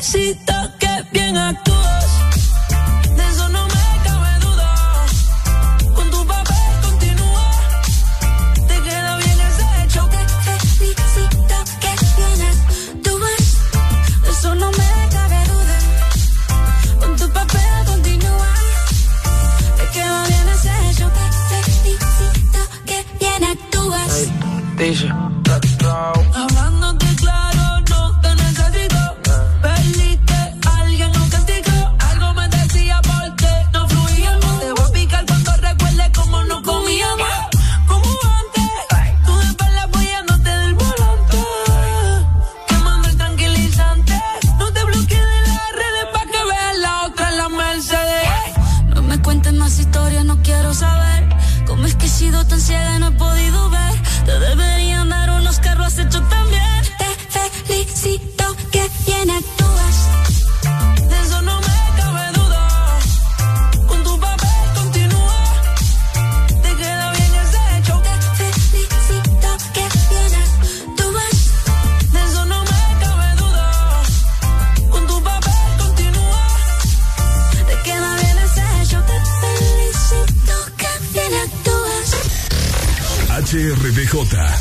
felicito que bien actúas. De eso no me cabe duda. Con tu papel continúa. Te queda bien ese hecho. Te felicito que bien actúas. De eso no me cabe duda. Con tu papel continúa. Te queda bien ese hecho. Te felicito que bien actúas. Dice.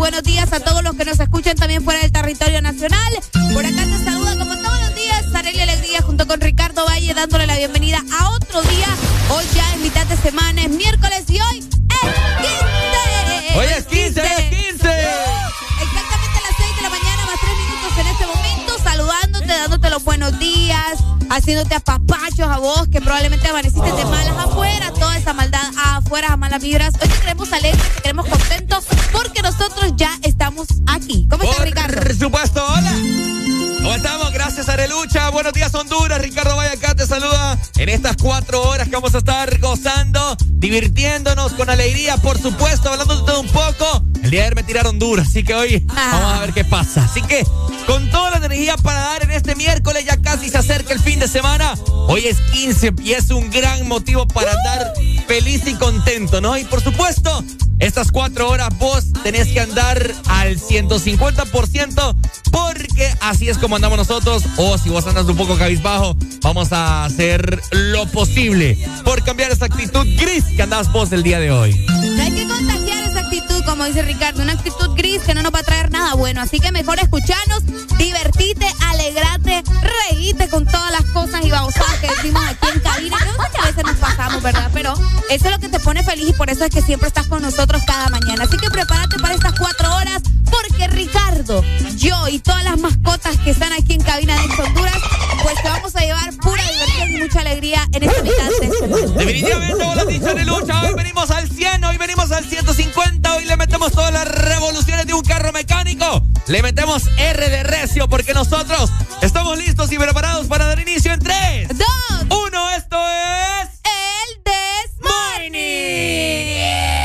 Buenos días a todos los que nos escuchan también fuera del territorio nacional. Por acá te saluda como todos los días, Sareli Alegría junto con Ricardo Valle dándole la bienvenida a otro día. Hoy ya en mitad de semana, es miércoles y hoy es 15. Hoy es 15, hoy es 15. Exactamente a las 6 de la mañana, más 3 minutos en este momento, saludándote, dándote los buenos días, haciéndote apapachos a vos, que probablemente amaneciste de malas afuera, afuera, a malas vibras. Hoy te queremos alegres, te queremos contentos, porque nosotros ya estamos aquí. ¿Cómo estás, Ricardo? Por supuesto, hola. ¿Cómo estamos? Gracias, Arelucha. Buenos días, Honduras. Ricardo Valle acá te saluda en estas cuatro horas que vamos a estar gozando, divirtiéndonos con alegría, por supuesto, hablando de todo un poco. El día de ayer me tiraron duro, así que hoy Ah. vamos a ver qué pasa. Así que, con toda la energía para dar en este miércoles, ya casi se acerca el fin de semana. Hoy es 15 y es un gran motivo para andar feliz y contento, ¿no? Y por supuesto, estas cuatro horas vos tenés que andar al 150% porque así es como andamos nosotros. O si vos andas un poco cabizbajo, vamos a hacer lo posible por cambiar esa actitud gris que andás vos el día de hoy. hay que como dice Ricardo, una actitud gris que no nos va a traer nada bueno. Así que mejor escucharnos, divertite, alegrate, reíte con todas las cosas y babosadas que decimos aquí en cabina, que muchas veces nos pasamos, ¿verdad? Pero eso es lo que te pone feliz y por eso es que siempre estás con nosotros cada mañana. Así que prepárate para estas cuatro horas porque Ricardo, yo y todas las mascotas que están aquí en cabina de Honduras, pues te vamos a llevar pura diversión y mucha alegría en esta mitad de semana. Definitivamente, vos lo has lucha, hoy venimos al 100, hoy venimos al 150, hoy le metemos todas las revoluciones de un carro mecánico, le metemos R de recio porque nosotros estamos listos y preparados para dar inicio en 3, 2, 1, esto es... El Desmorning.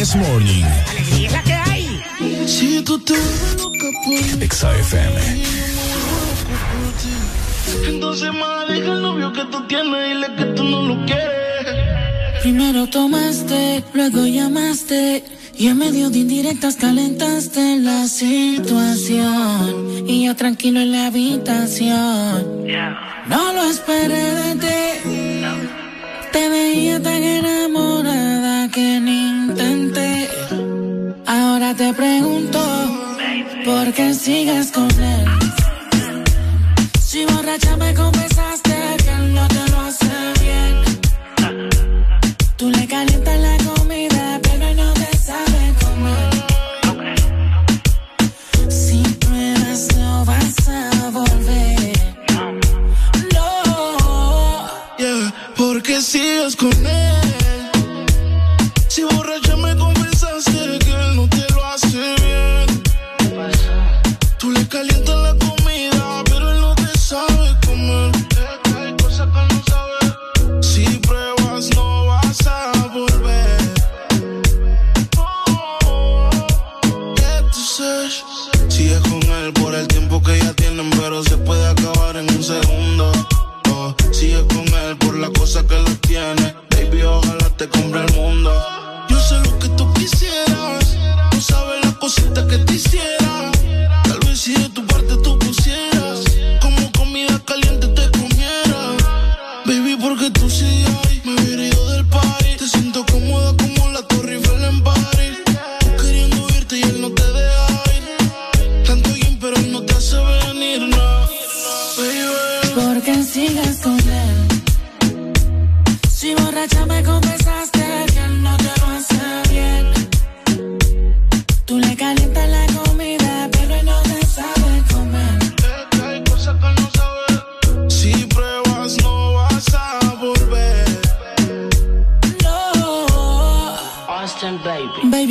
Morning. Alegría es la que hay. Si tú te. Entonces, más deja el novio que tú tienes, dile que tú no lo quieres. Primero tomaste, luego llamaste. Y en medio de indirectas calentaste la situación. Y yo tranquilo en la habitación. No lo esperé de ti. Te veía tan enamorada que ni intenté. Ahora te pregunto, ¿por qué sigues con él? Si borracha me confesaste que él no te lo hace bien. Tú le calientas la comida, pero no te sabe comer. Si pruebas no vas a volver. No. Yeah, porque sigues con él. Él por la cosa que lo tiene. Baby, ojalá te compre el mundo. Yo sé lo que tú quisieras. Tú sabes las cositas que te hiciera. Tal vez si de tu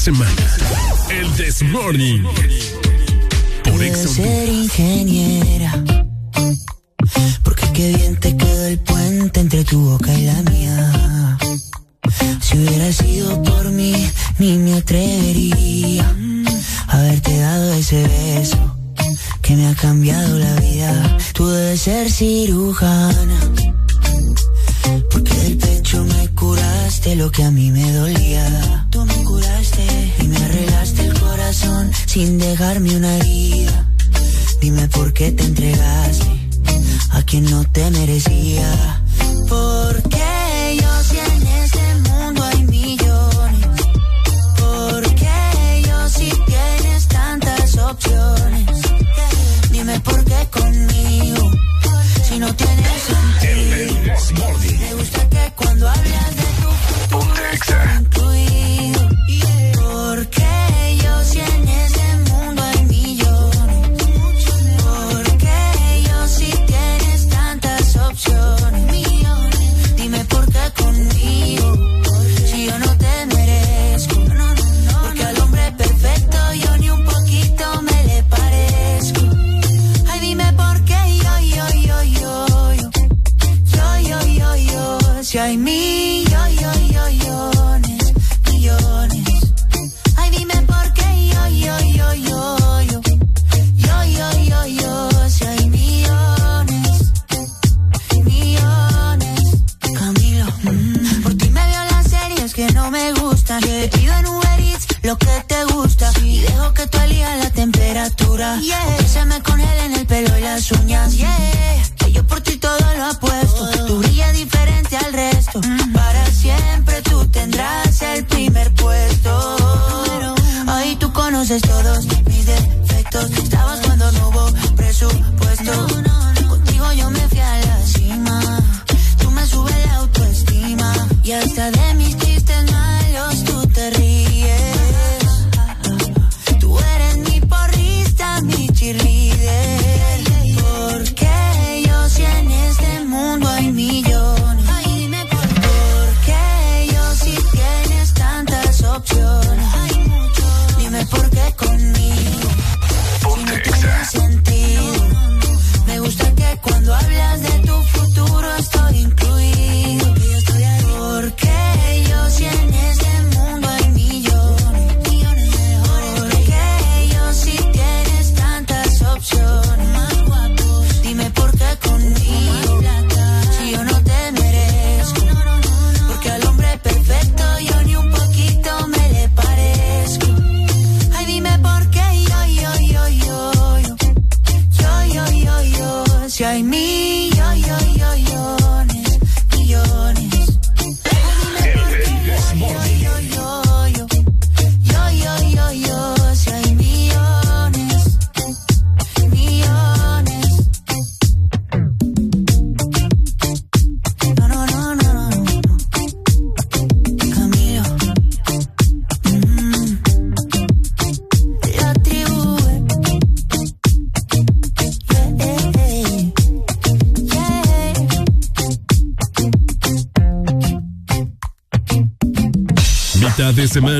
semana. El This Morning. Por Puedo ser ingeniera. Porque qué bien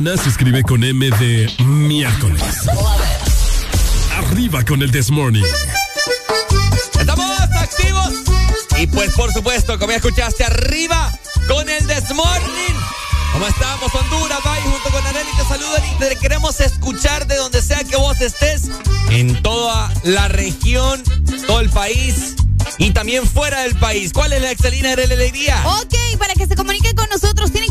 mañana se escribe con M de miércoles. Arriba con el This Morning. Estamos activos. Y pues, por supuesto, como ya escuchaste, arriba con el This Morning. ¿Cómo estamos? Honduras, bye, junto con Areli te saludan y te queremos escuchar de donde sea que vos estés, en toda la región, todo el país y también fuera del país. ¿Cuál es la excelina de la alegría? Ok, para que se comuniquen con nosotros tienen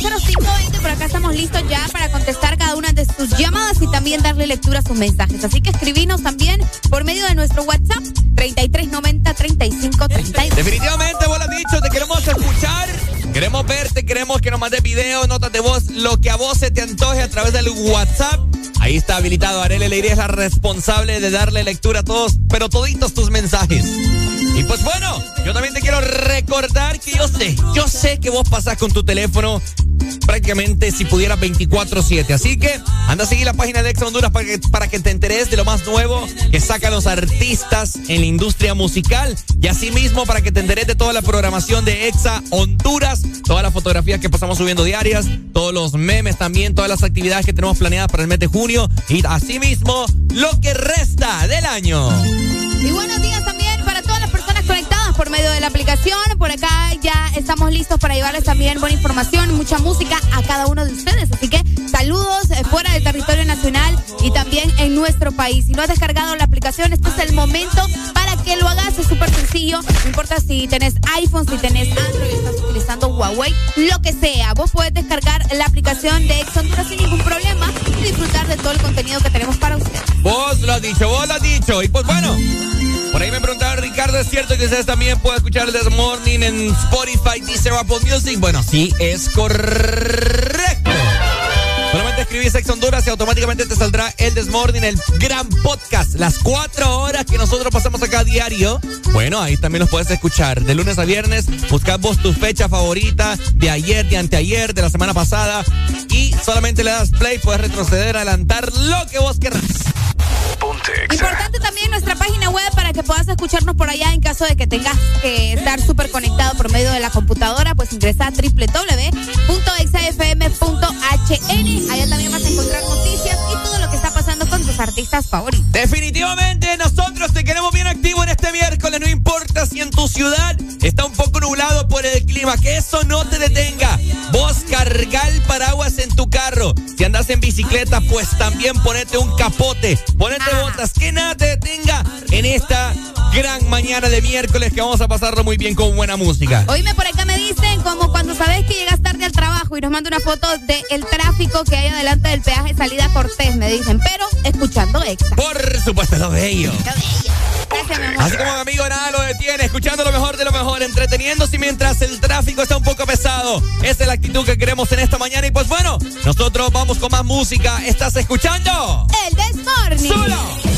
0520. Por acá estamos listos ya para contestar cada una de sus llamadas y también darle lectura a sus mensajes. Así que escribinos también por medio de nuestro WhatsApp 3390-3532. Definitivamente, vos lo has dicho, te queremos escuchar. Queremos verte, queremos que nos mandes videos, notas de voz, lo que a vos se te antoje a través del WhatsApp. Ahí está habilitado. Arele Leiría es la responsable de darle lectura a todos, pero toditos tus mensajes. Y pues bueno, yo también te quiero recordar que yo sé, yo sé que vos pasás con tu teléfono prácticamente si pudiera 24-7. Así que anda a seguir la página de Exa Honduras para que, para que te enteres de lo más nuevo que sacan los artistas en la industria musical. Y asimismo para que te enteres de toda la programación de Exa Honduras, todas las fotografías que pasamos subiendo diarias, todos los memes también, todas las actividades que tenemos planeadas para el mes de junio y asimismo lo que resta del año. Y buenos días también por medio de la aplicación. Por acá ya estamos listos para llevarles también buena información, mucha música a cada uno de ustedes. Así que saludos eh, fuera del territorio nacional y también en nuestro país. Si no has descargado la aplicación, este es el momento para que lo hagas. Es súper sencillo. No importa si tenés iPhone, si tenés Android, estás utilizando Huawei, lo que sea. Vos puedes descargar la aplicación de Ex sin ningún problema y disfrutar de todo el contenido que tenemos para ustedes. Vos lo has dicho, vos lo has dicho. Y pues bueno. Por ahí me preguntaba Ricardo, ¿es cierto que ustedes también pueden escuchar el This Morning en Spotify, Deezer, Apple Music? Bueno, sí, es correcto. Solamente escribís Sex Honduras y automáticamente te saldrá el Desmorning, el gran podcast. Las cuatro horas que nosotros pasamos acá a diario. Bueno, ahí también los puedes escuchar. De lunes a viernes, buscad vos tu fecha favorita de ayer, de anteayer, de la semana pasada. Y solamente le das play, puedes retroceder, adelantar lo que vos querrás. Importante puedas escucharnos por allá en caso de que tengas que estar súper conectado por medio de la computadora, pues ingresa a www.exafm.hn. Allá también vas a encontrar noticias y todo lo que está pasando con tus artistas favoritos. Definitivamente nosotros te queremos bien activo en este miércoles, no importa si en tu ciudad está un poco nublado por el clima, que eso no te detenga. Vos carga el paraguas en tu carro. Si andas en bicicleta, pues también ponete un capote, ponete botas, que nada te detenga en esta gran mañana de miércoles que vamos a pasarlo muy bien con buena música. Oíme, por acá me dicen como cuando sabes que llegas tarde al trabajo y nos manda una foto del tráfico que hay adelante del peaje salida Cortés, me dicen, pero escuchando Exa. Por supuesto, lo bello. Lo bello. Gracias, mi amor. Así como mi amigo nada lo detiene, escuchando lo mejor de lo mejor, entreteniéndose mientras el tráfico está un poco pesado. Esa es la actitud que queremos en esta mañana. Y pues bueno, nosotros vamos con más música. ¿Estás escuchando? El Desmorning. ¡Solo!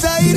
¿Cómo que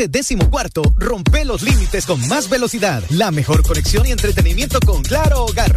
Este décimo cuarto, rompe los límites con más velocidad, la mejor conexión y entretenimiento con Claro Hogar.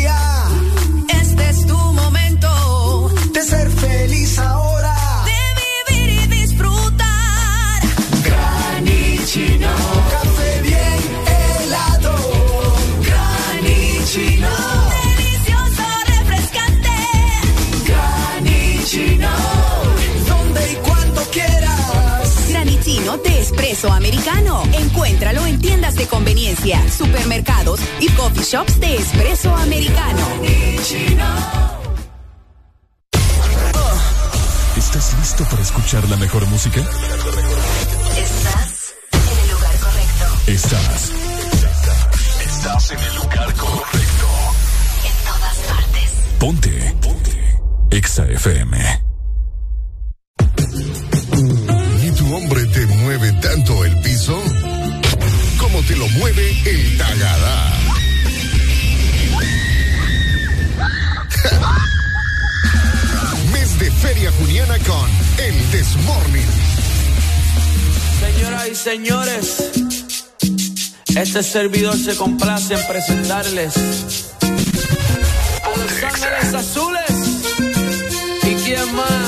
Espresso americano. Encuéntralo en tiendas de conveniencia, supermercados y coffee shops de espresso americano. ¿Estás listo para escuchar la mejor música? Estás en el lugar correcto. Estás. Estás en el lugar correcto. En todas partes. Ponte. Ponte. Exa FM. Lo mueve el Tagadá. Mes de Feria Juniana con El Desmorning. Señoras y señores, este servidor se complace en presentarles a Los Ángeles Azules. ¿Y quién más?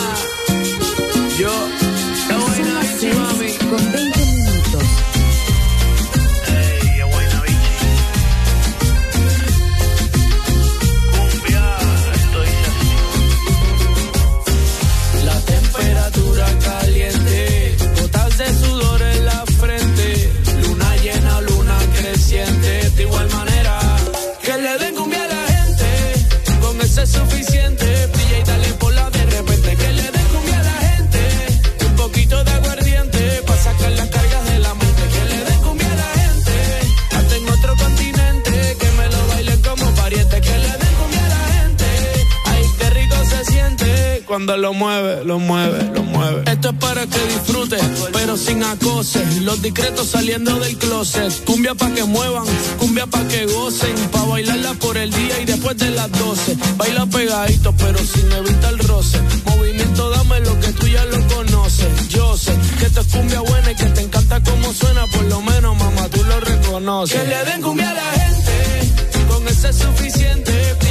Cuando lo mueve, lo mueve, lo mueve. Esto es para que disfrute, pero sin acose. Los discretos saliendo del closet. Cumbia pa' que muevan, cumbia pa' que gocen. Pa' bailarla por el día y después de las 12. Baila pegadito, pero sin evitar el roce. Movimiento, dame lo que tú ya lo conoces. Yo sé que esto es cumbia buena y que te encanta cómo suena. Por lo menos, mamá, tú lo reconoces. Que le den cumbia a la gente, con ese es suficiente.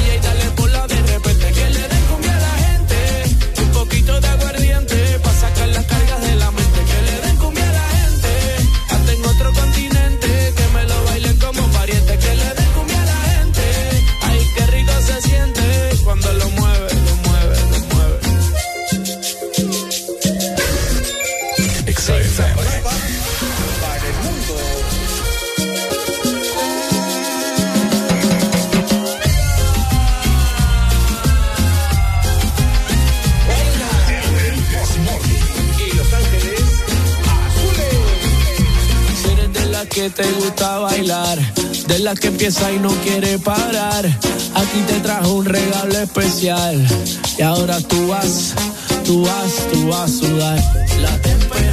Que te gusta bailar, de las que empieza y no quiere parar, aquí te trajo un regalo especial. Y ahora tú vas, tú vas, tú vas a sudar. La temperatura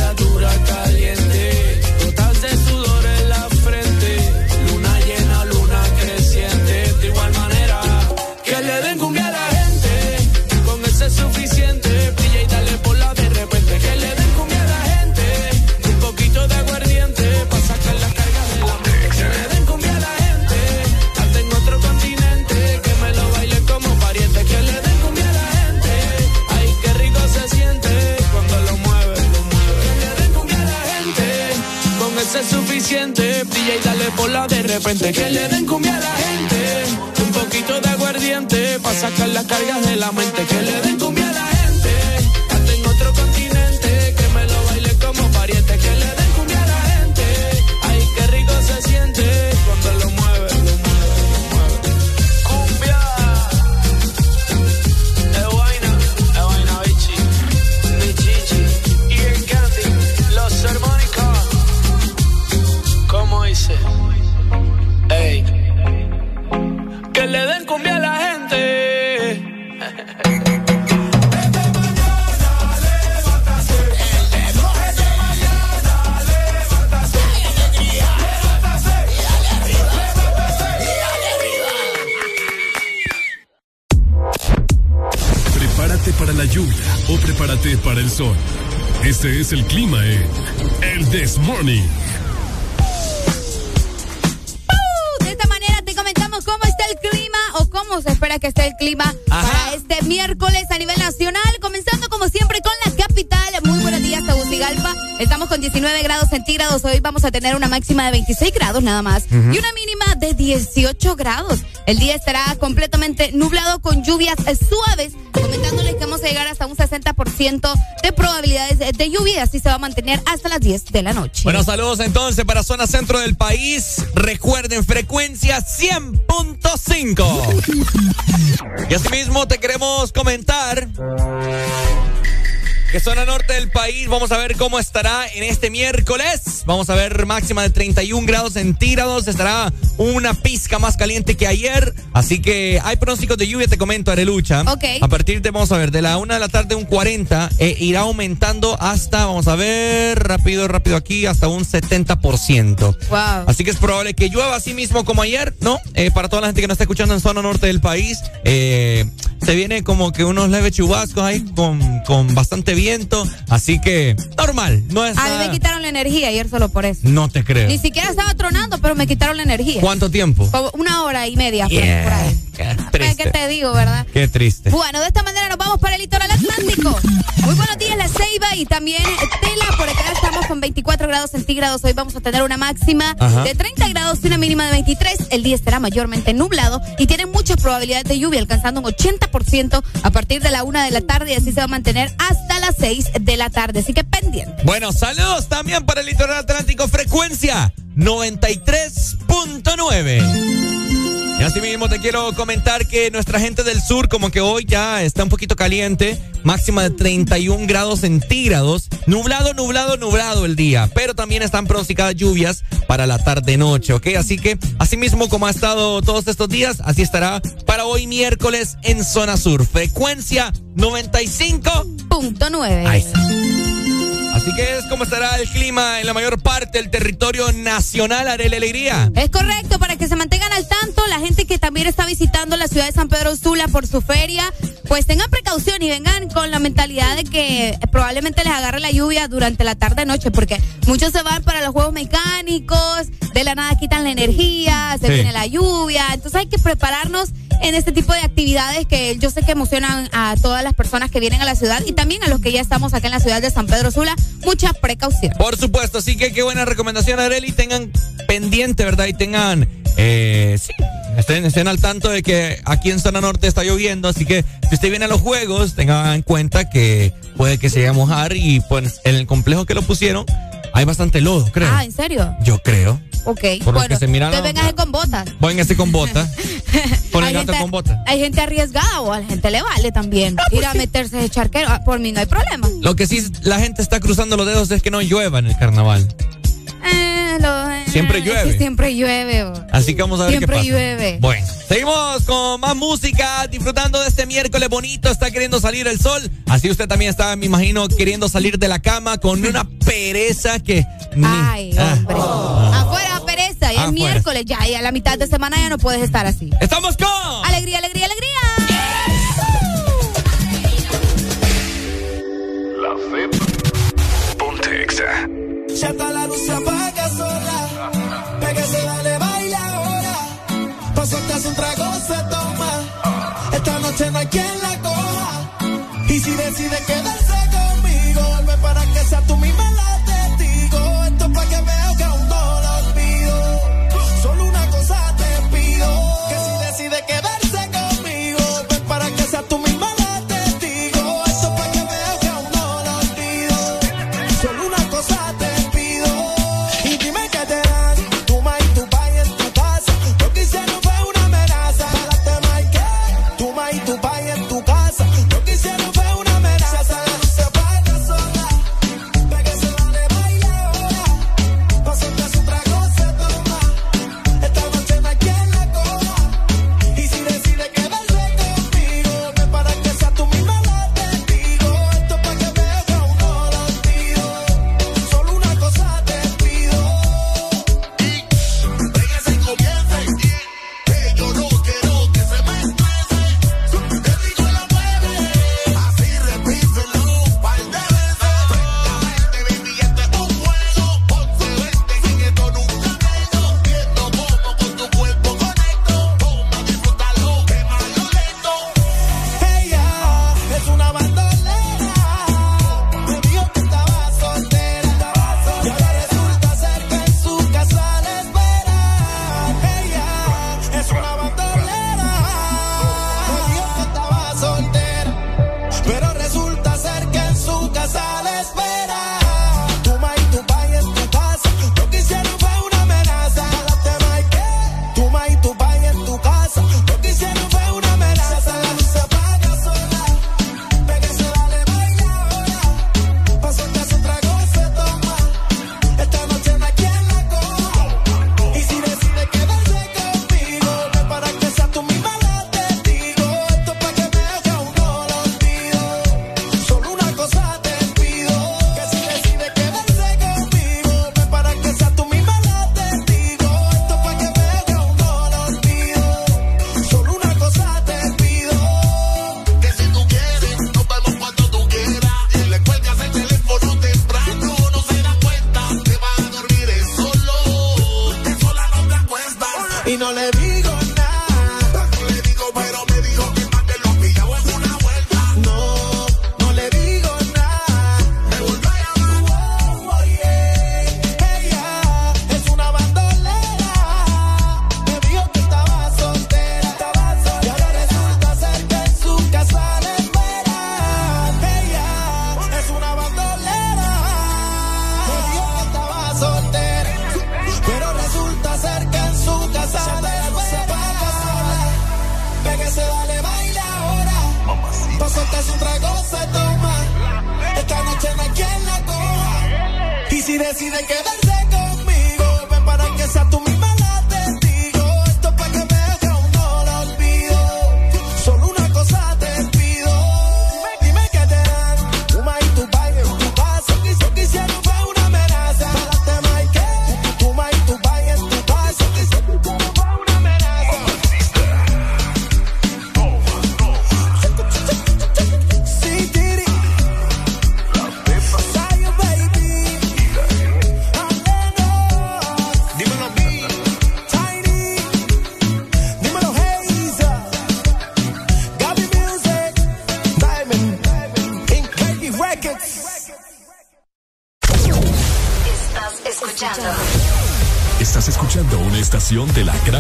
brilla y dale por la de repente, que le den cumbia a la gente, un poquito de aguardiente, para sacar las cargas de la mente, que le den cumbia a la gente, Este es el clima en El This Morning. Uh, de esta manera te comentamos cómo está el clima o cómo se espera que esté el clima para este miércoles a nivel nacional. Comenzando como siempre con la capital. Muy buenos días, Tegucigalpa. Estamos con 19 grados centígrados. Hoy vamos a tener una máxima de 26 grados nada más y una mínima de 18 grados. El día estará completamente nublado con lluvias eh, suaves. Comentándoles que vamos a llegar hasta un 60% de probabilidades de, lluvia y así se va a mantener hasta las 10 de la noche. Bueno, saludos entonces para zona centro del país. Recuerden, frecuencia 100.5. Y asimismo te queremos comentar que zona norte del país, vamos a ver cómo estará en este miércoles. Vamos a ver máxima de 31 grados centígrados. Estará una pizca más caliente que ayer. Así que hay pronósticos de lluvia, te comento, Arelucha. Ok. A partir de, vamos a ver, de la una de la tarde, un 40, eh, irá aumentando hasta, vamos a ver, rápido, rápido aquí, hasta un 70%. Wow. Así que es probable que llueva así mismo como ayer, ¿no? Eh, para toda la gente que nos está escuchando en zona norte del país, eh, se viene como que unos leves chubascos ahí con, con bastante viento. Así que normal, no es A mí me quitaron la energía ayer solo por eso. No te creo. Ni siquiera estaba tronando, pero me quitaron la energía. ¿Cuánto tiempo? Como una hora y media Yeah. por ahí. Qué triste. ¿Qué te digo, verdad? Qué triste. Bueno, de esta manera nos vamos para el litoral atlántico. Muy buenos días, La Ceiba y también Tela. Por acá estamos con 24 grados centígrados. Hoy vamos a tener una máxima Ajá. de 30 grados y una mínima de 23. El día estará mayormente nublado y tiene muchas probabilidades de lluvia, alcanzando un 80% a partir de la una de la tarde y así se va a mantener hasta las 6 de la tarde. Así que pendiente. Bueno, saludos también para el litoral atlántico, frecuencia 93.9. Y así mismo te quiero comentar que nuestra gente del sur, como que hoy ya está un poquito caliente, máxima de 31 grados centígrados, nublado, nublado, nublado el día, pero también están pronosticadas lluvias para la tarde-noche, ¿ok? Así que, así mismo como ha estado todos estos días, así estará para hoy miércoles en zona sur, frecuencia 95.9. Así que es como estará el clima en la mayor parte del territorio nacional, Arele Alegría. Es correcto, para que se mantengan al tanto, la gente que también está visitando la ciudad de San Pedro Sula por su feria, pues tengan precaución y vengan con la mentalidad de que probablemente les agarre la lluvia durante la tarde-noche, porque muchos se van para los juegos mecánicos, de la nada quitan la energía, se Sí. viene la lluvia, entonces hay que prepararnos en este tipo de actividades que yo sé que emocionan a todas las personas que vienen a la ciudad y también a los que ya estamos acá en la ciudad de San Pedro Sula, mucha precaución. Por supuesto, así que qué buena recomendación, Areli. Tengan pendiente, ¿verdad? Y tengan, eh, sí, estén, estén al tanto de que aquí en zona norte está lloviendo. Así que si usted viene a los juegos, tengan en cuenta que puede que se vaya a mojar. Y pues en el complejo que lo pusieron, hay bastante lodo, creo. Ah, ¿en serio? Yo creo. Ok, Por bueno, que se mira, entonces no. véngase con botas. Pónganse con bota. Con el gato gente- con bota. Hay gente arriesgada o a la gente le vale también ir a meterse de charquero. Ah, Por mí no hay problema. Lo que sí la gente está cruzando los dedos es que no llueva en el carnaval. Eh, lo- Siempre es llueve. que siempre llueve. oh. Así que vamos a ver Siempre qué pasa. llueve. Bueno, seguimos con más música, disfrutando de este miércoles bonito. Está queriendo salir el sol. Así usted también está, me imagino, queriendo salir de la cama con una pereza que. ni- Ay, Ah. hombre. Afuera, pereza. Y es miércoles ya. Y a la mitad de semana ya no puedes estar así. ¡Estamos con! Alegría, alegría, alegría. La FEP. Ponte Exa. Ya está la luz se apaga Que hace un trago se toma. Esta noche no hay quien la coja. Y si decide quedarse conmigo, vuelve para que sea tú la de la gran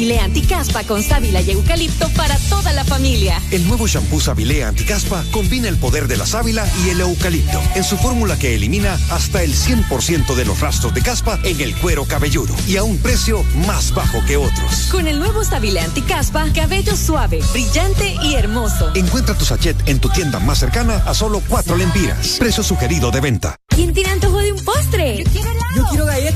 Sabilé Anticaspa con sábila y eucalipto para toda la familia. El nuevo shampoo Sabilé Anticaspa combina el poder de la sábila y el eucalipto en su fórmula que elimina hasta el 100% de los rastros de caspa en el cuero cabelludo y a un precio más bajo que otros. Con el nuevo Sabilé Anticaspa, cabello suave, brillante y hermoso. Encuentra tu sachet en tu tienda más cercana a solo cuatro lempiras. Precio sugerido de venta.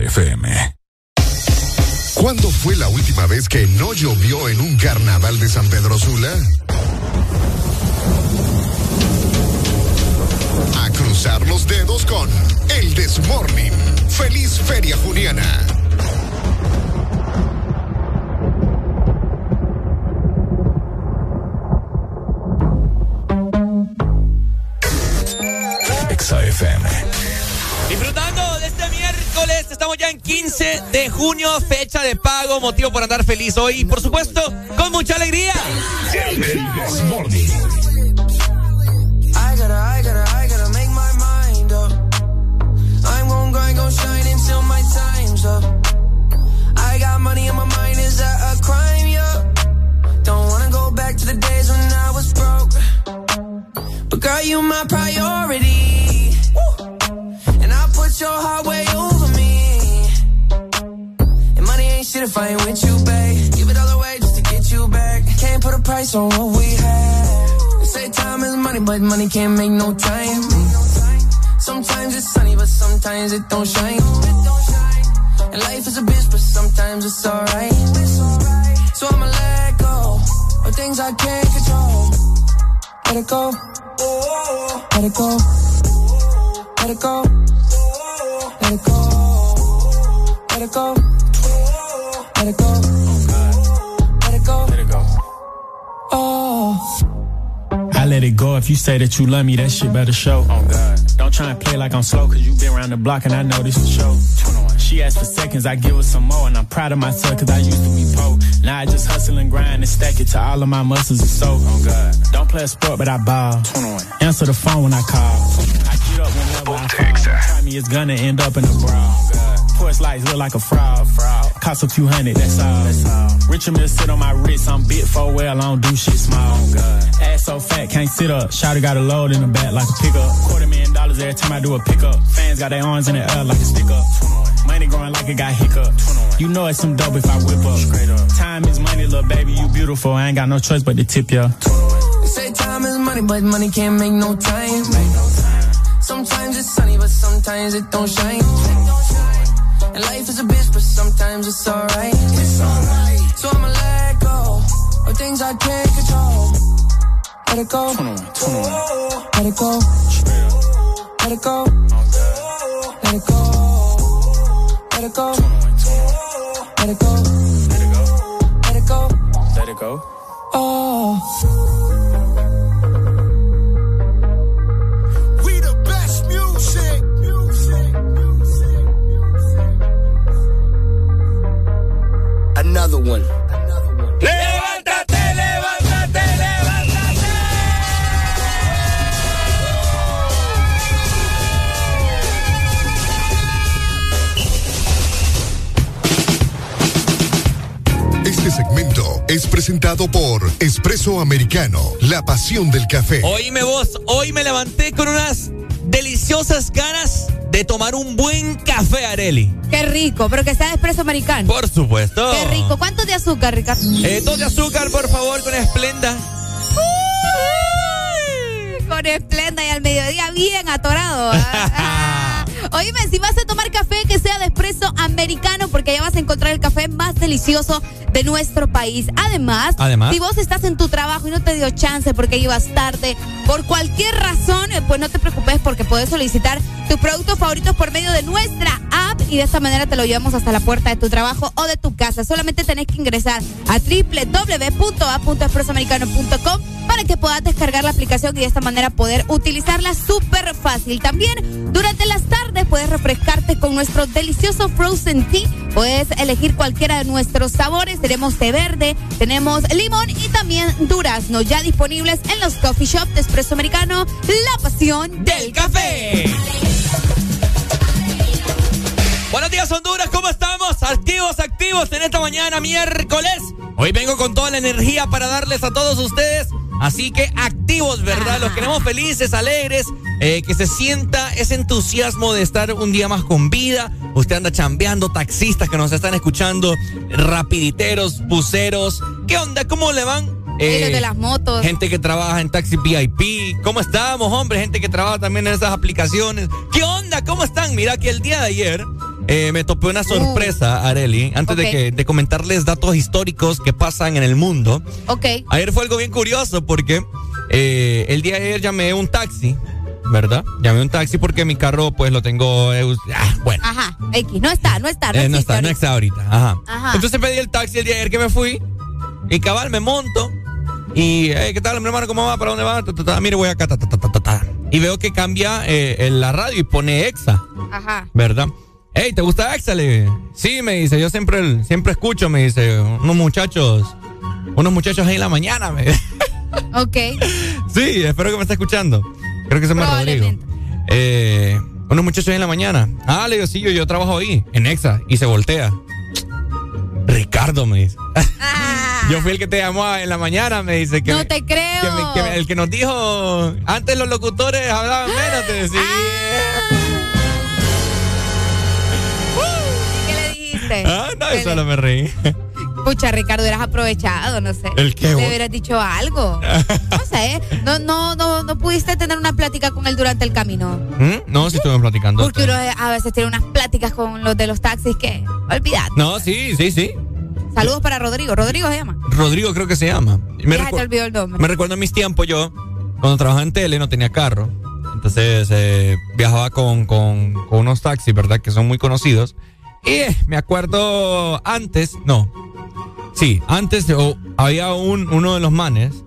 FM. ¿Cuándo fue la última vez que no llovió en un carnaval de San Pedro Sula? A cruzar los dedos con El Desmorning. Feliz Feria Juniana. Junio, fecha de pago, motivo por andar feliz hoy y por supuesto con mucha alegría. That you love me, that shit better show. Oh God. Don't try and play like I'm slow, cause you been around the block and I know this for show. She asked for seconds, I give her some more, and I'm proud of myself cause I used to be poor. Now I just hustle and grind and stack it to all of my muscles and so. Oh God. Don't play a sport, but I ball. Answer the phone when I call. I get up whenever I fall. Try me, it's gonna end up in a brawl. Oh, Porch lights look like a fraud. fraud. Cost a few hundred, that's all. That's all. Richard Mill sit on my wrist, I'm bit for well, I don't do shit small. Oh, Ass so fat, can't sit up. Shotty got a load in the back like a pickup. Quarter million dollars every time I do a pickup. Fans got their arms in the air like a stick up. Money growing like it got hiccup. You know it's some dope if I whip up. Straight up. Time is money, little baby, you beautiful. I ain't got no choice but to tip ya. They say time is money, but money can't make no time. Sometimes it's sunny, but sometimes it don't shine. And life is a bitch, but sometimes it's alright. So I'ma let go of things I can't control. Let it go. Let it go. Let it go. Let it go. Let it go. Let it go. Let it go. Presentado por Espresso Americano, la pasión del café. Oíme vos, hoy me levanté con unas deliciosas ganas de tomar un buen café, Areli. Qué rico, pero que sea de espresso americano. Por supuesto. Qué rico. ¿Cuánto de azúcar, Ricardo? Eh, dos de azúcar, por favor, con esplenda. Con esplenda y al mediodía bien atorado. Oíme, si vas a tomar café, que sea de espresso americano, porque allá vas a encontrar el café más delicioso de nuestro país. Además, Además. si vos estás en tu trabajo y no te dio chance porque ibas tarde, por cualquier razón, eh, pues no te preocupes porque puedes solicitar tus productos favoritos por medio de nuestra app y de esta manera te lo llevamos hasta la puerta de tu trabajo o de tu casa. Solamente tenés que ingresar a www.app.expresoamericano.com para que puedas descargar la aplicación y de esta manera poder utilizarla súper fácil. También durante las tardes puedes refrescarte con nuestro delicioso Frozen Tea. Puedes elegir cualquiera de nuestros sabores. Tenemos té verde, tenemos limón y también durazno ya disponibles en los coffee shop de Espresso Americano. La pasión del café. Buenos días, Honduras, ¿cómo estamos? Activos, activos en esta mañana, miércoles. Hoy vengo con toda la energía para darles a todos ustedes. Así que activos, ¿verdad? Los queremos felices, alegres, eh, que se sienta ese entusiasmo de estar un día más con vida. Usted anda chambeando, taxistas que nos están escuchando, rapiditeros, buceros. ¿Qué onda? ¿Cómo le van? De las motos. Gente que trabaja en taxi VIP. ¿Cómo estamos, hombre? Gente que trabaja también en esas aplicaciones. ¿Qué onda? ¿Cómo están? Mira que el día de ayer eh, me topé una sorpresa, Areli. Antes de, que, de comentarles datos históricos que pasan en el mundo. Ok. Ayer fue algo bien curioso porque eh, el día de ayer llamé un taxi, ¿verdad? Llamé un taxi porque mi carro pues lo tengo... eh, ah, bueno. Ajá, X. No está, no está. No, Eh, no está, no ahorita. está ahorita. Ajá. Ajá. Entonces pedí el taxi el día de ayer que me fui. Y cabal, me monto. Y, hey, ¿qué tal, mi hermano? ¿Cómo va? ¿Para dónde va? Ta, ta, ta. Mire, voy acá. ta, ta, ta, ta, ta, ta. Y veo que cambia eh, en la radio y pone Exa, Ajá. ¿verdad? Hey, ¿te gusta dije. Sí, me dice. Yo siempre, siempre escucho, me dice. Unos muchachos. Unos muchachos ahí en la mañana, me dice. Ok. Sí, espero que me esté escuchando. Creo que se llama Rodrigo. Eh, unos muchachos ahí en la mañana. Ah, le digo, sí, yo, yo trabajo ahí, en Exa. Y se voltea. Ricardo me dice. yo fui el que te llamó en la mañana, me dice. Que No me- te creo. que me- que me- el que nos dijo, antes los locutores hablaban menos, te decía. ¿Qué Ah, no, ¿Qué yo le- solo me reí. Pucha, Ricardo, eras aprovechado, no sé. ¿El qué, vos? hubieras dicho algo. No sé, no, no, no, no pudiste tener una plática con él durante el camino. ¿Mm? No, sí estuvimos platicando. Porque uno a veces tiene unas pláticas con los de los taxis que, olvidad. No, sí, sí, sí. Saludos para Rodrigo. Rodrigo se llama. Rodrigo creo que se llama. Me ya recu- te olvidó el nombre. Me recuerdo en mis tiempos yo, cuando trabajaba en tele, no tenía carro. Entonces eh, viajaba con, con- con unos taxis, ¿verdad? Que son muy conocidos. Y me acuerdo antes, no. Sí, antes oh, había un, uno de los manes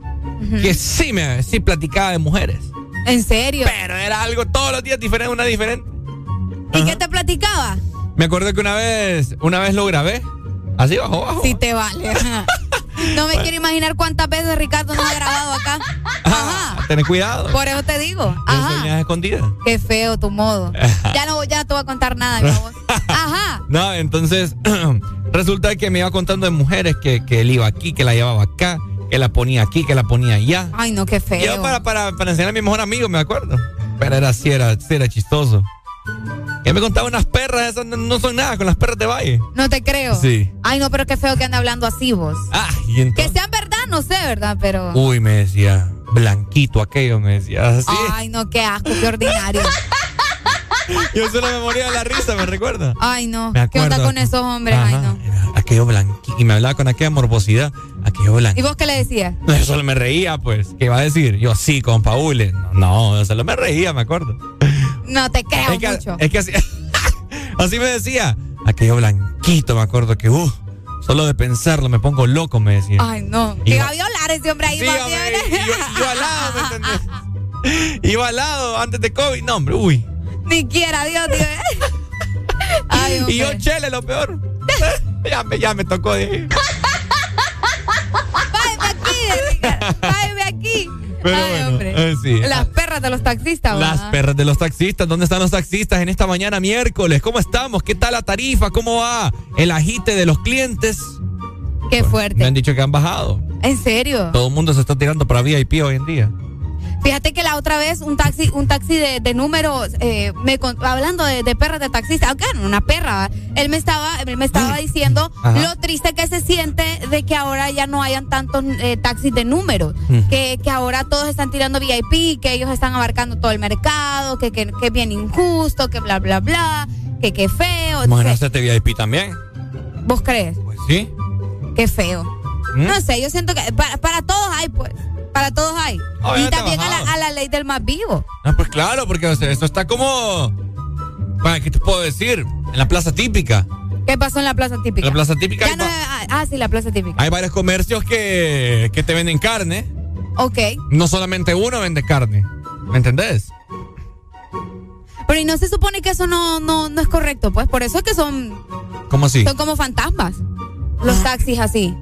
que sí me sí platicaba de mujeres. ¿En serio? Pero era algo todos los días diferente, una diferente. ¿Y qué te platicaba? Me acuerdo que una vez, una vez lo grabé. Así bajo, bajo. Sí te vale. ajá. No me quiero imaginar cuántas veces Ricardo nos ha grabado acá. Ajá. Ten cuidado. Por eso te digo. Ajá. Escondidas. Qué feo tu modo. Ya no, ya no te voy a contar nada, mi amor. Ajá. No, entonces resulta que me iba contando de mujeres que, que él iba aquí, que la llevaba acá, que la ponía aquí, que la ponía allá. Ay, no, qué feo. yo para, para, para enseñar a mi mejor amigo, me acuerdo. Pero era así, era, sí era chistoso. Él me contaba unas perras, esas no, no son nada, con las perras de valle. No te creo. Sí. Ay, no, pero qué feo que ande hablando así vos. Ah, y Que entonces. sean verdad, no sé, ¿verdad? Pero. Uy, me decía, blanquito aquello, me decía así. Ay, no, qué asco, qué ordinario. Yo solo me moría de la risa, ¿me recuerda? Ay, no. ¿Qué onda con esos hombres? Ay, no. Aquello blanquito. Y me hablaba con aquella morbosidad. Aquello ¿Y blanquito. vos qué le decías? Yo solo me reía, pues. ¿Qué iba a decir? Yo sí, con Paule. No, no, yo solo me reía, me acuerdo. No te creo Es que, mucho. es que así, así me decía. Aquello blanquito, me acuerdo que, uh, Solo de pensarlo me pongo loco, me decía. Ay, no. Que va a violar ese hombre ahí. Sí, hombre, yo, yo al lado, ¿me entendés? Iba al lado antes de COVID. No, hombre, uy. Ni quiera, Dios, Dios. Ay, Y yo, chele, lo peor. ya, me, ya me tocó. Váyame aquí. Váyame aquí. Pero Ay, bueno, hombre. eh, sí. Las perras de los taxistas, Las perras de los taxistas, ¿dónde están los taxistas en esta mañana miércoles? ¿Cómo estamos? ¿Qué tal la tarifa? ¿Cómo va el agite de los clientes? Qué fuerte. Me han dicho que han bajado. ¿En serio? Todo el mundo se está tirando para VIP hoy en día. Fíjate que la otra vez un taxi, un taxi de, de números, eh, me hablando de, de perras de taxista, aunque no, una perra, él me estaba, él me estaba diciendo Ajá. lo triste que se siente de que ahora ya no hayan tantos eh, taxis de números, Mm. que, que ahora todos están tirando VIP, que ellos están abarcando todo el mercado, que, que, que es bien injusto, que bla bla bla, que qué feo. Bueno, hacerte VIP también. ¿Vos crees? Pues sí. Qué feo. ¿Mm? No sé, yo siento que para, para todos hay, pues. Para todos hay. y Obviamente también a la, a la ley del más vivo. Ah, pues claro, porque o sea, esto está como. Bueno, ¿Qué te puedo decir? En la plaza típica. ¿Qué pasó en la plaza típica? La plaza típica no- ah, ah, sí, la plaza típica. hay varios comercios que, que te venden carne. Ok. No solamente uno vende carne. ¿Me entendés? Pero y no se supone que eso no, no, no es correcto, pues. Por eso es que son, ¿Cómo así? son como fantasmas. Los taxis así.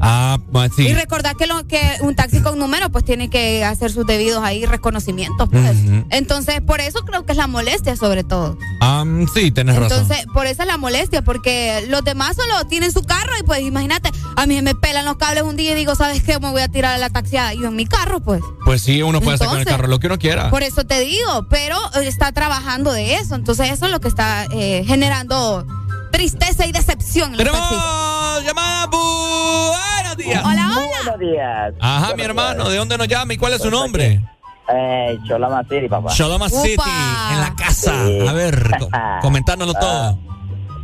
Ah, pues sí. Y recordar que, lo, que un taxi con número pues tiene que hacer sus debidos ahí reconocimientos, pues. Entonces, por eso creo que es la molestia sobre todo. Ah, sí, tenés razón. Entonces, por eso es la molestia, porque los demás solo tienen su carro y pues imagínate, a mí me pelan los cables un día y digo, ¿sabes qué? Me voy a tirar a la taxiada. Y yo en mi carro, pues. Pues sí, uno puede hacer con el Entonces, carro lo que uno quiera. Por eso te digo, pero eh, está trabajando de eso. Entonces, eso es lo que está eh, generando tristeza y decepción Tenemos llamada. Buenos días. Hola, hola. Buenos días. Ajá, mi hermano, ¿de dónde nos llama y cuál es su nombre? Eh, Cholama City, papá. Shodoma Upa. City, en la casa. Sí. A ver, co- comentárnoslo Ah, todo.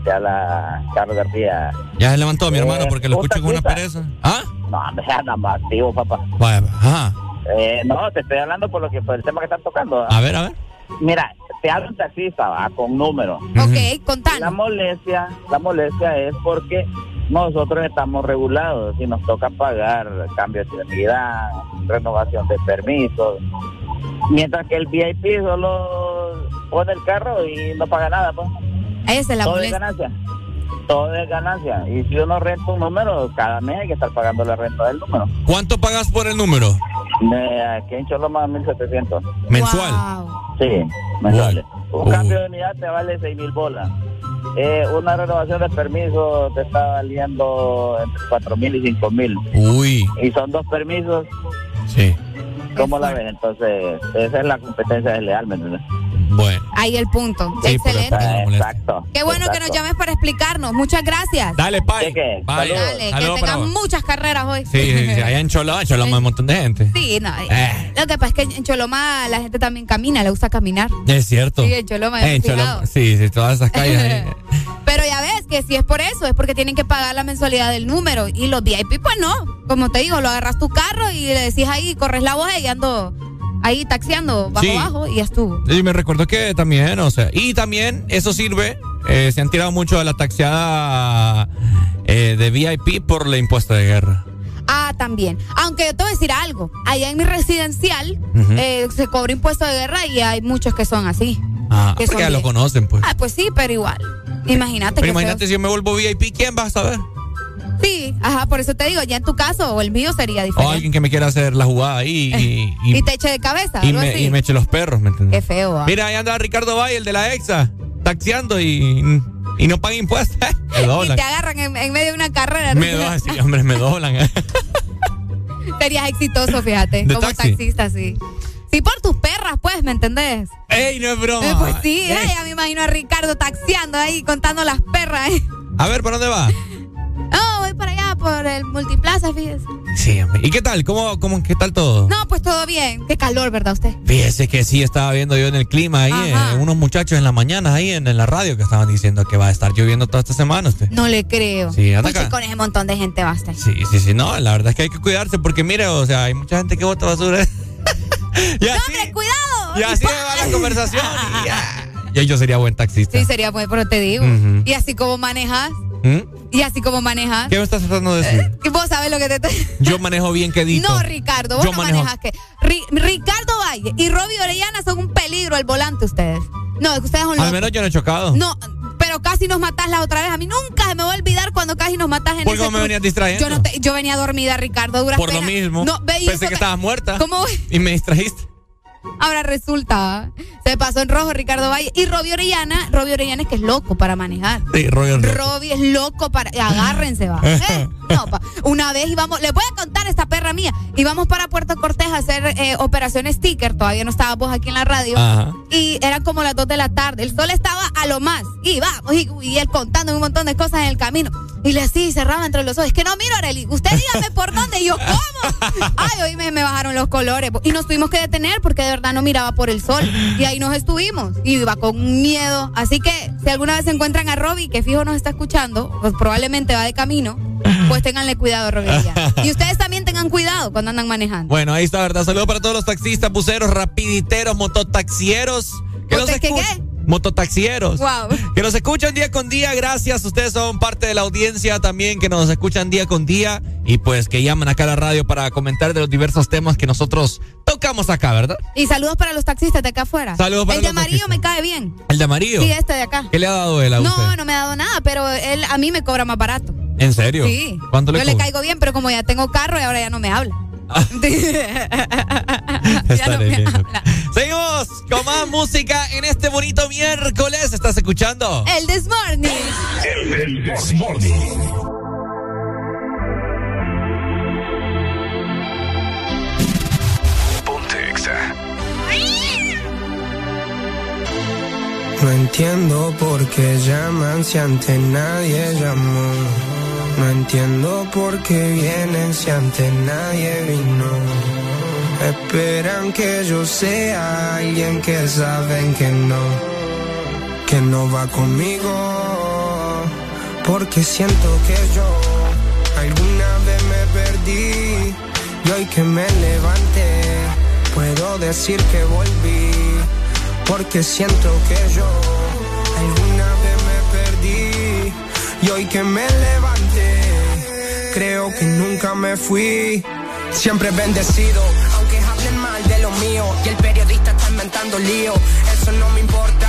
Ya la Carlos García. Ya se levantó mi Eh, hermano porque lo escucho con una pereza. ¿Ah? No, me anda más activo, papá. Vaya, ajá. Eh, no, te estoy hablando por lo que por el tema que están tocando. A ver, a ver. Mira, te habla un taxista, va, con número. Ok, contanos. La molestia, la molestia es porque nosotros estamos regulados y nos toca pagar cambio de ciudadanía, renovación de permisos. Mientras que el VIP solo pone el carro y no paga nada, pues. Esa es la Todo es molestia. ganancia. Todo es ganancia. Y si uno renta un número, cada mes hay que estar pagando la renta del número. ¿Cuánto pagas por el número? Me, aquí en Choloma, 1700. ¿Mensual? Sí, mensuales. Un cambio de unidad te vale 6 mil bolas. Eh, una renovación de permiso te está valiendo entre 4 mil y 5 mil. Uy. Y son dos permisos. Sí. ¿Cómo la ves? Entonces, esa es la competencia desleal, ¿me entiendes? Bueno. Ahí el punto. Sí, Excelente. Exacto. Qué bueno que nos llames para explicarnos. Muchas gracias. Dale, Pai. Dale, Saludos que tengas muchas carreras hoy. Sí, sí, sí, allá en Choloma, en Choloma hay un montón de gente. Sí, no. Eh. Lo que pasa es que en Choloma la gente también camina, le gusta caminar. Es cierto. Sí, en Choloma, Eh, en. Choloma, sí, sí, todas esas calles ahí. Pero ya ves que si es por eso, es porque tienen que pagar la mensualidad del número. Y los VIP, pues no. Como te digo, lo agarras tu carro y le decís ahí, corres la voz y ando ahí taxiando bajo Sí. bajo y ya estuvo. Sí, me recuerdo que también, o sea, y también eso sirve, eh, se han tirado mucho de la taxiada eh, de VIP por la impuesta de guerra. Ah, también. Aunque yo te voy a decir algo. Allá en mi residencial eh, se cobra impuesto de guerra y hay muchos que son así. Ah, Que porque son ya lo conocen, pues. Ah, pues sí, pero igual. Imagínate Pero que imagínate si yo me vuelvo VIP, ¿quién va a saber? Sí, ajá, por eso te digo, ya en tu caso o el mío sería O diferente. alguien que me quiera hacer la jugada ahí y, y, y te eche de cabeza, y me, y eche los perros, ¿me entiendes? Qué feo, ¿ah? Mira, ahí anda Ricardo Valle, el de la EXA, taxiando y, y no paga impuestos. me Y doblan. te agarran en, en medio de una carrera. Me doblan, sí, hombre, me doblan. Serías exitoso, fíjate, ¿De como taxi? taxista, sí. Sí, por tus perras, pues, ¿me entendés? ¡Ey, no es broma! Eh, pues sí, Ey. eh, ya me imagino a Ricardo taxiando ahí, contando las perras. eh. A ver, ¿para dónde va? Voy para allá, por el multiplaza, fíjese. Sí, hombre. ¿Y qué tal? ¿Cómo, cómo, qué tal todo? No, pues todo bien. Qué calor, ¿verdad usted? Fíjese que sí estaba viendo yo en el clima ahí, eh, unos muchachos en la mañana ahí en, en la radio que estaban diciendo que va a estar lloviendo toda esta semana usted. No le creo. Sí, anda acá. con ese montón de gente basta. Sí, sí, sí, no, la verdad es que hay que cuidarse porque mire, o sea, hay mucha gente que bota basura. y así, ¡Hombre, cuidado! y así me va la conversación. y ya. Y yo sería buen taxista. Sí, sería bueno, pero te digo. Y así como manejas, ¿Mm? ¿Y así como manejas? ¿Qué me estás tratando de decir? ¿Y vos sabes lo que te estoy... Yo manejo bien quedito. No, Ricardo, vos Yo no manejo- manejas que... Ri- Ricardo Valle y Robbie Orellana son un peligro al volante ustedes. No, ustedes son Al menos yo no he chocado. No, pero casi nos matás la otra vez. A mí nunca se me va a olvidar cuando casi nos matás en ¿Por qué me venías distrayendo? Yo, no te- yo venía dormida, Ricardo, a duras Por lo mismo. No, Pensé que estabas muerta. ¿Cómo? Y me distrajiste. Ahora resulta, se pasó en rojo Ricardo Valle y Robbie Orellana, Robbie Orellana es que es loco para manejar. Sí, Roger. Robbie es loco para. Agárrense, va. ¿Eh? No, pa. Una vez íbamos. Les voy a contar esta perra mía. Íbamos para Puerto Cortés a hacer eh, operación sticker. Todavía no estábamos aquí en la radio. Ajá. Y eran como las 2 de la tarde. El sol estaba a lo más. Y vamos. Y, y él contando un montón de cosas en el camino. Y le así cerraba entre los ojos. Es que no miro, Arely. Usted dígame por dónde. Y yo, ¿cómo? Ay, hoy me, me bajaron los colores. Y nos tuvimos que detener porque de verdad no miraba por el sol. Y ahí nos estuvimos. Y iba con miedo. Así que si alguna vez encuentran a Robbie, que fijo nos está escuchando, pues probablemente va de camino, pues ténganle cuidado, Robbie. Y ustedes también tengan cuidado cuando andan manejando. Bueno, ahí está, ¿verdad? Saludos para todos los taxistas, buceros, rapiditeros, mototaxieros. Que nos ¿Mote- qué, escu- qué? Mototaxieros. Wow. Que nos escuchan día con día, gracias. Ustedes son parte de la audiencia también que nos escuchan día con día y pues que llaman acá a la radio para comentar de los diversos temas que nosotros tocamos acá, ¿verdad? Y saludos para los taxistas de acá afuera. Saludos para El de amarillo taxistas. me cae bien. El de amarillo. Sí, este de acá. ¿Qué le ha dado él a No, usted? no me ha dado nada, pero él a mí me cobra más barato. ¿En serio? Sí. ¿Cuánto le Yo le caigo bien, pero como ya tengo carro y ahora ya no me habla. Bien. Seguimos con más música en este bonito miércoles. ¿Estás escuchando? El This Morning. El This Morning. Ponte Exa. No entiendo por qué llaman si antes nadie llamó. No entiendo por qué vienen si antes nadie vino. Esperan que yo sea alguien que saben que no, que no va conmigo. Porque siento que yo alguna vez me perdí y hoy que me levanté puedo decir que volví. Porque siento que yo alguna vez me perdí y hoy que me levanté creo que nunca me fui. Siempre bendecido, aunque hablen mal de lo mío y el periodista está inventando lío. Eso no me importa,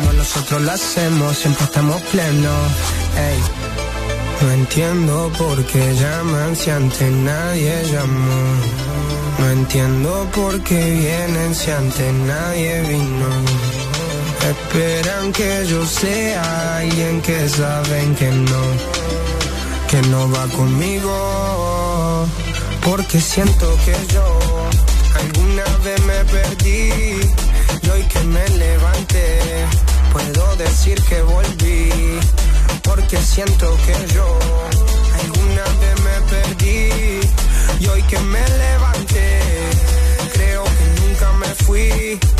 Como nosotros lo hacemos, siempre estamos plenos. Ey. No entiendo por qué llaman si antes nadie llamó. No entiendo por qué vienen si antes nadie vino. Esperan que yo sea alguien que saben que no, que no va conmigo. Porque siento que yo alguna vez me perdí y hoy que me levanté puedo decir que volví. Porque siento que yo alguna vez me perdí y hoy que me levanté creo que nunca me fui.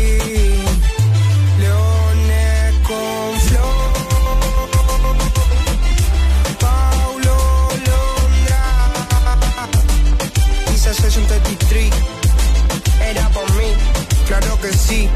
Un 33. Era por mí, claro que sí.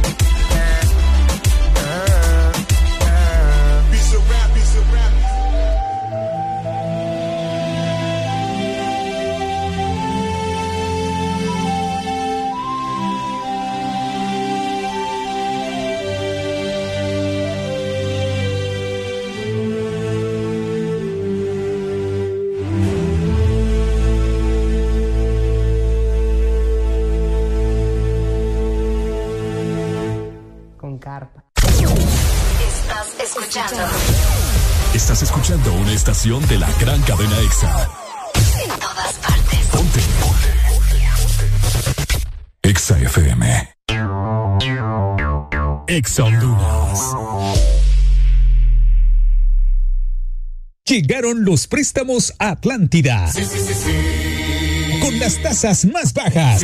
Escuchando Estás escuchando una estación de la gran cadena EXA. en todas partes. Ponte. EXA FM. EXA Honduras. Llegaron los préstamos a Atlántida. Con las tasas más bajas.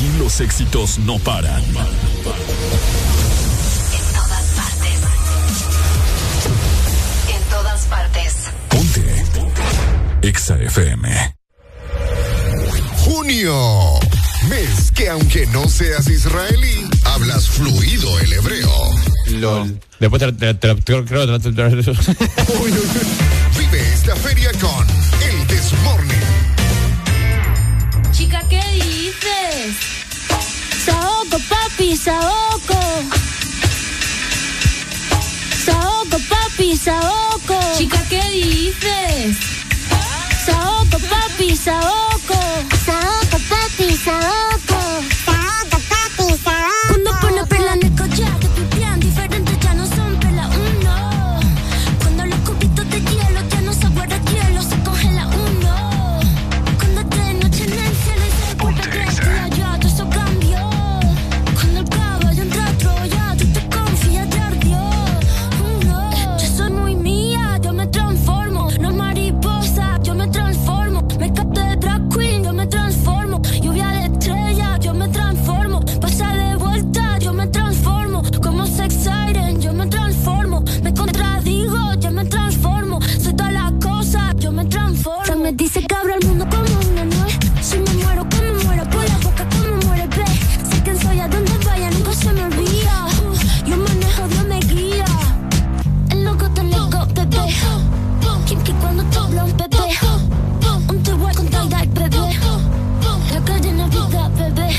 Aquí los éxitos no paran. En todas partes. En todas partes. Ponte. Exa FM. Junio. Mes que aunque no seas israelí, hablas fluido el hebreo. LOL. Después te, te, Vive esta feria con el This papi, saoco. Saoco, papi, saoco. Chica, ¿qué dices? Saoco, papi, saoco. Saoco, papi, saoco. Saoco, Se abro el mundo como una nuez. Si me muero, me muero por la boca, como muere, ve. Sé quién soy, a donde vaya, nunca se me olvida. Yo manejo, Dios me guía. El loco te loco, bebé. Kim que cuando te habla un bebé. Un te voy a contar, bebé. La calle Navidad, bebé.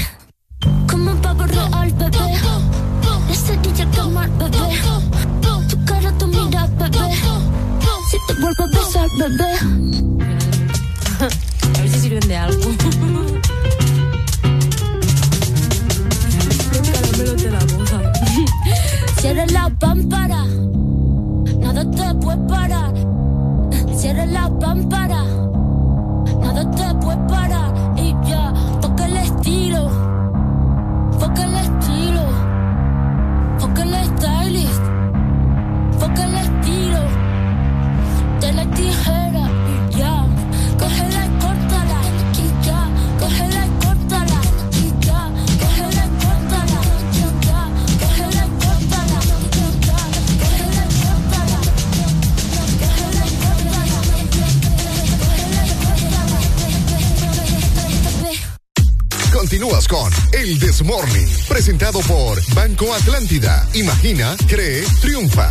Como un pavo real, bebé. La cerilla quemar, bebé. Tu cara, tu mira, bebé. Si te vuelvo a besar, bebé. A ver si sirven de algo. Caramelo de la. Cierra la pámpara. Nada te puede parar. Cierra la pámpara. El Desmorning, presentado por Banco Atlántida. Imagina, cree, triunfa.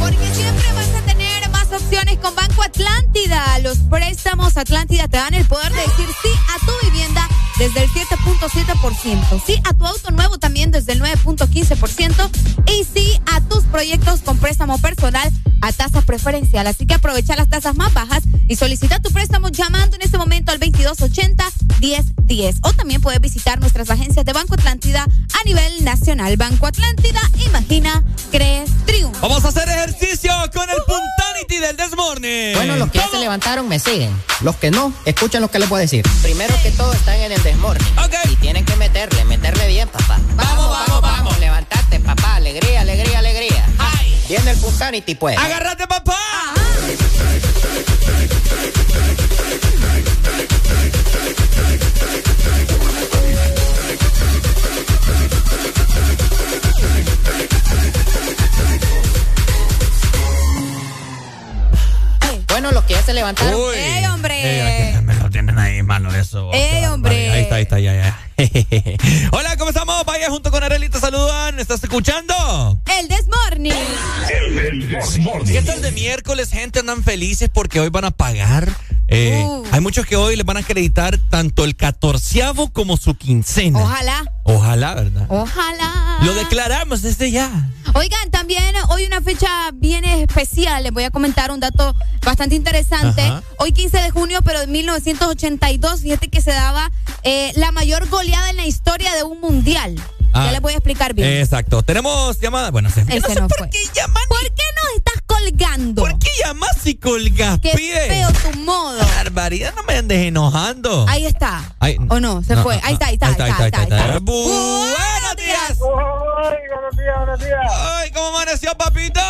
Porque siempre vas a tener más opciones con Banco Atlántida. Los préstamos Atlántida te dan el poder de decir sí a tu vivienda desde el 7.7%, sí a tu auto nuevo también desde el 9.15% y sí a tus proyectos con préstamo personal a tasa preferencial. Así que aprovecha las tasas más bajas y solicita tu préstamo llamando en este momento al 2280-1010. O también puedes visitar nuestras agencias de Banco Atlántida a nivel nacional. Banco Atlántida, imagina, cree, triunfa. Vamos a hacer ejercicio con el Puntanity del Desmorning. Bueno, los que ya se levantaron me siguen. Los que no, escuchen lo que les voy a decir. Primero que todo están en el desmorning. Y tienen que meterle, meterle bien, papá. Vamos, vamos, vamos. Viene el Puntanity, pues. ¡Agárrate, papá! Bueno, los que ya se levantaron. Uy. ¡Ey, hombre! Me lo tienen ahí, mano, eso. ¡Ey, hombre! Ahí está, ahí está, ya, ya. Hola, ¿cómo estamos? Vaya junto con Arely, te saludan. ¿Estás escuchando? El Desmorning. ¿Qué tal de miércoles, gente? Andan felices porque hoy van a pagar. Eh, Uh. Hay muchos que hoy les van a acreditar tanto el catorceavo como su quincena. Ojalá, Ojalá, ¿verdad? ojalá. Lo declaramos desde ya. Oigan, también hoy una fecha bien especial. Les voy a comentar un dato bastante interesante. Ajá. Hoy 15 de junio, pero de 1982, fíjate que se daba eh, la mayor goleada en la historia de un mundial. Ah, ya les voy a explicar bien. Exacto. Tenemos llamada. Bueno, se Ese no, fue. ¿Por qué nos estás colgando? ¿Por qué llamas y colgas, Qué pibe? feo tu modo. Barbaridad, no me andes enojando. Ahí está. Ay, ¿O no? Se no, fue. no, Ahí está, ahí está, ahí está, ahí está, ahí está. Buenos días. buenos días, buenos días. Ay, ¿cómo amaneció, papito?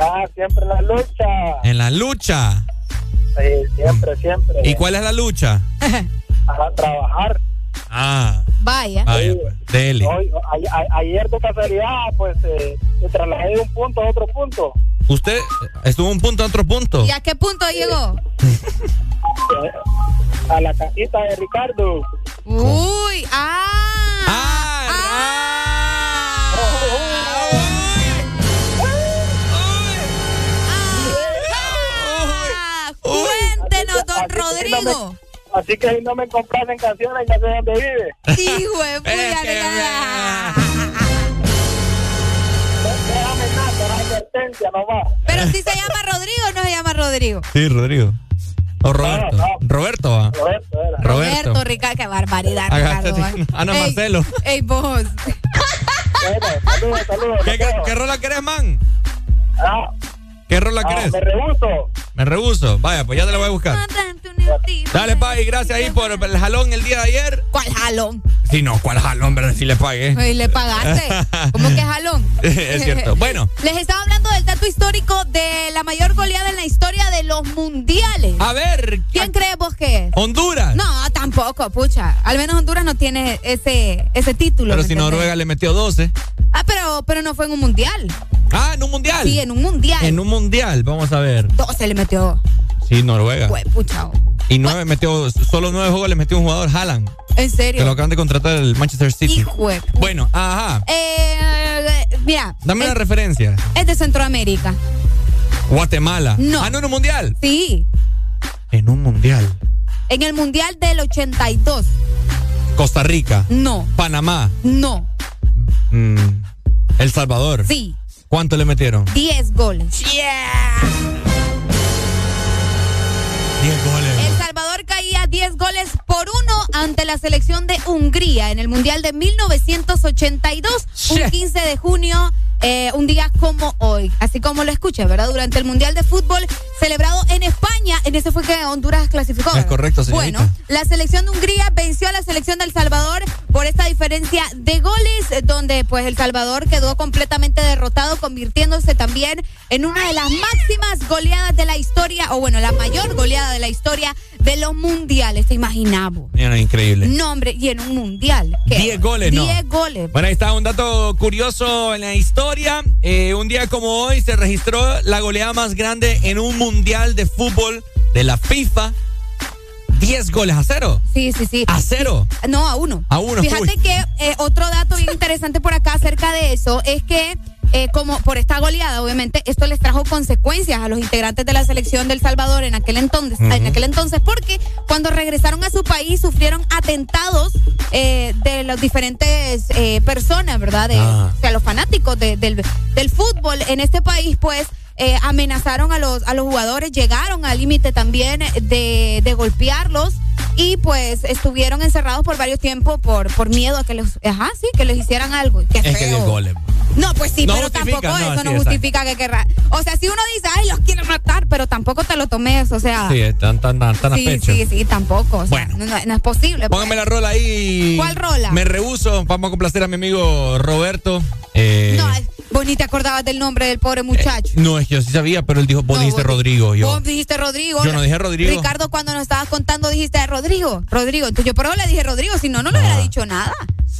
Ah, siempre en la lucha. En la lucha. Sí, siempre, siempre. ¿Y cuál es la lucha? A trabajar. Ah, Vaya. vaya, pues. Dele. Hoy, a- a- ayer de casualidad, pues, eh, me trasladé de un punto a otro punto. ¿Usted estuvo un punto a otro punto? ¿Y a qué punto llegó? A la casita de Ricardo. Uy, ah. Ah, Cuéntenos, don Rodrigo. Así que si no me comprasen canciones, ya sé dónde vive. Hijo de advertencia nomás. Pero si se llama Rodrigo o no se llama Rodrigo. Sí, Rodrigo. O Roberto. Roberto va. Roberto, era. Roberto. Roberto, Ricardo, qué barbaridad. Ricardo. Ah, no, Ey, Marcelo. Ey, vos. saludos, saludos. ¿Qué, qué, qué rola querés, man? Ah, ¿Qué rola ah, querés? me rehuso. Me rehuso. Vaya, pues ya te la voy a buscar. Dale, pa, y gracias ahí por el jalón el día de ayer. ¿Cuál jalón? Sí, no, ¿cuál jalón? ¿Verdad? Si le pagué. Ey, le pagaste. ¿Cómo que jalón? es cierto. Bueno, Les estaba hablando del dato histórico de la mayor goleada en la historia de los mundiales. a ver. ¿Quién crees vos que es? Honduras. No, tampoco, pucha. Al menos Honduras no tiene ese, ese título. Pero ¿me si entendés? Noruega le metió 12. Ah, pero, pero no fue en un mundial. Ah, en un mundial. Sí, en un mundial. En un mundial, vamos a ver. 12 le metió. Sí, Noruega. Pucha. oh. Y nueve metió, solo nueve juegos le metió un jugador, Haaland. En Que serio. lo acaban de contratar el Manchester City. Hijo de- Bueno, ajá. Eh, mira. Dame una es, referencia. es de Centroamérica. Guatemala. No. Ah, no, en un mundial. Sí. En un mundial. En el mundial del 82. Costa Rica. No. Panamá. No. Mm, El Salvador. Sí. ¿Cuánto le metieron? 10 goles. 10 goles. El Salvador caía 10 goles por uno ante la selección de Hungría en el Mundial de 1982, un 15 de junio, eh, un día como hoy. Así como lo escuché, ¿verdad? Durante el Mundial de Fútbol celebrado en España, en ese fue que Honduras clasificó. Es ¿verdad? correcto, señorita. Bueno, la selección de Hungría venció a la selección de El Salvador por esta diferencia de goles, donde pues El Salvador quedó completamente derrotado, convirtiéndose también en una de las máximas goleadas de la historia, o bueno, la mayor goleada de la historia de los mundiales, te imaginamos. Mira, increíble. No, hombre, y en un mundial. ¿qué? 10 goles, ¿no? 10 goles. Bueno, ahí está un dato curioso en la historia. Eh, un día como hoy se registró la goleada más grande en un mundial de fútbol de la FIFA. 10 goles a cero. Sí, sí, sí. ¿A cero? No, a uno. A uno, Fíjate uy. que eh, otro dato bien interesante por acá acerca de eso es que eh, como por esta goleada, obviamente, esto les trajo consecuencias a los integrantes de la selección del Salvador en aquel entonces, en aquel entonces, porque cuando regresaron a su país sufrieron atentados eh, de las diferentes eh, personas, ¿verdad? De, Ah. O sea, los fanáticos de- del, del fútbol en este país, pues. Eh, amenazaron a los a los jugadores, llegaron al límite también de, de golpearlos y pues estuvieron encerrados por varios tiempos por por miedo a que les ajá sí que les hicieran algo Qué Es feo. 10 goles. No, pues sí, No pero tampoco no, eso sí, no exacto. justifica que querrá. O sea, si uno dice, ay, los quiero matar, pero tampoco te lo tomes, o sea. Sí, están tan, tan, tan a sí, pecho. sí, sí, tampoco. o sea, no, no- no es posible. pues. Póngame la rola ahí. ¿Cuál rola? Me rehuso. Vamos a complacer a mi amigo Roberto. Eh, No, vos ni te acordabas del nombre del pobre muchacho. no, es que yo sí sabía, pero él dijo, vos No, dijiste vos- Rodrigo. Yo, Vos dijiste Rodrigo. Yo no dije Rodrigo. Ricardo, cuando nos estabas contando, dijiste Rodrigo. Rodrigo. Entonces yo por eso le dije Rodrigo, si no, no le hubiera dicho nada.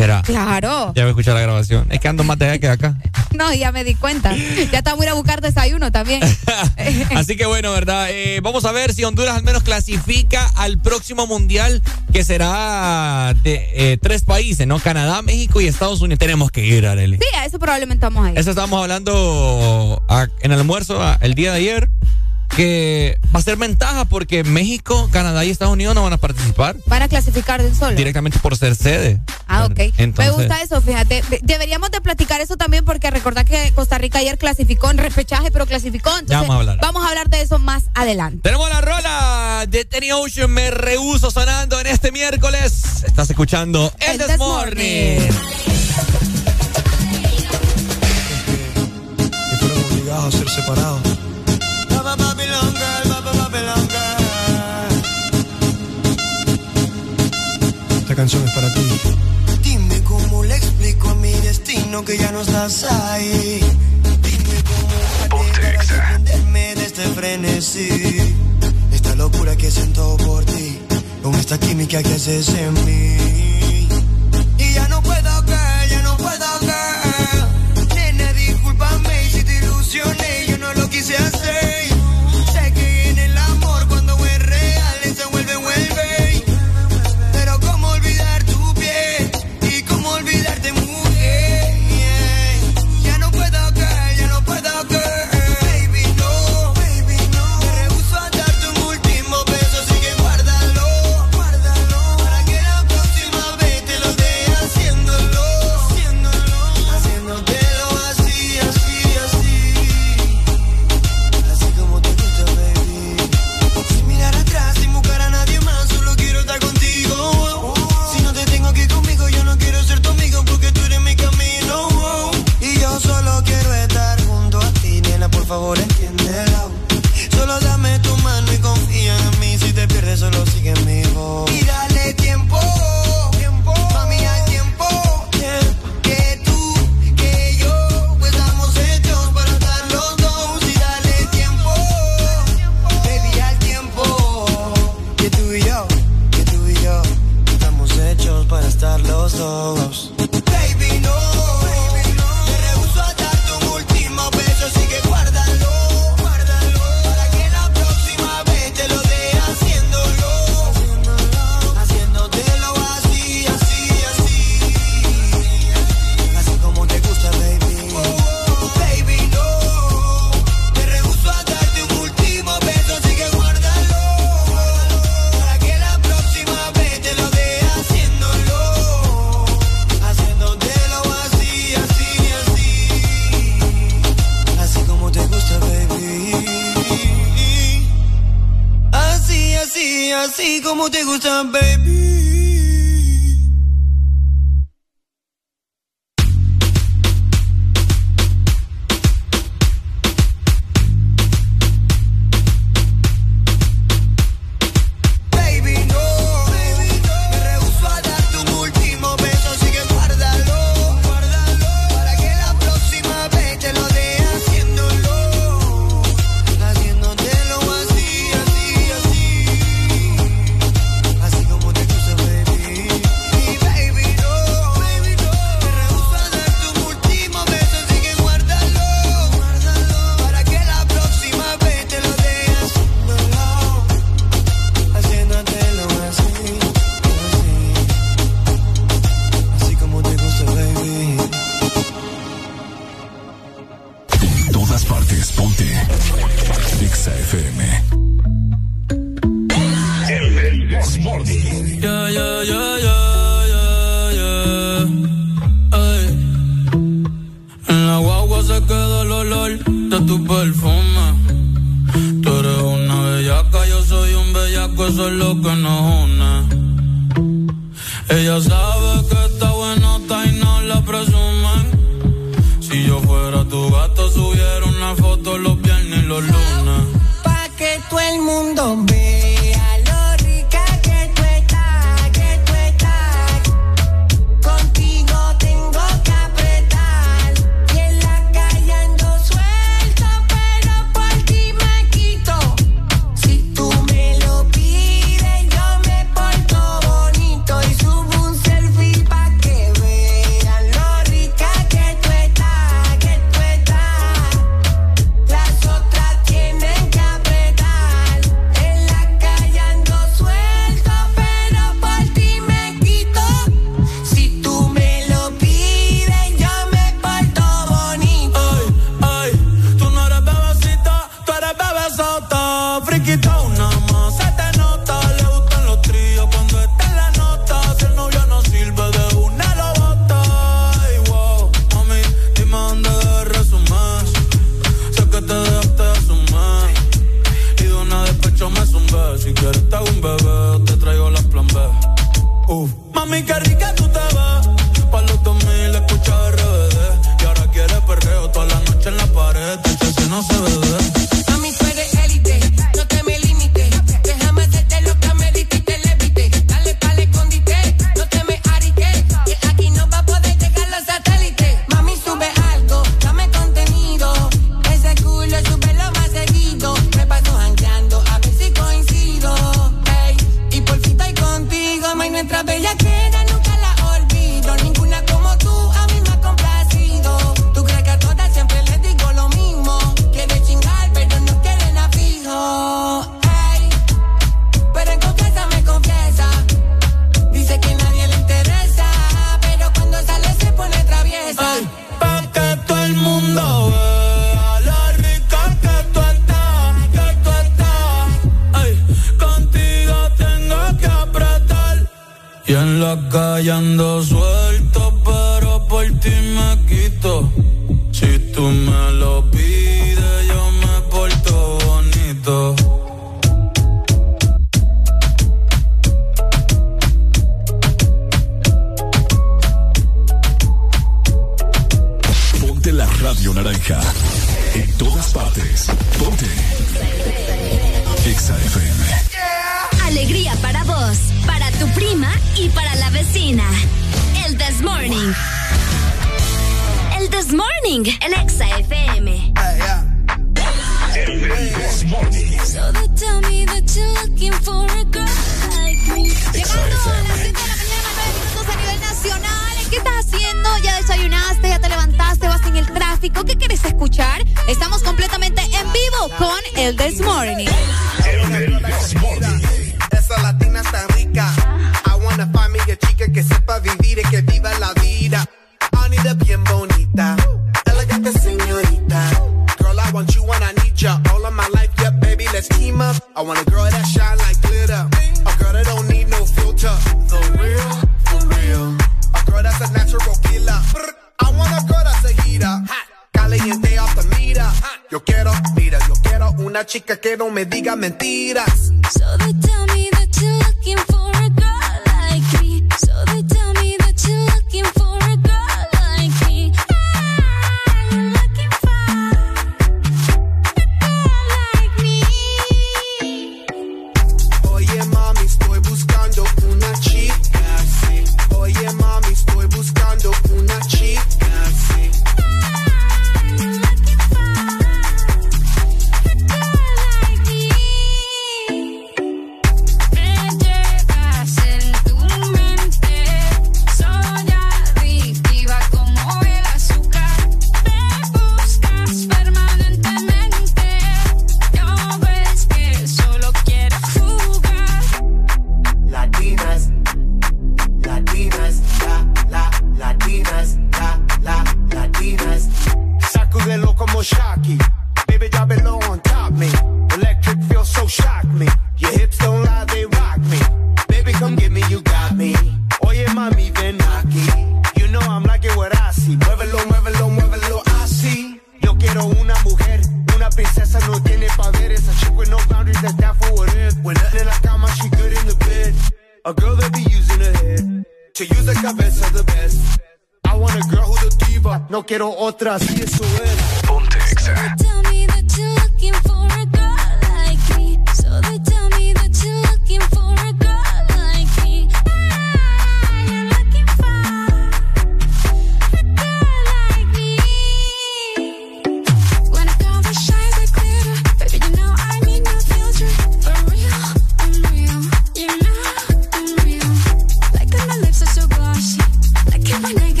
¿Será? Claro. Ya voy a escuchar la grabación. Es que ando más de allá que de acá. No, ya me di cuenta. Ya estamos a ir a buscar desayuno también. Así que bueno, ¿verdad? Eh, vamos a ver si Honduras al menos clasifica al próximo mundial que será de eh, tres países, ¿no? Canadá, México y Estados Unidos. Tenemos que ir, Arely. Sí, a eso probablemente vamos a ir. Eso estábamos hablando ah, en el almuerzo ah, el día de ayer. Que va a ser ventaja porque México, Canadá y Estados Unidos no van a participar Van a clasificar de un solo. directamente por ser sede. Ah, ok. Me gusta eso, fíjate. Deberíamos de platicar eso también porque recordar que Costa Rica ayer clasificó en repechaje, pero clasificó. Entonces, vamos a hablar. vamos a hablar de eso más adelante. Tenemos la rola de Tenny Ocean, me rehuso sonando en este miércoles. Estás escuchando El, This Morning. que fueron obligados a ser separados. Esta canción es para ti. Dime cómo le explico a mi destino que ya no estás ahí. Dime cómo desprenderme de este frenesí. Esta locura que siento por ti, con esta química que haces en mí. Y ya no puedo caer, ya no puedo caer. Nena, discúlpame si te ilusioné, sigue. Y dale tiempo, tiempo, mami hay tiempo. Que tú, que yo, pues estamos hechos para estar los dos. Y dale tiempo, baby al tiempo. Que tú y yo, que tú y yo, estamos hechos para estar los dos. Como te gusta, baby. Baby,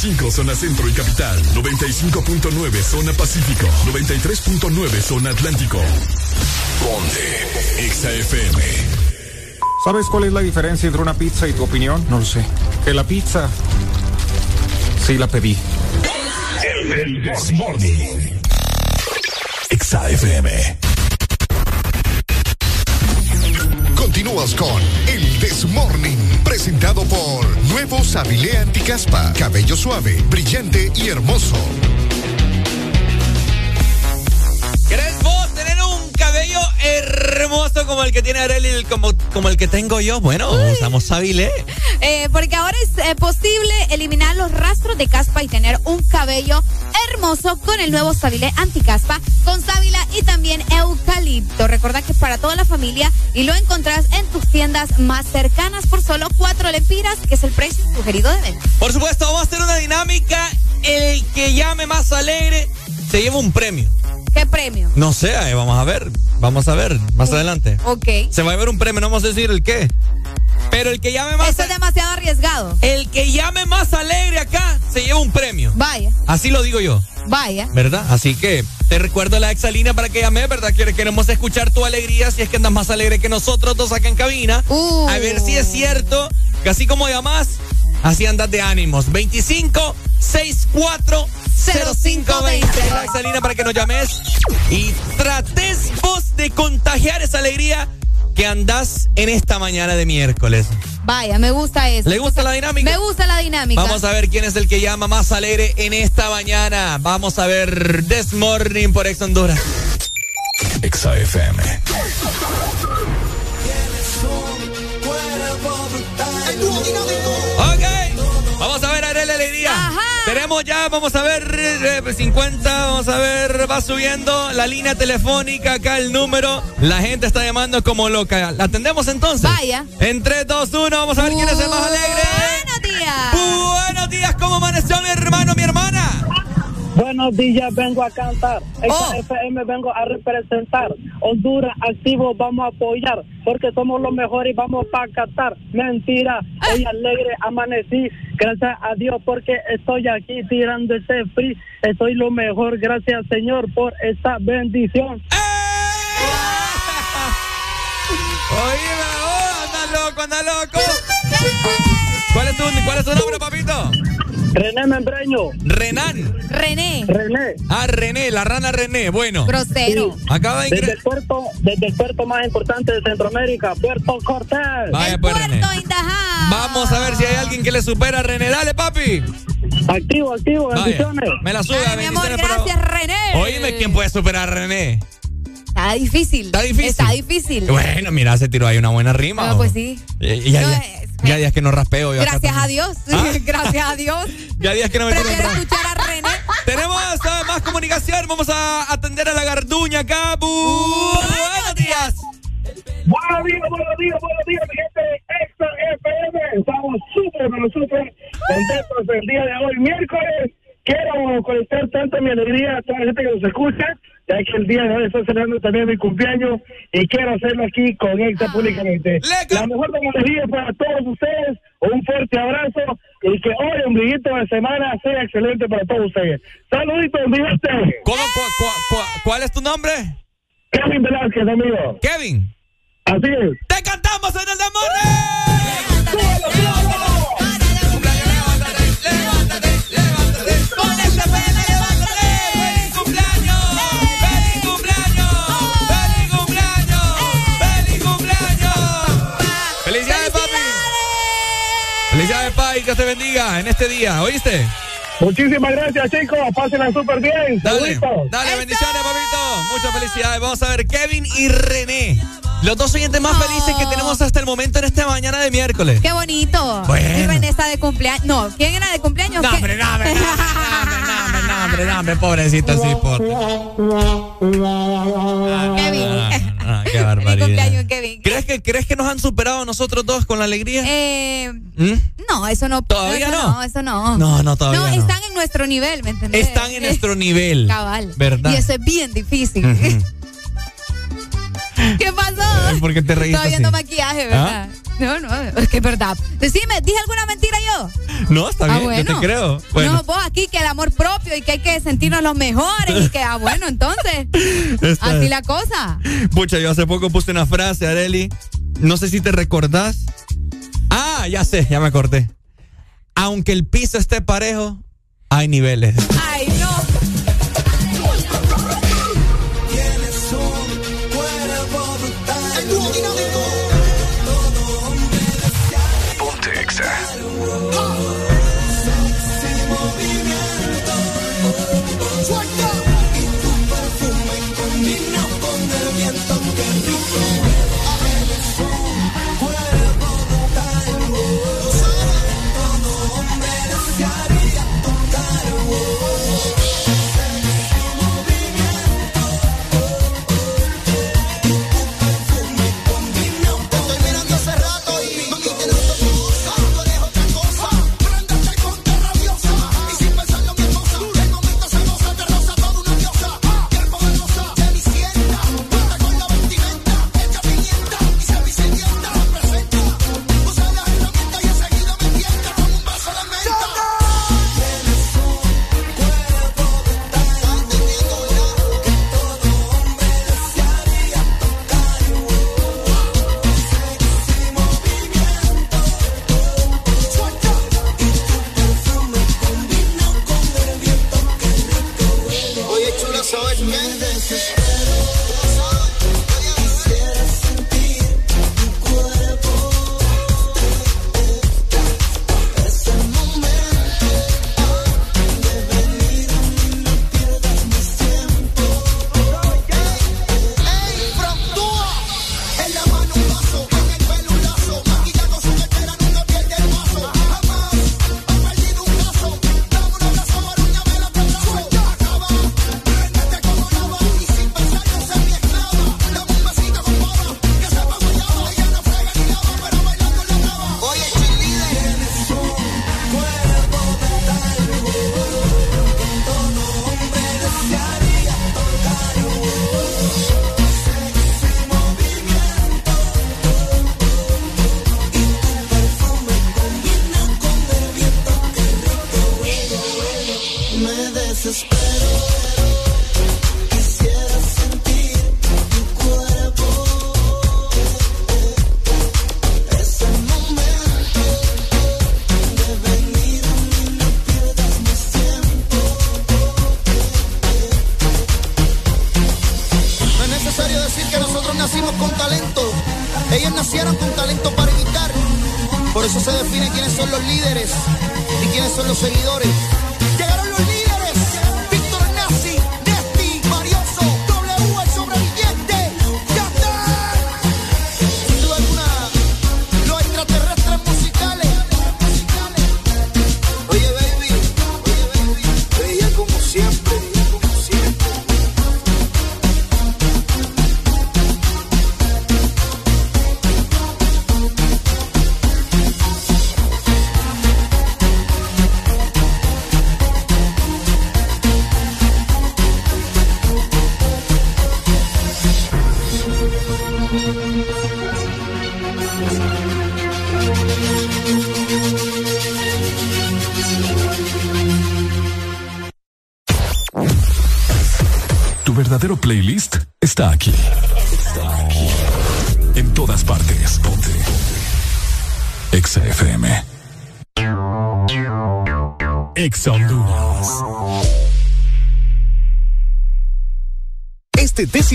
100.5 Zona Centro y Capital 95.9 Zona Pacífico 93.9 Zona Atlántico Ponte XAFM ¿Sabes cuál es la diferencia entre una pizza y tu opinión? No lo sé. Que la pizza sí la pedí. El Desmorning. XAFM Continúas con El Desmorning, presentado por Nuevo Sabilé Anticaspa. Cabello suave, brillante y hermoso. ¿Querés vos tener un cabello hermoso como el que tiene Arely, como, como el que tengo yo? Bueno, usamos Sabilé. Eh, porque ahora es eh, posible eliminar los rastros de caspa y tener un cabello hermoso con el nuevo Sabilé anticaspa con sábila y también eucalipto. Recuerda que es para toda la familia y lo encontrás en tus tiendas más cercanas por solo cuatro lempiras, que es el precio sugerido de venta. Por supuesto, vamos a hacer una dinámica. El que llame más alegre se lleva un premio. ¿Qué premio? No sé, eh, vamos a ver. Vamos a ver más adelante. Ok. Se va a ver un premio, no vamos a decir el qué. Pero el que llame más. Esto es demasiado arriesgado. El que llame más alegre acá se lleva un premio. Vaya, Así lo digo yo, vaya. ¿verdad? Así que te recuerdo la exalínea para que llame, ¿verdad? Queremos escuchar tu alegría si es que andas más alegre que nosotros dos acá en cabina. Uh. A ver si es cierto que así como llamas, así andas de ánimos. 25 64 0520 la exalínea para que nos llames y trates vos de contagiar esa alegría que andás en esta mañana de miércoles. Vaya, me gusta eso. ¿Le gusta la dinámica? Me gusta la dinámica. Vamos a ver quién es el que llama más alegre en esta mañana. Vamos a ver This Morning por Ex Honduras. XAFM Ok, Tenemos ya, vamos a ver, eh, 50, vamos a ver, va subiendo la línea telefónica, acá el número. La gente está llamando como loca. ¿La atendemos entonces? Vaya. En 3, 2, 1, vamos a ver quién es el más alegre. Buenos días. Buenos días, ¿cómo amaneció mi hermano, mi hermana? Buenos días, vengo a cantar. Oh. FM vengo a representar. Honduras activo, vamos a apoyar. Porque somos los mejores y vamos para Qatar. Mentira, hoy alegre amanecí. Gracias a Dios porque estoy aquí tirando ese free. Estoy lo mejor. Gracias, Señor, por esta bendición. Oíme, oh, anda loco, anda loco. ¿Cuál es tu, cuál es tu nombre, papito? René Membreño. Renan. René. René. Ah, René, la rana René. Bueno. Grosero. Acaba de Desde el puerto, desde el puerto más importante de Centroamérica, Puerto Cortés. Vaya, pues, René. Puerto Indajá. Vamos a ver si hay alguien que le supera a René. Dale, papi. Activo, activo, Vaya, bendiciones. Me la sube, Ay, mi amor, bendiciones, pero- gracias, René. Oíme, ¿quién puede superar a René? Está difícil. Está difícil. Está difícil. Bueno, mira, se tiró ahí una buena rima. No, ¿o? pues sí. Eh, Ya, No, ya, es- ya días que no raspeo. yo acá Gracias a. Dios. ¿Ah? Gracias a Dios. Ya días que no me Prefiero escuchar a René. Tenemos eh, más comunicación. Vamos a atender a la garduña acá. Bu- Buenos días. Buenos días, buenos días, buenos días, mi gente de Extra FM. Estamos súper, pero súper contentos el día de hoy, miércoles. Quiero conectar tanto mi alegría a toda la gente que nos escucha, ya que el día de hoy estoy celebrando también mi cumpleaños y quiero hacerlo aquí con Extra públicamente. La mejor de las alegrías para todos ustedes, un fuerte abrazo y que hoy, ombliguito de semana, sea excelente para todos ustedes. Saluditos, mi gente. ¿Cómo, cua- cua- cua- ¿Cuál es tu nombre? Kevin Velázquez, amigo. Kevin. Así es. ¡Te cantamos en el demonio! Que te bendiga en este día, ¿oíste? Muchísimas gracias, chicos. Pásenla súper bien. Dale, Saluditos. dale, bendiciones, papito. Muchas felicidades. Vamos a ver, Kevin y René. Los dos oyentes más felices que tenemos hasta el momento en esta mañana de miércoles. Qué bonito. Bueno. Y René está de cumpleaños. No, ¿quién era de cumpleaños? No, hombre, no, hombre, no, No, hombre, no, hombre, pobrecito, sí, por. Kevin. Ah, qué Feliz barbaridad. cumpleaños, Kevin. ¿Crees que, ¿Crees que nos han superado nosotros dos con la alegría? Eh, ¿Mm? no, eso no. ¿Todavía eso no? No, eso no. No, no, todavía no. están en nuestro nivel, ¿me entendés? Están en nuestro nivel. Cabal. ¿Verdad? Y eso es bien difícil. ¿Qué pasó? ¿Por qué te reíste Estoy así? viendo maquillaje, ¿verdad? No, no, es que es verdad. Decime, ¿dije alguna mentira yo? No, está Ah, bien, yo te creo. Bueno, No, vos aquí que el amor propio y que hay que sentirnos los mejores y que, ah, bueno, entonces, está así la cosa. Pucha, yo hace poco puse una frase, Areli. No sé si te recordás. Ah, ya sé, ya me acordé. Aunque el piso esté parejo, hay niveles. Ay, no.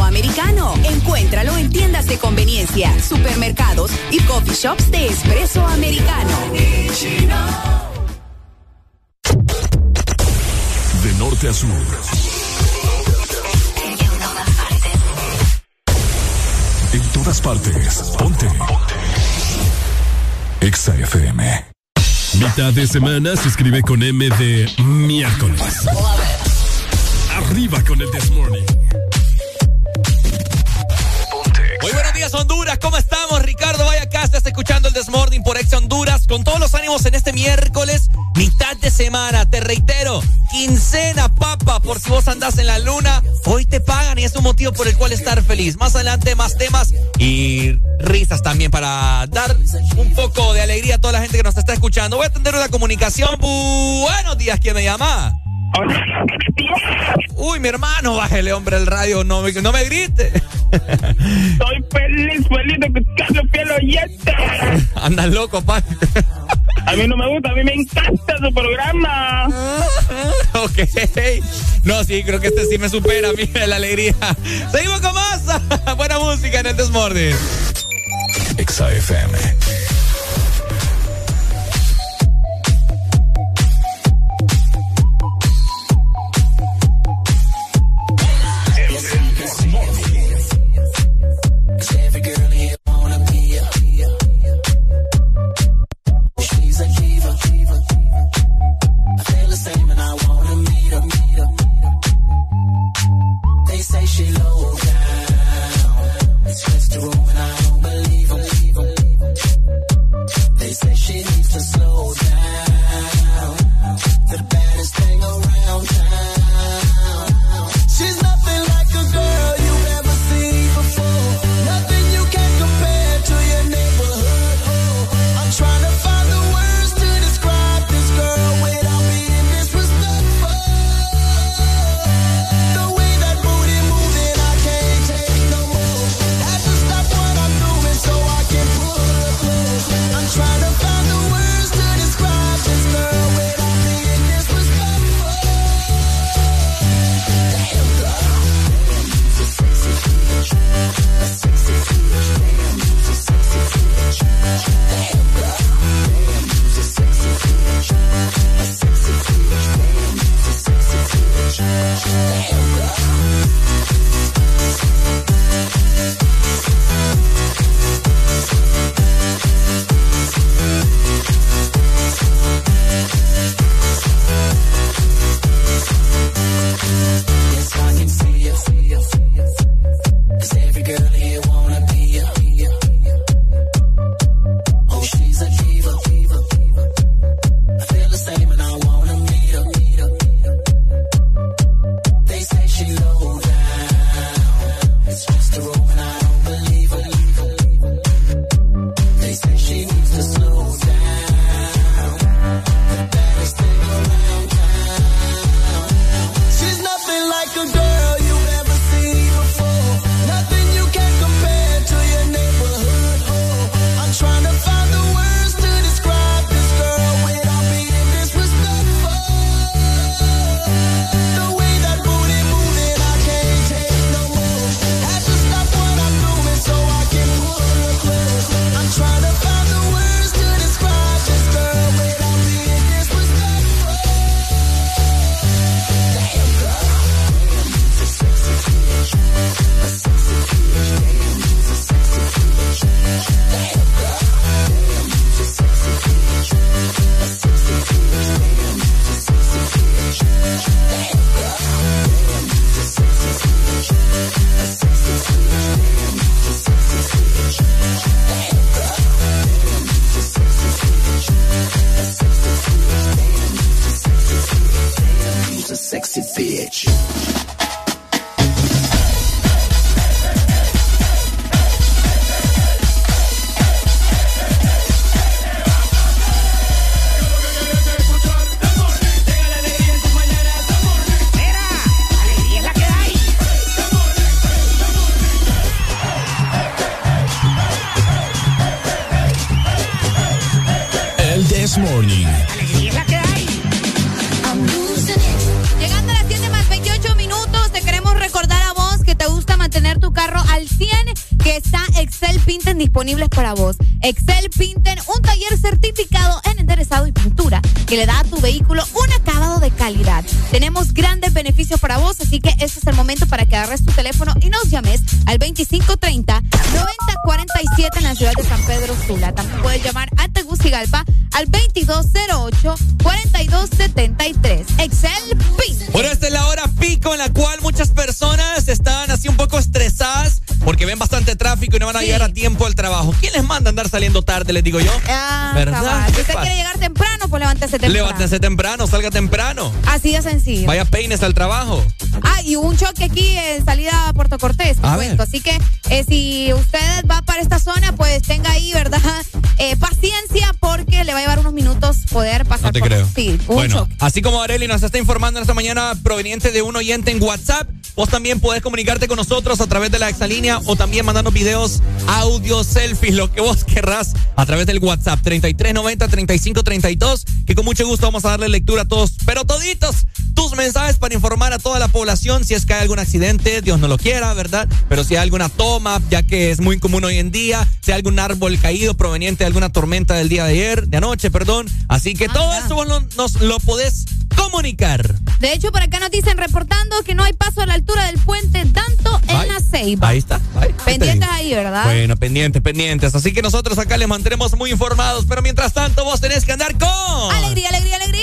Americano. Encuéntralo en tiendas de conveniencia, supermercados y coffee shops de espresso americano. De norte a sur. En todas partes. Ponte. Exa FM. Mitad de semana se escribe con M de miércoles. Arriba con el This Morning. Miércoles, mitad de semana. Te reitero, quincena, papa, por si vos andás en la luna, hoy te pagan y es un motivo por el cual estar feliz. Más adelante, más temas y risas también para dar un poco de alegría a toda la gente que nos está escuchando. Voy a atender una comunicación. Buenos días, ¿quién me llama? Uy, mi hermano, bájele, hombre, el radio, no me, no me grite. Estoy feliz, feliz de escucharlo, fiel oyente. Andas loco, pa. A mí no me gusta, a mí me encanta su programa. ok. No, sí, creo que este sí me supera, mira la alegría. Seguimos con más. Buena música en el Desmorning. Exa saliendo tarde, les digo yo. Ah, Si usted quiere llegar temprano, pues levántese temprano. Levántese temprano, salga temprano. Así de sencillo. Vaya peines al trabajo. Ah, y hubo un choque aquí en salida a Puerto Cortés, a cuento. Así que eh, si usted va para esta zona, pues tenga ahí, ¿verdad? Eh, paciencia porque le va a llevar unos minutos poder pasar. No te por creo. Sí, un bueno, choque. Así como Areli nos está informando esta mañana proveniente de un oyente en WhatsApp. Vos también podés comunicarte con nosotros a través de la exalínea o también mandarnos videos, audios, selfies, lo que vos querrás a través del WhatsApp 3390-3532, que con mucho gusto vamos a darle lectura a todos, pero toditos tus mensajes para informar a toda la población si es que hay algún accidente, Dios no lo quiera, ¿verdad? Pero si hay alguna toma, ya que es muy común hoy en día, si hay algún árbol caído proveniente de alguna tormenta del día de ayer, de anoche, perdón. Así que ah, todo eso vos nos lo podés comunicar de hecho, por acá nos dicen reportando que no hay paso a la altura del puente tanto en la Ceiba. Ahí está. Ahí, pendientes ahí, ¿verdad? Bueno, pendientes, pendientes. Así que nosotros acá les mantenemos muy informados. Pero mientras tanto, vos tenés que andar con. ¡Alegría, alegría, alegría!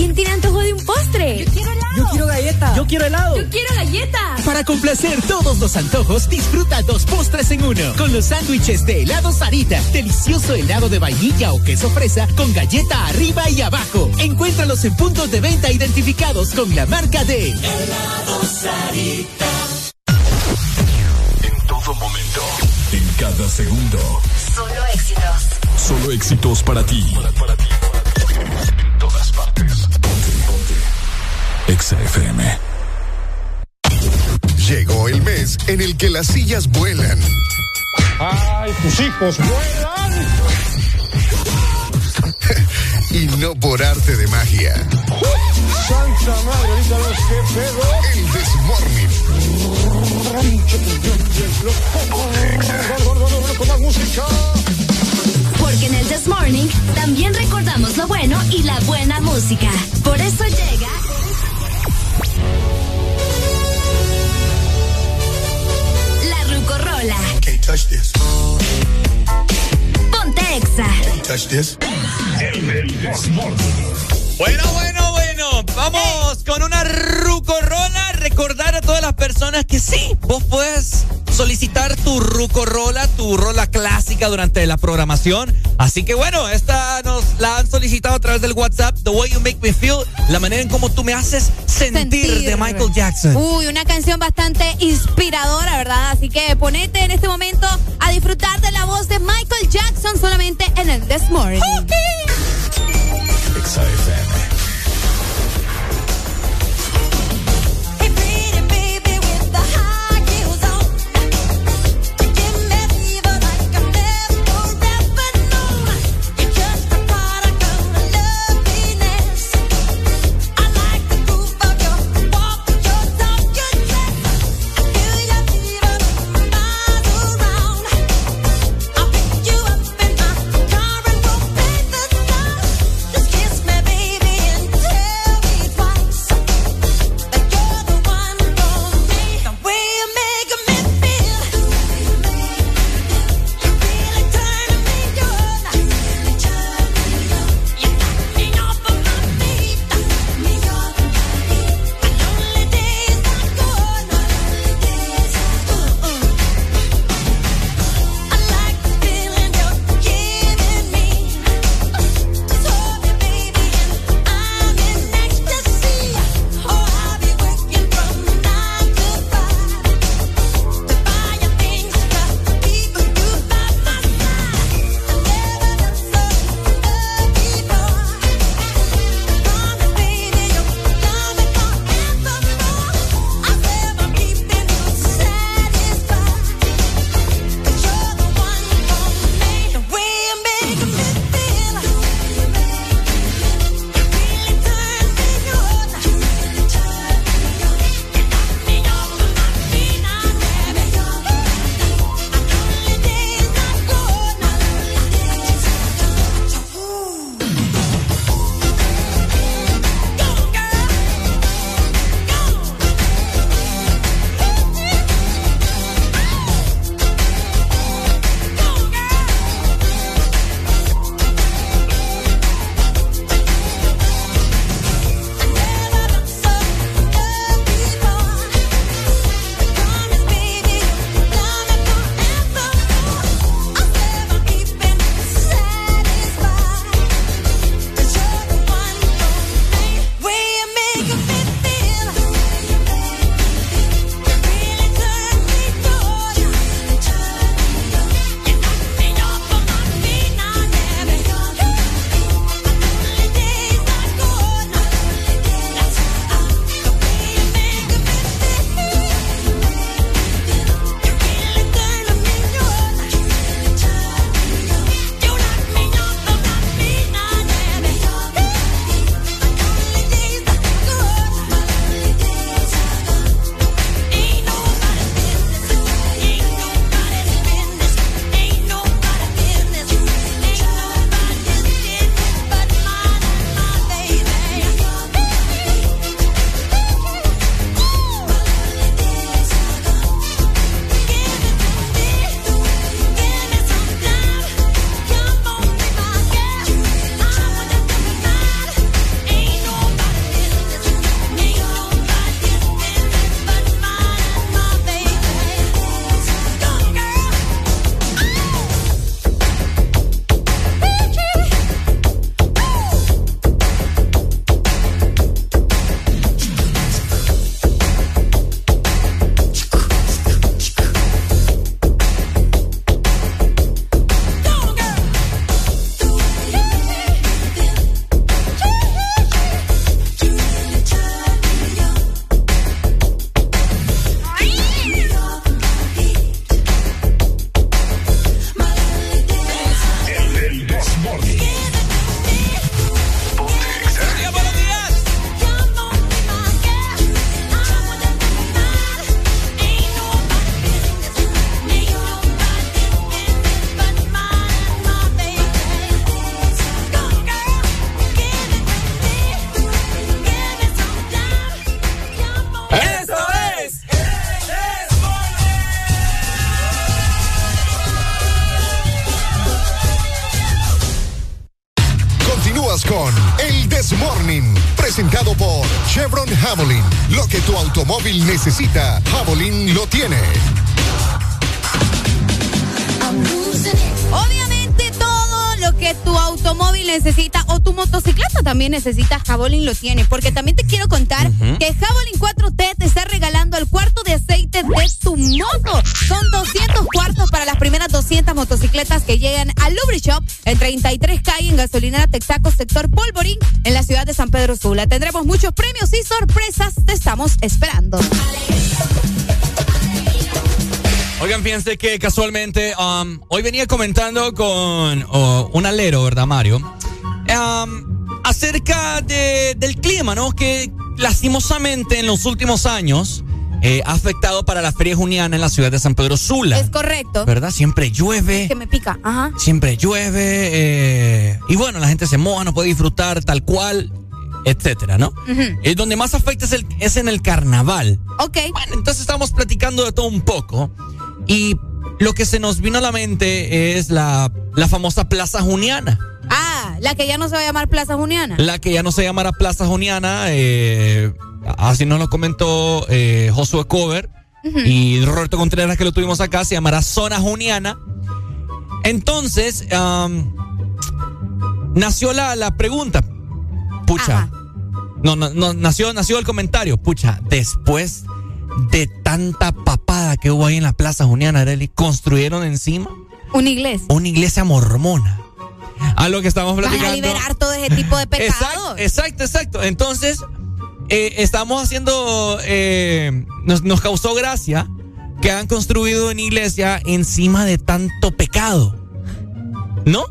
¿Quién tiene antojo de un postre? Yo quiero helado. Yo quiero galleta. Yo quiero helado. Yo quiero galleta. Para complacer todos los antojos, disfruta dos postres en uno. Con los sándwiches de helado Sarita. Delicioso helado de vainilla o queso fresa con galleta arriba y abajo. Encuéntralos en puntos de venta identificados con la marca de Helado Sarita. En todo momento. En cada segundo. Solo éxitos. Solo éxitos para ti. En todas partes. Ponte, ponte. Exa FM. Llegó el mes en el que las sillas vuelan. ¡Ay, tus hijos vuelan! y no por arte de magia. ¡Santa madre, ahorita los que pedo! El música! Porque en el This Morning también recordamos lo bueno y la buena música. Por eso llega. La Rucorola. Can't touch this. Ponte Exa. Can't touch this. Bueno, bueno, bueno. Vamos con una rucorola. Recordar a todas las personas que sí, vos puedes solicitar tu rucorola, tu rola clásica durante la programación. Así que bueno, esta nos la han solicitado a través del WhatsApp. The way you make me feel, la manera en cómo tú me haces sentir, de Michael Jackson. Uy, una canción bastante inspiradora, ¿verdad? Así que ponete en este momento a disfrutar de la voz de Michael Jackson solamente en el This Morning. Necesita, Javelin lo tiene. Obviamente todo lo que tu automóvil necesita o tu motocicleta también necesita, Javelin lo tiene. Porque también te quiero contar que Javelin 4T te está regalando el cuarto de aceite de tu moto. Son 200 cuartos para las primeras 200 motocicletas que llegan al Lubrishop en 33 calle en gasolinera Texaco, sector Polvorín, en la ciudad de San Pedro Sula. Tendremos muchos premios y sorpresas. Estamos esperando. Oigan, fíjense que casualmente um, hoy venía comentando con oh, un alero, ¿verdad, Mario? Um, acerca de- del clima, ¿no? Que lastimosamente en los últimos años eh, ha afectado para la feria juniana en la ciudad de San Pedro Sula. Es correcto. ¿Verdad? Siempre llueve. Que me pica. Ajá. Siempre llueve. eh, y bueno, la gente se moja, no puede disfrutar tal cual, etcétera, ¿no? Eh, donde más afecta es, el- es en el carnaval. Ok. Bueno, entonces estamos platicando de todo un poco. Y lo que se nos vino a la mente es la, la famosa Plaza Juniana. Ah, la que ya no se va a llamar Plaza Juniana. La que ya no se llamará Plaza Juniana. eh, así nos lo comentó eh, Josué Cover. Y Roberto Contreras, que lo tuvimos acá, se llamará Zona Juniana. Entonces, nació la, la pregunta. Pucha. No, no, no, nació, nació el comentario. Pucha, después de tanta papada que hubo ahí en la Plaza Juniana, Arely, construyeron encima Una iglesia. una iglesia mormona. A lo que estamos Vas a platicando. liberar todo ese tipo de pecados. Exacto, exacto, exacto. Entonces, eh, estamos haciendo, eh, nos, nos causó gracia que han construido una iglesia encima de tanto pecado. ¿No?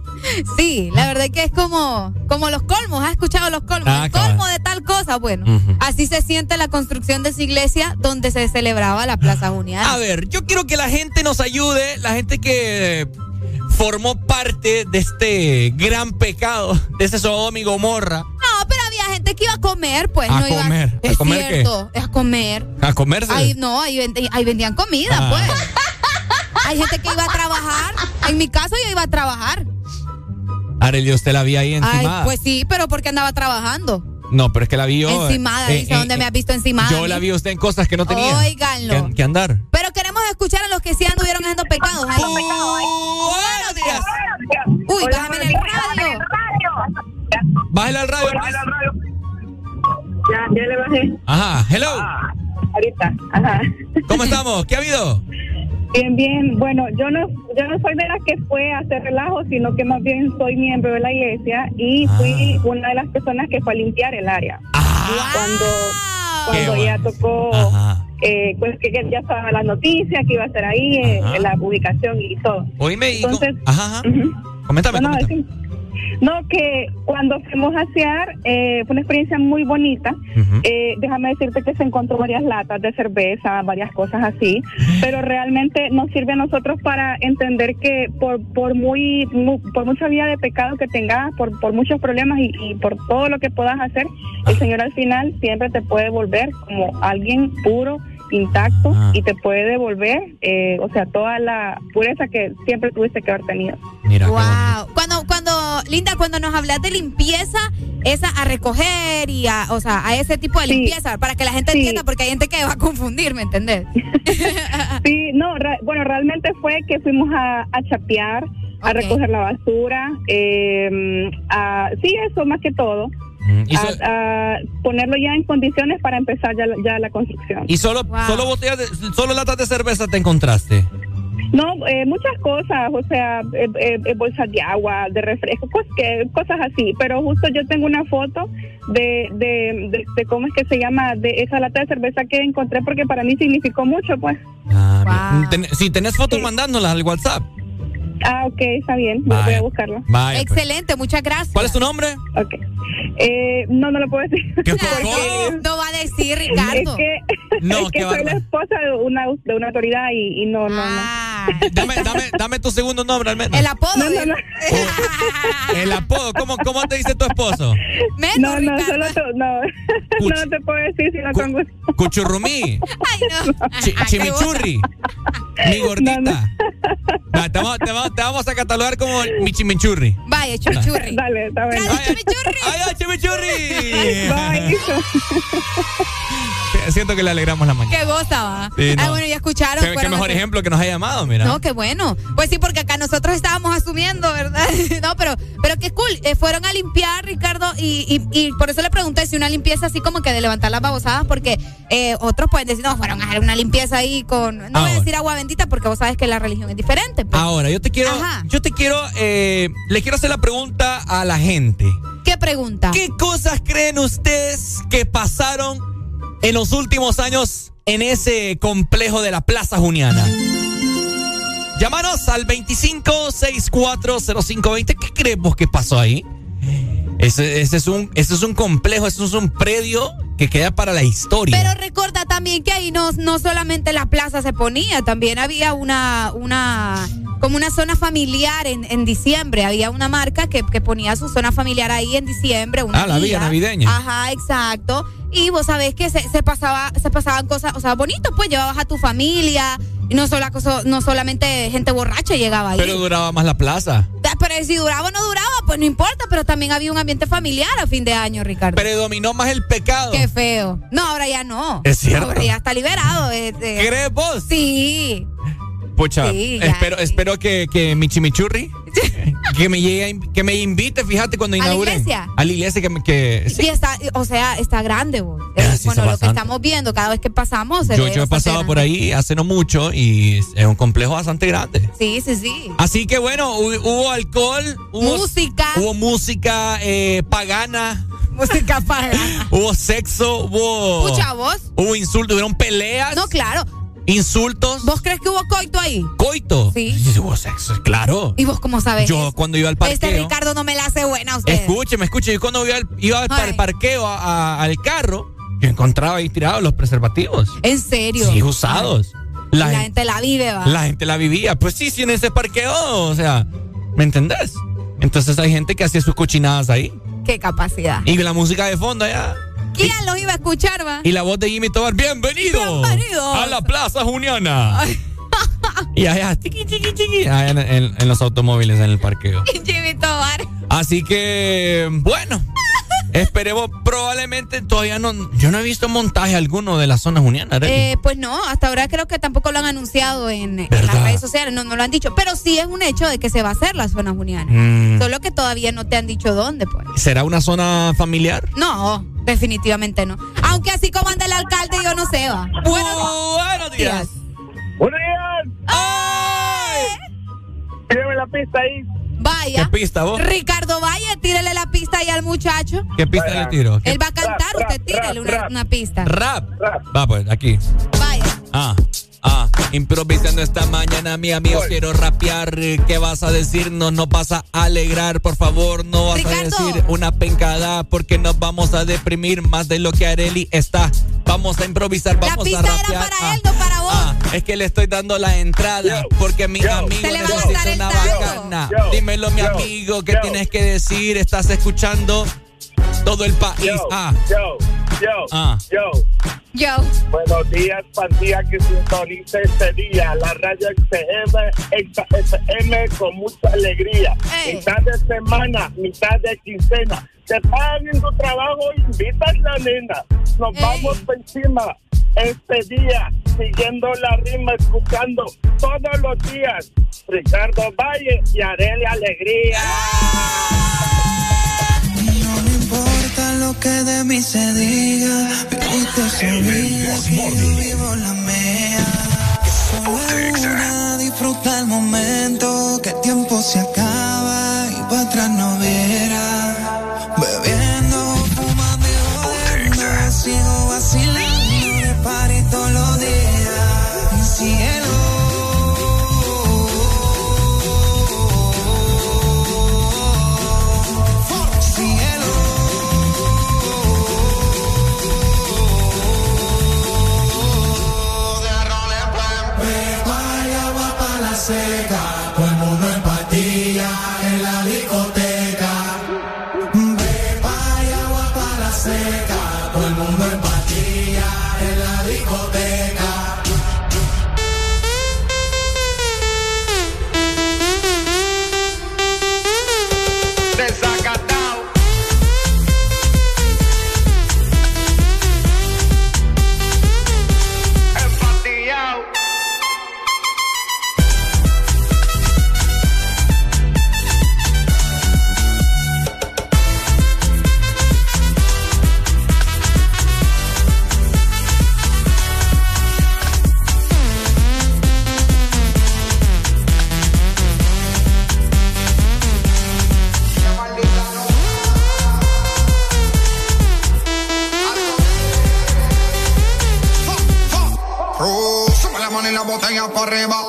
Sí, la verdad que es como, como los colmos. ¿Has escuchado los colmos? Ah, el colmo de tal cosa. Bueno, así se siente la construcción de esa iglesia donde se celebraba la Plaza Juniana. A ver, yo quiero que la gente nos ayude, la gente que formó parte de este gran pecado, de ese Sodoma y Gomorra, No, pero había gente que iba a comer, pues. A no iba- comer. ¿A Es comer qué? cierto, es a comer. a comerse. Ahí no, ahí vendían comida, Ah. pues. Hay gente que iba a trabajar. En mi caso yo iba a trabajar. Arely, usted la vi ahí Ay, encimada. pues sí, pero porque andaba trabajando. No, pero es que la vi yo. encimada, eh, dice, eh, ¿dónde eh, me has visto encimada? Yo la vi a usted en cosas que no tenía. Óiganlo. Que, que andar. Pero queremos escuchar a los que sí anduvieron haciendo pecados. ahí. Buenos días. Uy, bájame en el radio. Bájale al radio. pues. Ya, ya le bajé. Ajá, hello. Ahorita. Ajá. ¿Cómo estamos? ¿Qué ha habido? Bien, bien. Bueno, yo no, yo no soy de las que fue a hacer relajo, sino que más bien soy miembro de la iglesia y fui una de las personas que fue a limpiar el área. Cuando, cuando Qué ya tocó, eh, pues que que ya estaba la noticia que iba a ser ahí, eh, la ubicación y todo. Oíme y. Entonces, Ajá, ajá. Coméntame, no, coméntame. No, que cuando fuimos a asear eh, fue una experiencia muy bonita. Eh, déjame decirte que se encontró varias latas de cerveza, varias cosas así, pero realmente nos sirve a nosotros para entender que por por muy, mu- por mucha vida de pecado que tengas, por, por muchos problemas y, y por todo lo que puedas hacer, el Señor al final siempre te puede volver como alguien puro intacto y te puede devolver, eh, o sea, toda la pureza que siempre tuviste que haber tenido. Mira, Wow. Cuando, cuando, Linda, cuando nos hablas de limpieza, esa a recoger y a, o sea, a ese tipo de Sí. limpieza, para que la gente Sí. entienda, porque hay gente que va a confundir, ¿me entendés? Sí, no, re- bueno, realmente fue que fuimos a, a chapear, a recoger la basura, eh, a, sí, eso más que todo, y a, so- a ponerlo ya en condiciones para empezar ya, la- ya la construcción. Y solo, solo botellas, de, solo latas de cerveza te encontraste. No, eh, muchas cosas, o sea, eh, eh, eh, bolsas de agua, de refresco, cos- que- cosas así. Pero justo yo tengo una foto de, de, de, de cómo es que se llama, de esa lata de cerveza que encontré, porque para mí significó mucho, pues. Ah, Ten- si tenés fotos, mandándolas al WhatsApp. Ah, ok, está bien, voy Vaya. a buscarlo. Vaya, pues. Excelente, muchas gracias. ¿Cuál es tu nombre? Ok. Eh, no, no lo puedo decir. ¿Qué Porque- No va a decir, Ricardo. Es que, No, es que soy la esposa de una, de una autoridad y, y no, no, Dame, dame, dame tu segundo nombre al menos. El apodo. No, no, no. El apodo, ¿cómo, cómo te dice tu esposo? no, no, solo tú, no, no te puedo decir si no con gusto. Cuchurrumí. Ay, no. Chi- chimichurri. Mi gordita. Va, te, vamos, te vamos- te vamos a catalogar como Michimichurri. Vaya, chimichurri. Dale, está bien. Gracias, chimichurri. ¡Ay, chimichurri! Bye. Siento que le alegramos la mañana. Qué goza, va. Sí, no. Ah, bueno, ya escucharon. Qué, qué mejor ejemplo que nos ha llamado, mira. No, qué bueno. Pues sí, porque acá nosotros estábamos asumiendo, ¿verdad? no, pero, pero qué cool. Eh, fueron a limpiar, Ricardo, y, y, y por eso le pregunté si una limpieza así como que de levantar las babosadas, porque eh, otros pueden decir, no, fueron a hacer una limpieza ahí con. No voy a Ahora. decir agua bendita porque vos sabes que la religión es diferente. pues. Ahora, yo te quiero, Ajá. yo te quiero, eh, le quiero hacer la pregunta a la gente. ¿Qué pregunta? ¿Qué cosas creen ustedes que pasaron en los últimos años en ese complejo de la Plaza Juniana? Llámanos al 25640520. ¿Qué creemos que pasó ahí? Ese, ese es un, ese es un complejo, ese es un predio que queda para la historia. Pero recuerda también que ahí no, no solamente la plaza se ponía, también había una, una, como una zona familiar en, en diciembre. Había una marca que, que ponía su zona familiar ahí en diciembre. Una Ah, la guía. navideña. Ajá, exacto. Y vos sabés que se, se pasaba, se pasaban cosas, o sea, bonitos, pues llevabas a tu familia. Y no, solo, no solamente gente borracha llegaba ahí. Pero duraba más la plaza. Ah, Pero si duraba o no duraba, pues no importa, pero también había un ambiente familiar a fin de año, Ricardo. Predominó más el pecado. Qué feo. No, ahora ya no. Es cierto. Ahora ya está liberado. este. ¿Crees vos? Sí. Pucha, Sí, ya, espero, espero que, que mi chimichurri que me llegue, que me invite, fíjate, cuando ¿A la iglesia? A la iglesia que que Y está, o sea, está grande, vos. Eh, Ah, sí, bueno, lo que estamos viendo cada vez que pasamos. se yo, ve yo he pasado grande. por ahí hace no mucho y es un complejo bastante grande. Sí, sí, sí. Así que bueno, hu- hubo alcohol, hubo Música. hubo música eh, pagana, Música pagana. hubo sexo, hubo Escucha, vos. hubo insultos, hubieron peleas, No, claro. Insultos, ¿Vos crees que hubo coito ahí? coito. Sí. hubo sexo, claro. ¿Y vos cómo sabes? Yo cuando iba al parqueo. Este Ricardo no me la hace buena a usted. Escúcheme, escúcheme. Yo cuando iba al, iba al parqueo a- a- al carro, yo encontraba ahí tirados los preservativos. ¿En serio? Sí, usados. La, La, gen- gente la vive, va. la gente la vivía. Pues sí, sí, en ese parqueo, o sea, ¿me entendés? Entonces hay gente que hacía sus cochinadas ahí. Qué capacidad. Y la música de fondo allá. ¿Quién los iba a escuchar, va? Y la voz de Jimmy Tobar, bienvenido. Bienvenidos. A la Plaza Juniana. y allá, chiqui, chiqui, chiqui. allá en, en- en los automóviles en el parqueo. Jimmy Tobar. Así que, bueno, esperemos, probablemente todavía no, yo no he visto montaje alguno de la zona juniana. Eh, pues no, hasta ahora creo que tampoco lo han anunciado en, en las redes sociales, no, no lo han dicho, pero sí es un hecho de que se va a hacer la zona juniana. Mm. Solo que todavía no te han dicho dónde, pues. ¿Será una zona familiar? No, definitivamente no. Aunque así como anda el alcalde, yo no sé, va. Buenos días. ¡Buenos días! ¡Ay! Tírame la pista ahí. Vaya. ¿Qué pista vos? Ricardo Valle, tírele la pista ahí al muchacho. ¿Qué pista le tiro? ¿Qué- Él va a cantar, Rap, usted rap, tírele una, rap. una pista. Rap. Rap. Va pues, aquí. Vaya. Ah, ah, improvisando esta mañana, mi amigo, quiero rapear. ¿Qué vas a decir? No nos vas a alegrar, por favor, no vas Ricardo. a decir una pencada, porque nos vamos a deprimir más de lo que Areli está. Vamos a improvisar, La vamos a pista rapear. era para Ah, él, no para vos. ah, es que le estoy dando la entrada, porque mi yo. amigo a necesita una bacana. Yo, Dímelo, mi yo, amigo, ¿qué yo. tienes que decir? Estás escuchando todo el país. Yo, Ah, yo, yo, Ah. yo. Yo. Buenos días, pandilla que sintoniza este día. La radio XM, XFM con mucha alegría. Ey. Mitad de semana, mitad de quincena. Te pagan en tu trabajo, invitas la nena. Nos Ey. vamos por encima este día, siguiendo la rima, escuchando todos los días. Ricardo Valle y Arely Alegría. Me importa lo que de mí se diga, viviste su vida, yo vivo la mía. Solo una, disfruta el momento, que el tiempo se acaba y para atrás no viera. Bebiendo, fumando y jodiendo, sigo vacilando de party para para arriba.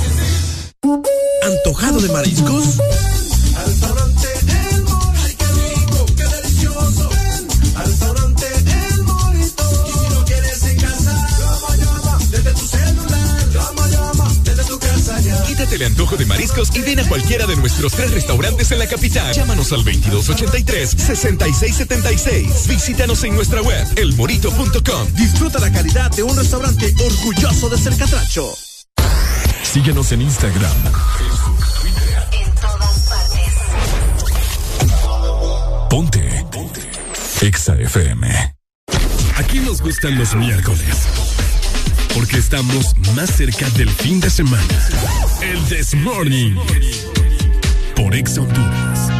¿Antojado de mariscos? Al restaurante El Mor, ay qué rico, qué delicioso. Ven al restaurante El Morito. Y si no quieres en casa, llama, llama, desde tu celular. Llama, llama, desde tu casa ya. Quítate el antojo de mariscos y ven a cualquiera de nuestros tres restaurantes en la capital. Llámanos al 2283-6676. Visítanos en nuestra web, elmorito.com. Disfruta la calidad de un restaurante orgulloso de ser catracho. Síguenos en Instagram, Ponte. Ponte. Exa FM. Aquí nos gustan los miércoles. Porque estamos más cerca del fin de semana. El This Morning. Por Exa Honduras.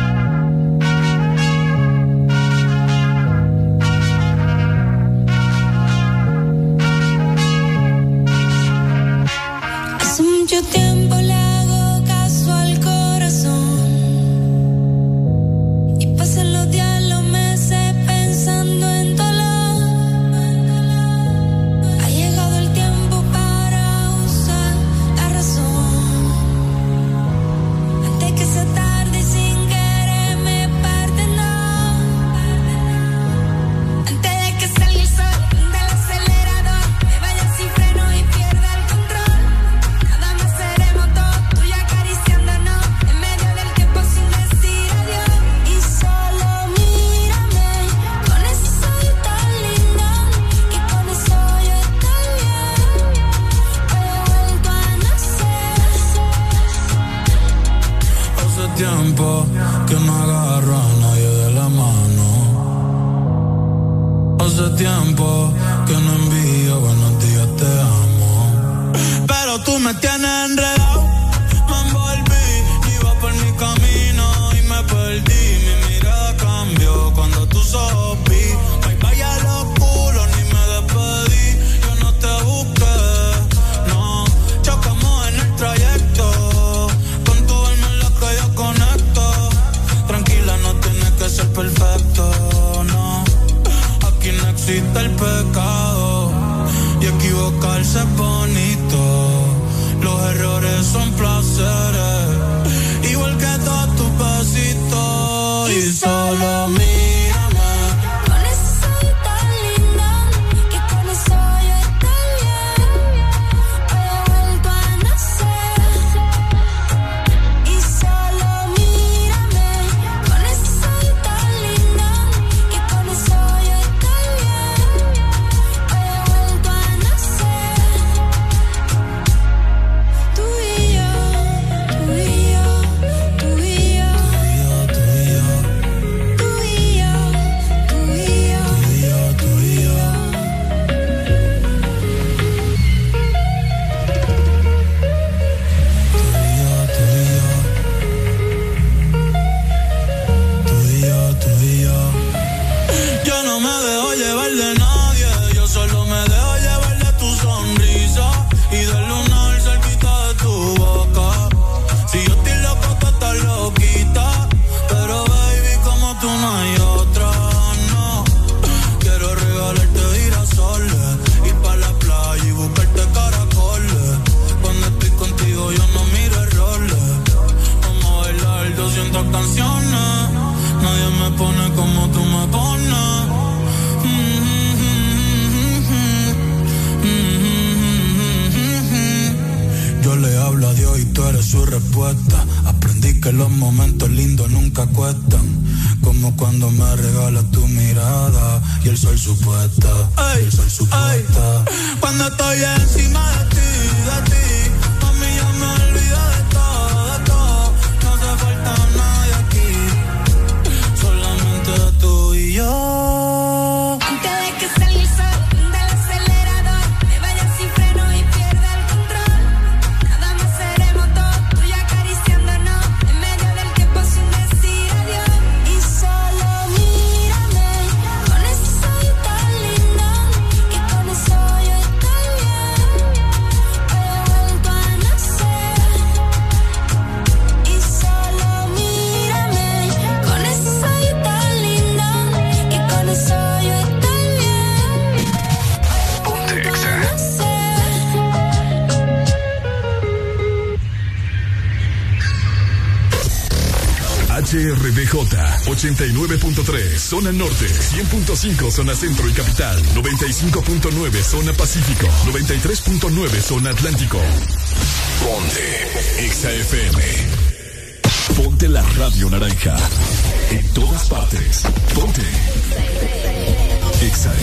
89.3 Zona Norte 100.5 Zona Centro y Capital 95.9 Zona Pacífico 93.9 Zona Atlántico. Ponte Exa FM Ponte la radio naranja En todas partes. Ponte Exa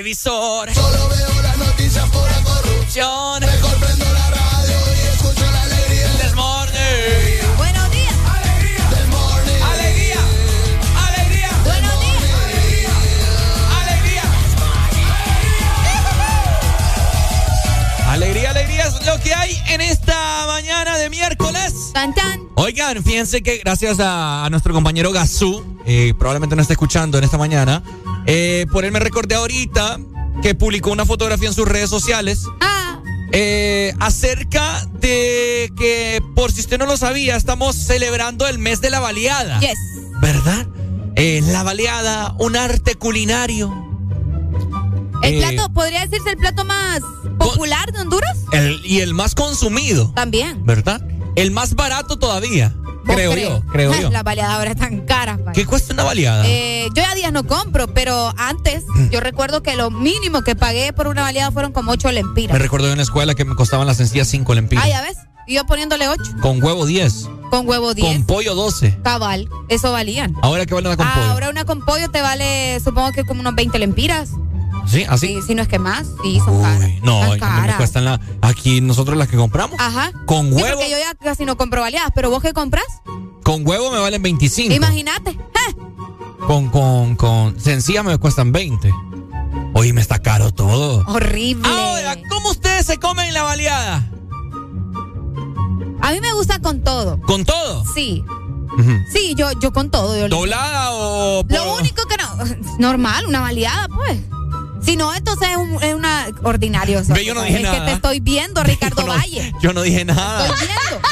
televisor. Solo veo las noticias por la corrupción. Mejor prendo la radio y escucho la alegría. This morning. Buenos días. Del morning. Alegría. Alegría. Buenos días. Alegría. Alegría, alegría es lo que hay en esta mañana de miércoles. Tan, tan. Oigan, fíjense que gracias a, a nuestro compañero Gazú, eh, probablemente no está escuchando en esta mañana, eh, por él me recordé ahorita que publicó una fotografía en sus redes sociales Ah, eh, acerca de que, por si usted no lo sabía, estamos celebrando el mes de la baleada. yes. ¿Verdad? Eh, la baleada, un arte culinario. El Eh, plato, ¿podría decirse el plato más popular de Honduras? el- y el más consumido, También. ¿verdad? El más barato todavía, ¿Vos creo crees? yo, creo yo. Las baleadas ahora están caras. vaya. ¿Qué cuesta una baleada? Eh, yo ya días no compro, pero antes yo recuerdo que lo mínimo que pagué por una baleada fueron como ocho lempiras. Me recuerdo de una escuela que me costaban las sencillas cinco lempiras. Ah, ya ves. Y yo poniéndole 8. Con huevo 10. Con huevo 10. Con pollo 12. Cabal, eso valían. Ahora qué vale una con pollo. Ahora una con pollo te vale, supongo que como unos 20 lempiras. ¿Sí? ¿Así? Sí, si no es que más. Sí, son caras. No, Son no me caras. cuestan la. Aquí nosotros las que compramos. Ajá. Con Sí, huevo. porque yo ya casi no compro baleadas, pero vos qué compras? Con huevo me valen 25. Imagínate. ¡Eh! Con, con, con sencilla me cuestan 20. Oye, me está caro todo. Horrible. Ahora, ¿cómo ustedes se comen la baleada? A mí me gusta con todo. ¿Con todo? Sí. Sí, yo, yo con todo. yo- ¿Doblada o.? por- Lo único que no. Normal, una baleada, pues. Si no, entonces es, un- es una ordinario. Yo no dije es nada. que te estoy viendo, Ricardo Yo no- Valle. Yo no dije nada. Estoy viendo.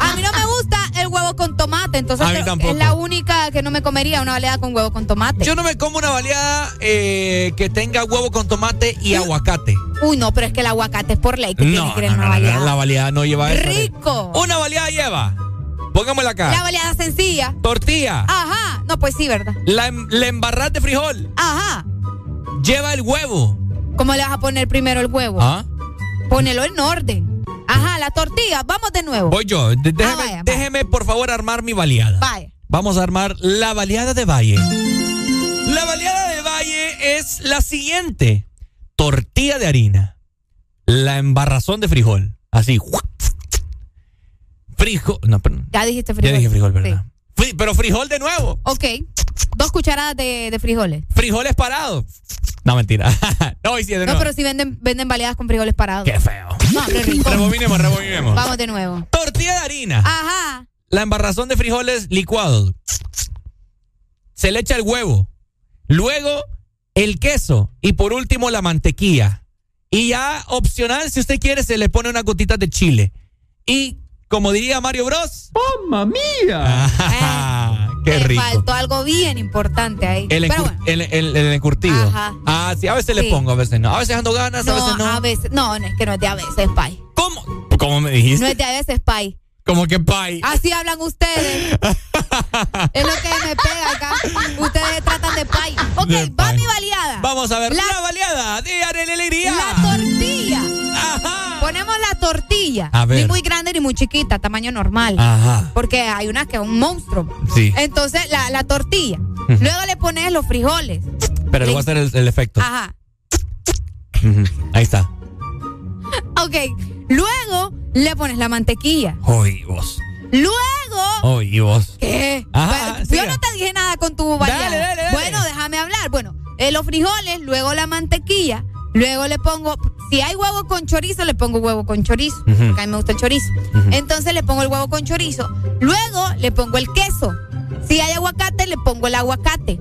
A mí no me gusta el huevo con tomate, entonces A mí te- tampoco. es la única que no me comería una baleada con huevo con tomate. Yo no me como una baleada eh, que tenga huevo con tomate y aguacate. Uy, no, pero es que el aguacate es por ley que No, tiene que no, una baleada. la baleada no lleva eso. Rico. Una baleada lleva. Pongámosla acá. La baleada sencilla. Tortilla. Ajá. No, pues sí, ¿verdad? La, em- la embarrada de frijol. Ajá. Lleva el huevo. ¿Cómo le vas a poner primero el huevo? ¿Ah? Ponelo en orden. Ajá, la tortilla. Vamos de nuevo. Voy yo. Déjeme, Ah, vaya, vaya. déjeme, por favor, armar mi baleada. Vaya. Vamos a armar la baleada de Valle. La baleada de Valle es la siguiente. Tortilla de harina. La embarrazón de frijol. Así. Frijol. No, perdón. Ya dijiste frijol. Ya dije frijol, Sí. ¿verdad? Fri- pero frijol de nuevo. Ok. Dos cucharadas de, de frijoles. Frijoles parados. No, mentira. no, y de No, pero si venden, venden baleadas con frijoles parados. Qué feo. No, hombre, rico. Rebobinemos, rebobinemos. Vamos de nuevo. Tortilla de harina. Ajá. La embarrazón de frijoles licuados. Se le echa el huevo. Luego el queso. Y por último la mantequilla. Y ya opcional, si usted quiere, se le pone unas gotitas de chile. Y como diría Mario Bros. ¡Mamma mía! ¡Qué Me rico! faltó algo bien importante ahí. El, Pero encur- bueno. el, el- el encurtido. Ajá. Ah, sí, a veces le Sí. pongo, a veces no. A veces ando ganas, a veces No, no. a veces. No, no, es que no es de a veces, pay. ¿Cómo me dijiste? No es de a veces, pay. Como que pay. Así hablan ustedes. es lo que me pega acá. Ustedes tratan de pay. Ok, De va mi baleada. Vamos a ver la, La- baleada de Alegría. La tortilla. Ponemos la tortilla. A ver. Ni muy grande ni muy chiquita, tamaño normal. Ajá. Porque hay una que es un monstruo. Sí. Entonces, la, la tortilla. Luego le pones los frijoles. Pero le voy a hacer el, el efecto. Ajá. Ahí está. Ok. Luego le pones la mantequilla. Hoy vos. Luego. Hoy vos. ¿Qué? Ajá, Yo no te dije nada con tu. Dale, dale, dale. Bueno, déjame hablar. Bueno, eh, los frijoles, luego la mantequilla, luego le pongo, si hay huevo con chorizo, le pongo huevo con chorizo, porque a mí me gusta el chorizo. Entonces le pongo el huevo con chorizo. Luego le pongo el queso. Si hay aguacate, le pongo el aguacate.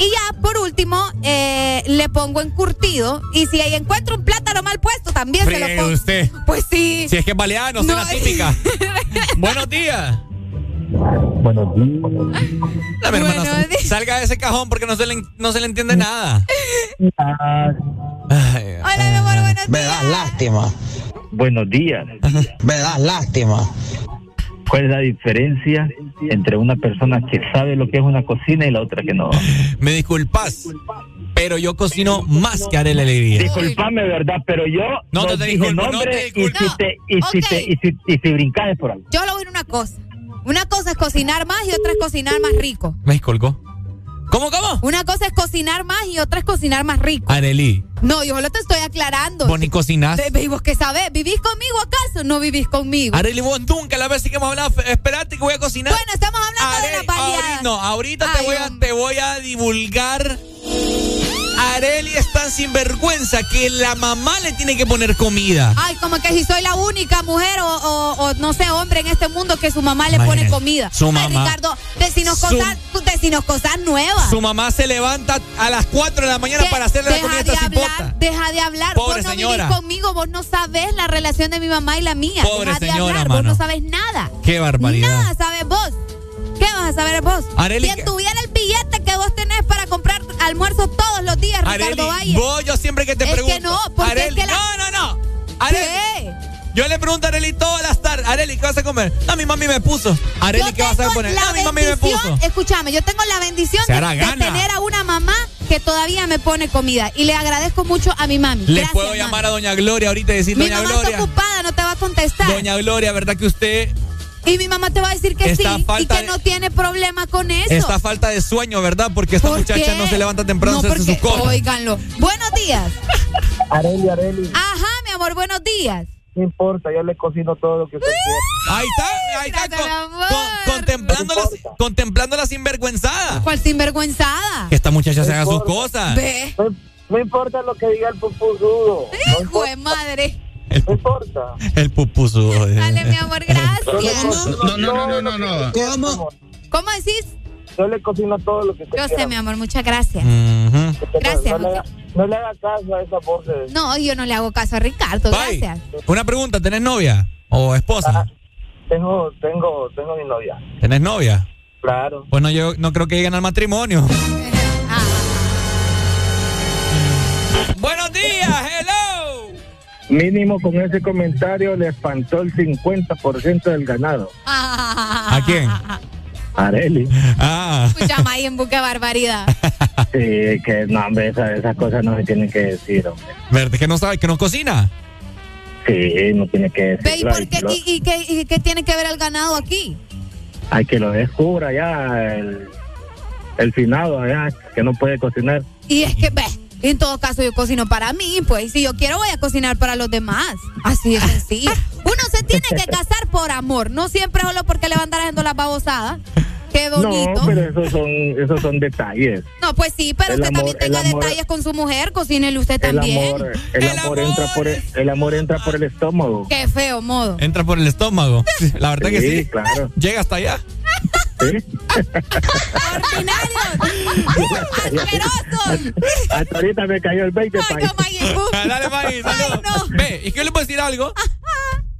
Y ya, por último, eh, le pongo encurtido. Y si ahí encuentro un plátano mal puesto, también se lo pongo. usted. Pues sí. Si es que es no, suena típica. Buenos días. Buenos días. Dame, hermano, sal- salga de ese cajón porque no se le, no se le entiende nada. Ay, Hola, mi amor, buenos Me das lástima. Buenos días. Me das lástima. ¿Cuál es la diferencia entre una persona que sabe lo que es una cocina y la otra que no? Me disculpas, pero yo cocino más que Arely Alegría. Disculpame, ¿verdad? Pero yo No te dije disculpo, no nombre te y si te, y si ok. te, y si, y si brincas es por algo. Yo le voy a decir una cosa. Una cosa es cocinar más y otra es cocinar más rico. Me disculpo. ¿Cómo, cómo? Una cosa es cocinar más y otra es cocinar más rico. Arely, No, yo solo te estoy aclarando. vos ni cocinás. ¿Y vos qué sabés? ¿Vivís conmigo acaso? No vivís conmigo. Arely, vos nunca la vez que hemos hablado, espérate que voy a cocinar. Bueno, estamos hablando de la ahorita, no, ahorita te voy, a, te voy a divulgar. Arely es tan sinvergüenza que la mamá le tiene que poner comida. Ay, como que si soy la única mujer o, o- o no sé, hombre en este mundo que su mamá le pone comida. su Ay, mamá. Ricardo, decinos Su- cosas, decinos cosas nuevas. Su mamá se levanta a las 4 de la mañana Que para hacerle la deja comida a de esta hablar, cipota. deja de hablar. Pobre vos no señora. vivís conmigo, vos no sabés la relación de mi mamá y la mía. Pobre deja de señora, hablar, vos mano. no sabes nada. Qué barbaridad. Nada sabes vos. ¿Qué vas a saber vos? Arely, Quien tuviera el billete que vos tenés para almuerzo todos los días, Ricardo Valle. vos yo siempre que te Es pregunto. que no, porque es Arely, que la- no, no, no. Arely, Yo le pregunto a Arely todas las tardes, Arely, ¿qué vas a comer? No, mi mami me puso. Arely, Yo ¿qué vas a poner? No, mi mami me puso. Escúchame, yo tengo la bendición de, tener a una mamá que todavía me pone comida y le agradezco mucho a mi mami. Le Gracias, puedo mami. llamar a Doña Gloria ahorita y decir, Mi Doña mamá Gloria. está ocupada, no te va a contestar. Doña Gloria, ¿verdad que usted Y mi mamá te va a decir que sí y que de- no tiene problema con eso. está a falta de sueño, ¿verdad? Porque esta ¿Por muchacha qué? no se levanta temprano No, a hacerse sus cosas. Óiganlo. Buenos días. Areli, Areli, Ajá, mi amor, buenos días. no importa, yo le cocino todo lo que usted quiera. Ahí está, ahí está, con- amor. con- contemplando, la, contemplando la sinvergüenzada. ¿Cuál sinvergüenzada? Que esta muchacha se haga sus cosas. Ve. No, no importa lo que diga el pupuzudo. No Hijo de madre. No importa. El pupuso. Dale, mi amor, gracias. No, no, no, no, no. ¿Cómo? ¿Cómo decís? Yo le cocino todo lo que usted Yo quiera. sé, mi amor, muchas gracias. Gracias. No le, haga- no le haga caso a esa voces. No, yo no le hago caso a Ricardo, Bye. gracias. Una pregunta, ¿tenés novia o esposa? Tengo, tengo, tengo mi novia. ¿Tenés novia? Claro. Bueno, yo no creo que lleguen al matrimonio. Mínimo con ese comentario le espantó el 50% del ganado. ¿A quién? Areli. Ah. Escucha, Mayen, qué barbaridad. Sí, que no, hombre, esa- esas cosas no se tienen que decir, hombre. ¿Verdad que no sabe que no cocina? Sí, no tiene que Ve, ¿y por qué, que lo, y, y qué, y qué tiene que ver el ganado aquí? hay que lo descubra ya el, el finado, ya, que no puede cocinar. Y es que, ve, en todo caso yo cocino para mí, pues, si yo quiero voy a cocinar para los demás. Así de sencillo. Uno se tiene que casar por amor, no siempre solo porque le van a andar haciendo las babosadas. Qué bonito. No, pero esos son, esos son detalles. No, pues sí, pero El usted amor- también tenga amor- detalles con su mujer, cocínele usted El también. amor, el, amor, entra por el, el amor entra por el estómago. Qué feo modo. Entra por el estómago. Sí, La verdad que Sí, sí. claro. Llega hasta allá. Sí. Hasta ahorita me cayó el 20, país. Dale, Maggie, saludos. Ve, ¿y qué le puedo decir algo?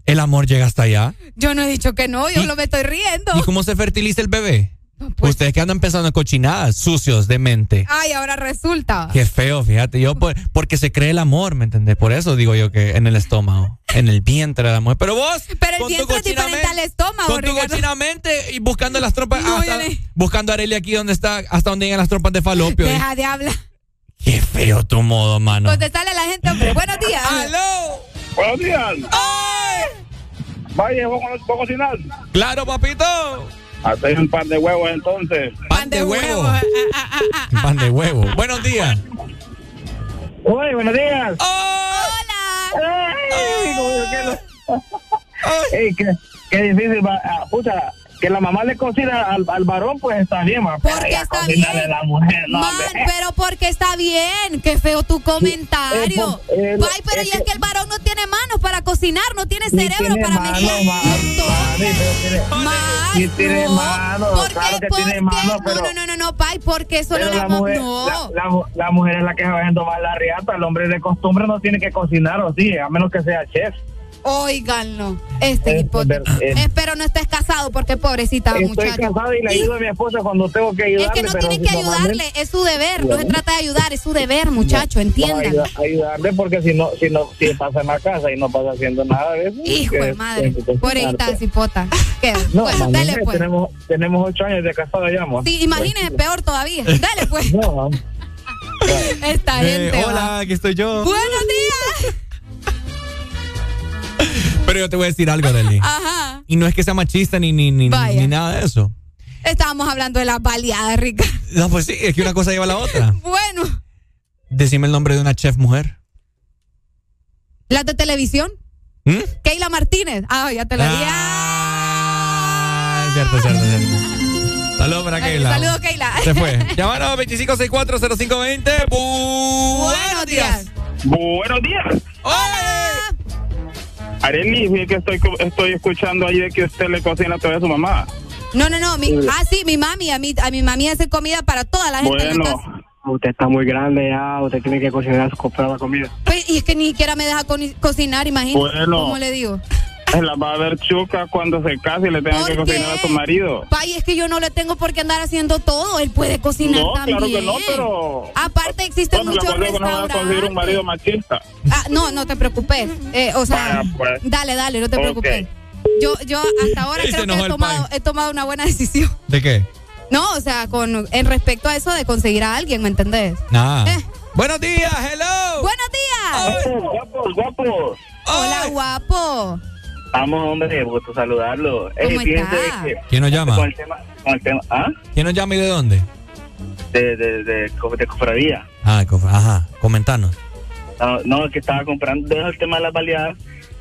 El amor llega hasta allá. Yo no he dicho que no, yo lo me estoy riendo. ¿Y cómo se fertiliza el bebé? pues. Ustedes que andan pensando en cochinadas, sucios de mente. Ay, ahora resulta. Qué feo, fíjate. Yo, por- porque se cree el amor, ¿me entendés? Por eso digo yo que en el estómago, en el vientre de la mujer. Pero vos, Pero el con tu vientre es diferente al estómago, con tu Ricardo. cochina mente y buscando las trompas, No, hasta- le- buscando a Arely aquí donde está, hasta donde llegan las trompas de falopio. Deja de hablar. Qué feo tu modo, mano. Contestale a la gente, hombre. Buenos días. ¡Aló! Buenos días. Vaya, ¿vos? Claro, papito. Hacéis un pan de huevos entonces. Pan de huevo. Pan de huevo. Buenos días. Uy, buenos días. Hola. Ey, qué, qué difícil, va, ah, pucha, que la mamá le cocina al, al varón, pues está bien, ma, pero Porque ya está bien. a la mujer, no, Man, pero porque está bien. Qué feo tu comentario. Eh, eh, Ay, pero es ya es que- que el varón no tiene manos para cocinar, no tiene cerebro tiene para mano, mezclar. ma- mami, pero tiene- Ay, ni tiene no. mano, ¿Por claro que ¿Por tiene qué? mano, No, pero- no, no, no, no, Pai, porque solo Pero la, mujer, No. la, la la mujer es la que va viendo más la riata. El hombre de costumbre no tiene que cocinar, o sí, a menos que sea chef. Óiganlo. Este Es hipotético. ver- es- Espero no estés casado porque pobrecita Estoy muchacha. casado y le ayudo a mi esposa cuando tengo que ayudarle. Es que no pero tiene que si ayudarle, es su deber. No se trata de ayudar, es su deber, muchacho, No, entiendan. ayuda- ayudarle porque si no, si no, si pasa en la casa y no pasa haciendo nada de eso. Hijo de que- madre. que- que- Pobrecita cipota. ¿Qué? No, bueno, mami, dale pues. tenemos, tenemos ocho años de casado ya, amor. Sí, imagínese, peor todavía. Dale pues. No, Esta Eh, gente. va. hola, aquí estoy yo. Buenos días. Pero yo te voy a decir algo, Deli. Ajá. Y no es que sea machista ni, ni, ni, ni nada de eso. Estábamos hablando de las baleadas, Rica. No, pues sí, es que una cosa lleva a la otra. Bueno, Decime el nombre de una chef mujer. las de televisión. ¿Mm? Keila Martínez. Ah, ya te la di. Ah, es cierto, es cierto, es cierto. Saludos para Keila. Saludos, Keila. Se fue. Llámanos 25640520. Buenos días. Buenos días. Hola. Arely, fíjate que estoy, estoy escuchando ahí de que usted le cocina todo a su mamá. No, no, no. Mi, Sí. ah, sí, mi mami. A mi, a mi mami hace comida para toda la gente en la casa. usted está muy grande ya, usted tiene que cocinar su propia comida. Pues, y es que ni siquiera me deja co- cocinar, imagínate. Bueno. ¿Cómo le digo? La va a ver chuca cuando se case y le tenga ¿Por que cocinar qué? a su marido. Pay, es que yo no le tengo por qué andar haciendo todo. Él puede cocinar No, también. claro que no, pero... Aparte existen muchos que no va a conseguir restaurantes. un marido machista. Ah, no, no te preocupes. Eh, o sea, pues. dale, dale, no te preocupes. Yo, yo hasta ahora creo que he tomado, he tomado una buena decisión. ¿De qué? No, o sea, con en respecto a eso de conseguir a alguien, ¿me entendés? Ah. Eh. Buenos días, hello. Buenos días. Guapos, guapos. Hola, guapo. Vamos, hombre, gusto saludarlo. ¿Cómo fíjense está? que ¿Quién nos llama? Con el tema, con el tema, ¿ah? ¿Quién nos llama y de dónde? De, de, de, de cofradía. Ah, cof- ajá, comentanos. No, no, que estaba comprando, deja el tema de las baleadas.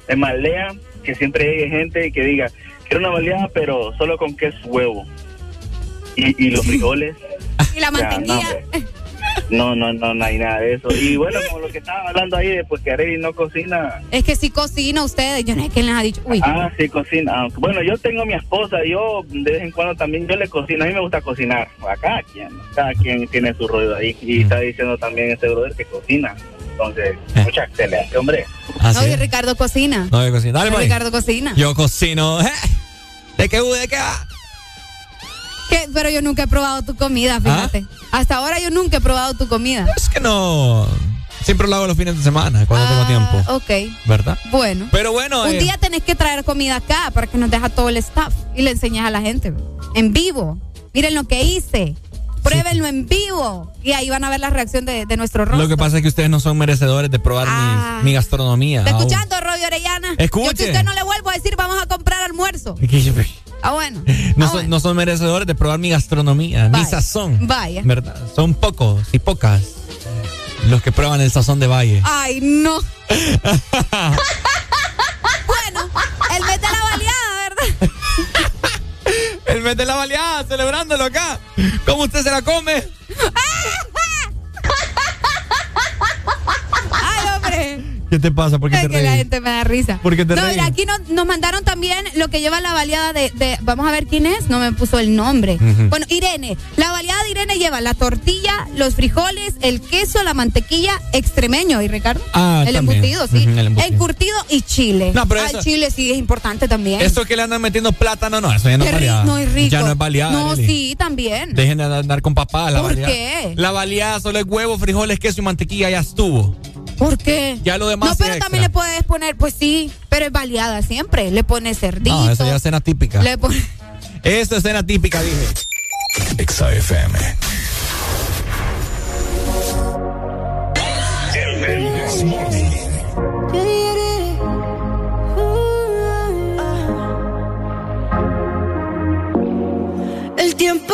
Es más, lea que siempre hay gente que diga, quiero una baleada, pero solo con queso huevo. Y, y los frijoles. Y la Ya, no, mantequilla. No, no, no, no hay nada de eso. Y bueno, como lo que estaban hablando ahí, de pues que Arely no cocina. es que si cocina ustedes, yo no sé quién les ha dicho. Uy. Ah, sí, cocina. Aunque, Bueno, yo tengo a mi esposa, yo de vez en cuando también yo le cocino. A mí me gusta cocinar. A cada quien, cada quien tiene su rollo ahí. Y está diciendo también este brother que cocina. Entonces, mucha excelencia, hombre. ¿Ah, no, sí? y Ricardo cocina. No, yo cocino. Dale, pues. Ricardo cocina. Yo cocino. ¿eh? ¿De qué, de qué? ¿Qué? Pero yo nunca he probado tu comida, fíjate. Hasta ahora yo nunca he probado tu comida. Es que no. Siempre lo hago los fines de semana, cuando tengo tiempo. Ok. ¿Verdad? Bueno. Pero bueno. Un eh, día tenés que traer comida acá para que nos deja todo el staff y le enseñes a la gente. En vivo. Miren lo que hice. Pruébenlo en vivo. Y ahí van a ver la reacción de, de nuestro rostro. Lo que pasa es que ustedes no son merecedores de probar Ah. mi, mi gastronomía. ¿Está aún. escuchando, Roy Orellana? Escuche. Yo que usted no le vuelvo a decir, vamos a comprar almuerzo. Ah, bueno. No, son, no son merecedores de probar mi gastronomía, mi sazón. Vaya. ¿Verdad? Son pocos y pocas los que prueban el sazón de Valle. Ay, no. bueno, el mes de la baleada, ¿verdad? El mes de la baleada, celebrándolo acá. ¿Cómo usted se la come? Ay, hombre. ¿Qué te pasa? ¿Por qué Es te que la gente me da risa. ¿Por qué te no, reís? mira, aquí no- nos mandaron también lo que lleva la baleada de, de- Vamos a ver quién es. No me puso el nombre. Bueno, Irene. La baleada de Irene lleva la tortilla, los frijoles, el queso, la mantequilla extremeño. ¿Y Ricardo? Ah, el también. embutido, sí. El embutido. Encurtido y chile. No, pero Ah, eso- el chile sí es importante también. Eso que le andan metiendo plátano, no, eso ya no Qué es baleada. no es rico. Ya no es baleada. No, sí, también. Dejen de andar con papá. La ¿Por baleada. qué? La baleada solo es huevo, frijoles, queso y mantequilla, ya estuvo. ¿Por qué? Ya lo demás No, pero extra. también le puedes poner, pues sí, pero es baleada siempre. Le pones cerdito. No, eso ya es cena típica. Le pones. Eso es cena típica, dije. Exa FM. El tiempo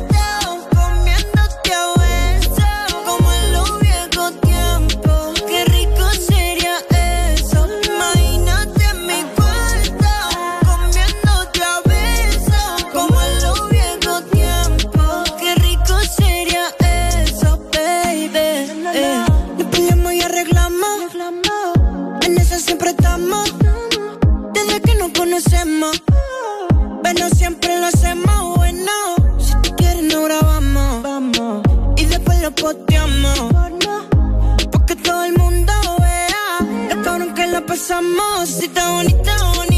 estamos. Desde que nos conocemos. Pero siempre lo hacemos bueno. Si tú quieres, no grabamos. Y después lo posteamos. Porque todo el mundo vea lo cabrón que la pasamos. Si está bonita, bonita,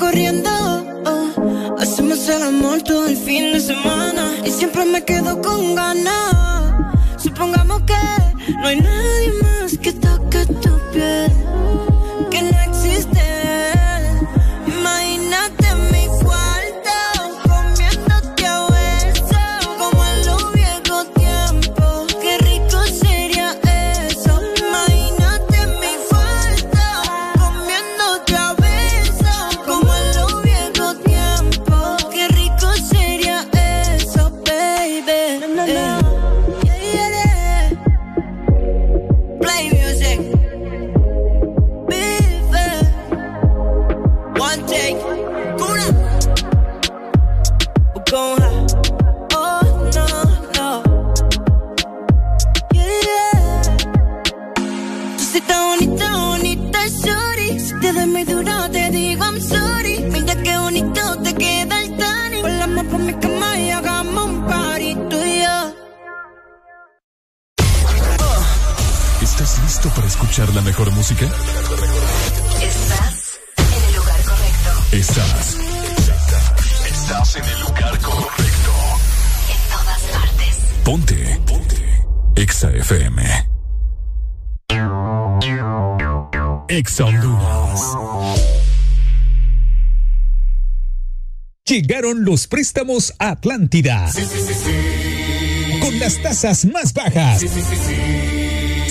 corriendo. Hacemos el amor todo el fin de semana. Y siempre me quedo con ganas. Supongamos que no hay nadie más que toque tu piel. Mejor música? Estás en el lugar correcto. Estás. Estás en el lugar correcto. En todas partes. Ponte. Ponte. Exa FM. Exa Honduras. Llegaron los préstamos a Atlántida. Con las tasas más bajas.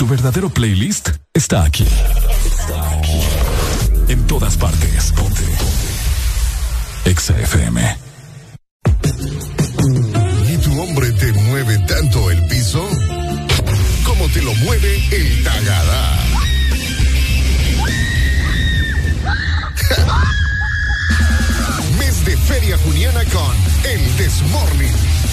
Tu verdadero playlist está aquí. En todas partes. Ponte. Exa FM. ¿Y tu hombre te mueve tanto el piso? Como te lo mueve el Tagadá. Mes de Feria Juniana con El Desmorning.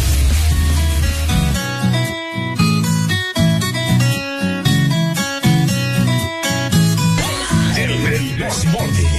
El Desmorning.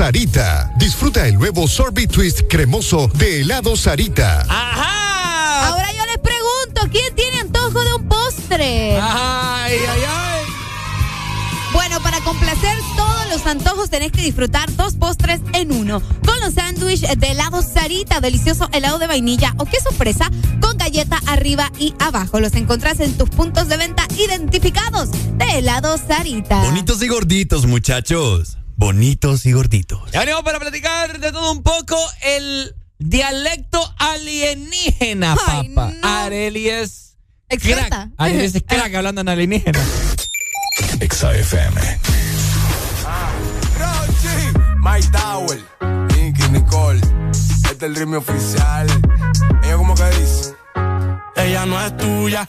Sarita. Disfruta el nuevo sorbet twist cremoso de helado Sarita. ¡Ajá! Ahora yo les pregunto, ¿quién tiene antojo de un postre? ¡Ay, ay, ay! Bueno, para complacer todos los antojos tenés que disfrutar dos postres en uno. Con los sándwiches de helado Sarita, delicioso helado de vainilla o queso fresa con galleta arriba y abajo. Los encontrás en tus puntos de venta identificados de helado Sarita. Bonitos y gorditos, muchachos bonitos y gorditos. Ya venimos para platicar de todo un poco el dialecto alienígena, Ay, papa. No. Areli es crack. Areli es crack hablando en alienígena. Exa FM. Ah, Rochi, My Tower, Nicky Nicole. Este es el ritmo oficial. Ella como que dice. Ella no es tuya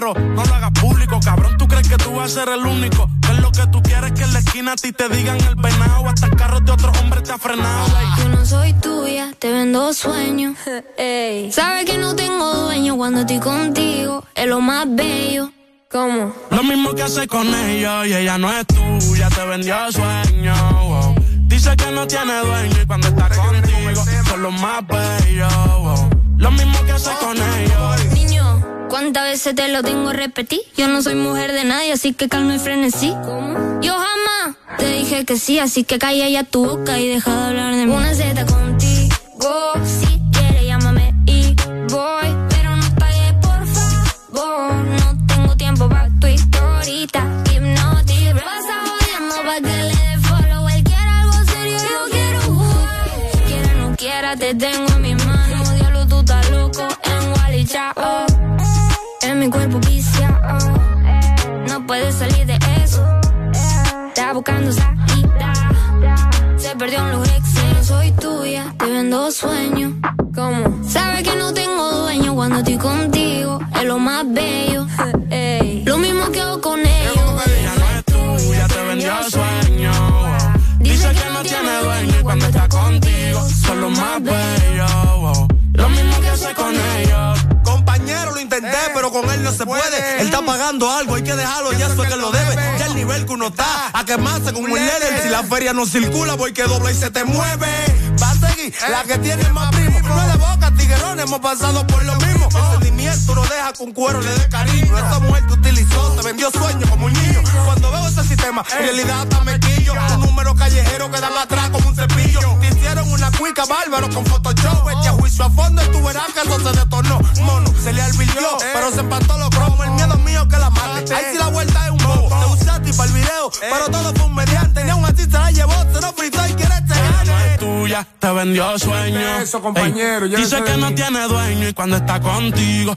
no lo hagas público. Cabrón, tú crees que tú vas a ser el único. Que es lo que tú quieres que en la esquina a ti te digan el venado. Hasta el carro de otro hombre te ha frenado. Yo no soy tuya, te vendo sueños. Sabes que no tengo dueño cuando estoy contigo. Es lo más bello. ¿Cómo? Lo mismo que hace con ellos y ella no es tuya, te vendió sueño. wow. Dice que no tiene dueño y cuando está contigo son los más bellos. wow. Lo mismo que hace con ellos. ¿Cuántas veces te lo tengo que repetir? Yo no soy mujer de nadie, así que calma y frenesí. Yo jamás te dije que sí, así que calla ya tu boca y deja de hablar de mí. Una Z contigo, pagando algo, hay que dejarlo, ya eso es que lo debe. Ya el nivel que uno está, a quemarse con un líder. Si la feria no circula, voy que dobla y se te mueve. Va a seguir la que tiene más primo. No de boca, tiguerón, hemos pasado por lo mismo. El sentimiento lo deja con cuero, le dé cariño. Esta mujer te utilizó, te vendió sueño como un niño. Cuando veo ese sistema, en realidad hasta me quillo. Un número callejero que dan atrás como un cepillo. Te hicieron una cuica bárbaro con Photoshop. Echa juicio a fondo y tú verás que eso se detonó. Mono, se le alvirtió, pero se empató los cromos. El miedo mío que la mate. Ahí sí la vuelta es un bobo. Te usaste para el video, pero todo fue un mediante. Ni aún así se la llevó, se lo fritó y quiere este gane. tuya, te vendió sueño. Eso, compañero, dice no que no tiene dueño y cuando está contigo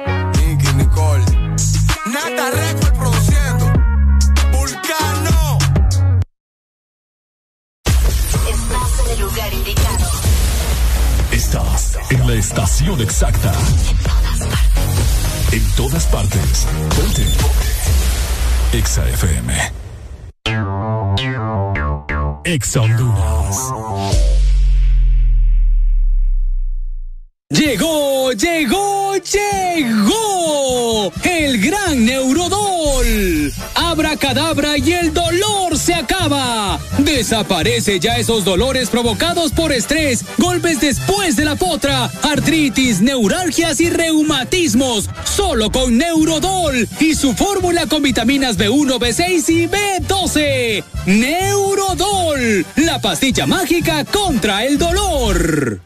en la estación exacta. En todas partes. Ponte. Exa FM. Exa Honduras. Llegó, llegó, llegó el gran Neurodol. Abracadabra y el dolor se acaba. Desaparece ya esos dolores provocados por estrés, golpes después de la potra, artritis, neuralgias y reumatismos. Solo con Neurodol y su fórmula con vitaminas B1, B6 y B12. Neurodol, la pastilla mágica contra el dolor.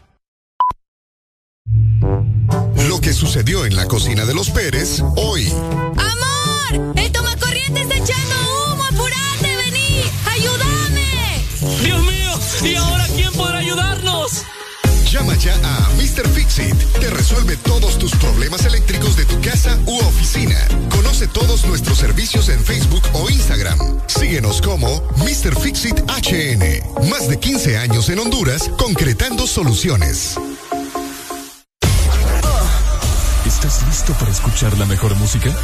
Lo que sucedió en la cocina de los Pérez hoy. ¡Amor! ¡El tomacorriente está echando humo! ¡Apurate! ¡Vení! ¡Ayúdame! ¡Dios mío! ¿Y ahora quién podrá ayudarnos? Llama ya a Mr. Fixit. Te resuelve todos tus problemas eléctricos de tu casa u oficina. Conoce todos nuestros servicios en Facebook o Instagram. Síguenos como Mr. Fixit HN. Más de 15 años en Honduras concretando soluciones. ¿Estás listo para escuchar la mejor música?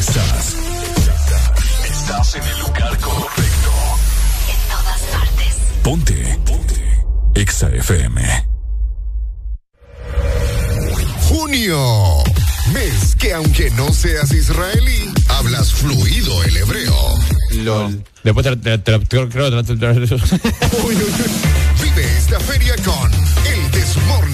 Estás. Estás en el lugar correcto. En todas partes. Ponte. Ponte. Exa FM. Junio. Mes que aunque no seas israelí, hablas fluido el hebreo. LOL. Después te, que te, Vive esta feria con El Desmorning.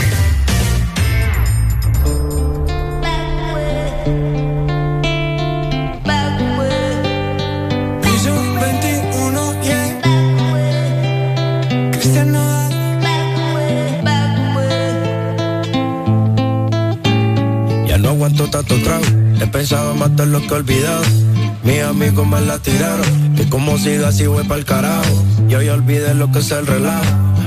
Aguanto tanto trago. He pensado matar lo que he olvidado. Mis amigos me la tiraron. Que como siga así voy pa'l carajo. Yo ya olvidé lo que es el relajo.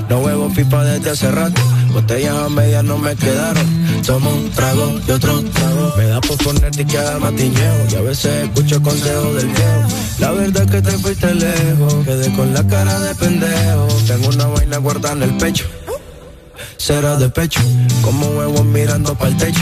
No huevo pipa desde hace rato. Botellas a medias no me quedaron. Tomo un trago y otro trago. Me da por ponerte que haga. Y a veces escucho consejos del viejo. La verdad es que te fuiste lejos. Quedé con la cara de pendejo. Tengo una vaina guardada en el pecho. Será de pecho. Como huevos mirando para el techo.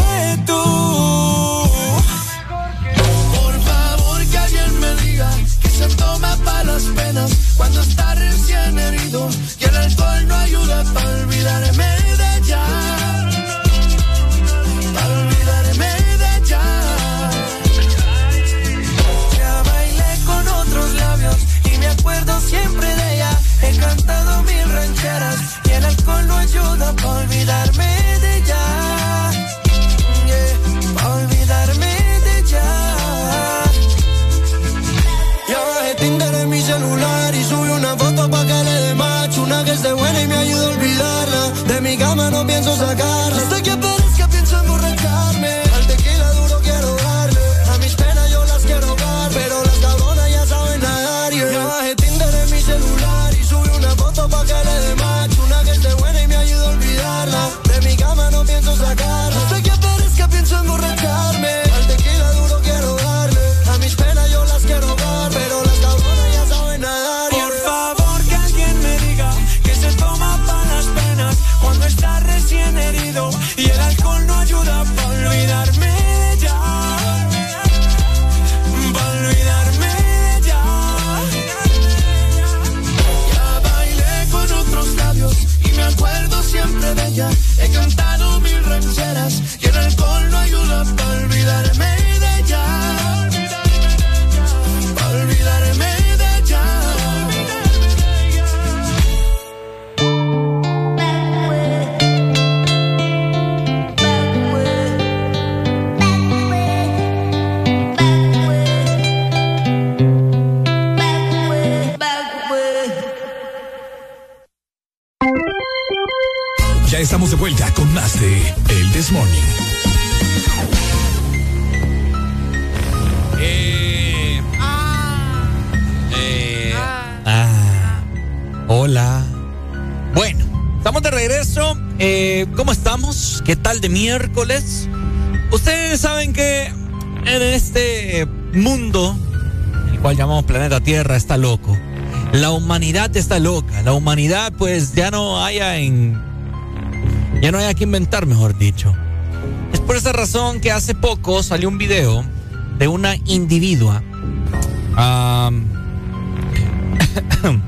cuando está recién herido y el alcohol no ayuda para olvidarme de ella. Pa' olvidarme de ella. Ya bailé con otros labios y me acuerdo siempre de ella. He cantado mil rancheras y el alcohol no ayuda para olvidarme estamos de vuelta con más de El This Morning. Eh, eh, ah, hola. Bueno, estamos de regreso. Eh, ¿Cómo estamos? ¿Qué tal de miércoles? Ustedes saben que en este mundo, el cual llamamos planeta Tierra, está loco. La humanidad está loca. La humanidad, pues, ya no haya en. Ya no haya que inventar, mejor dicho. Es por esa razón que hace poco salió un video de una individua. am,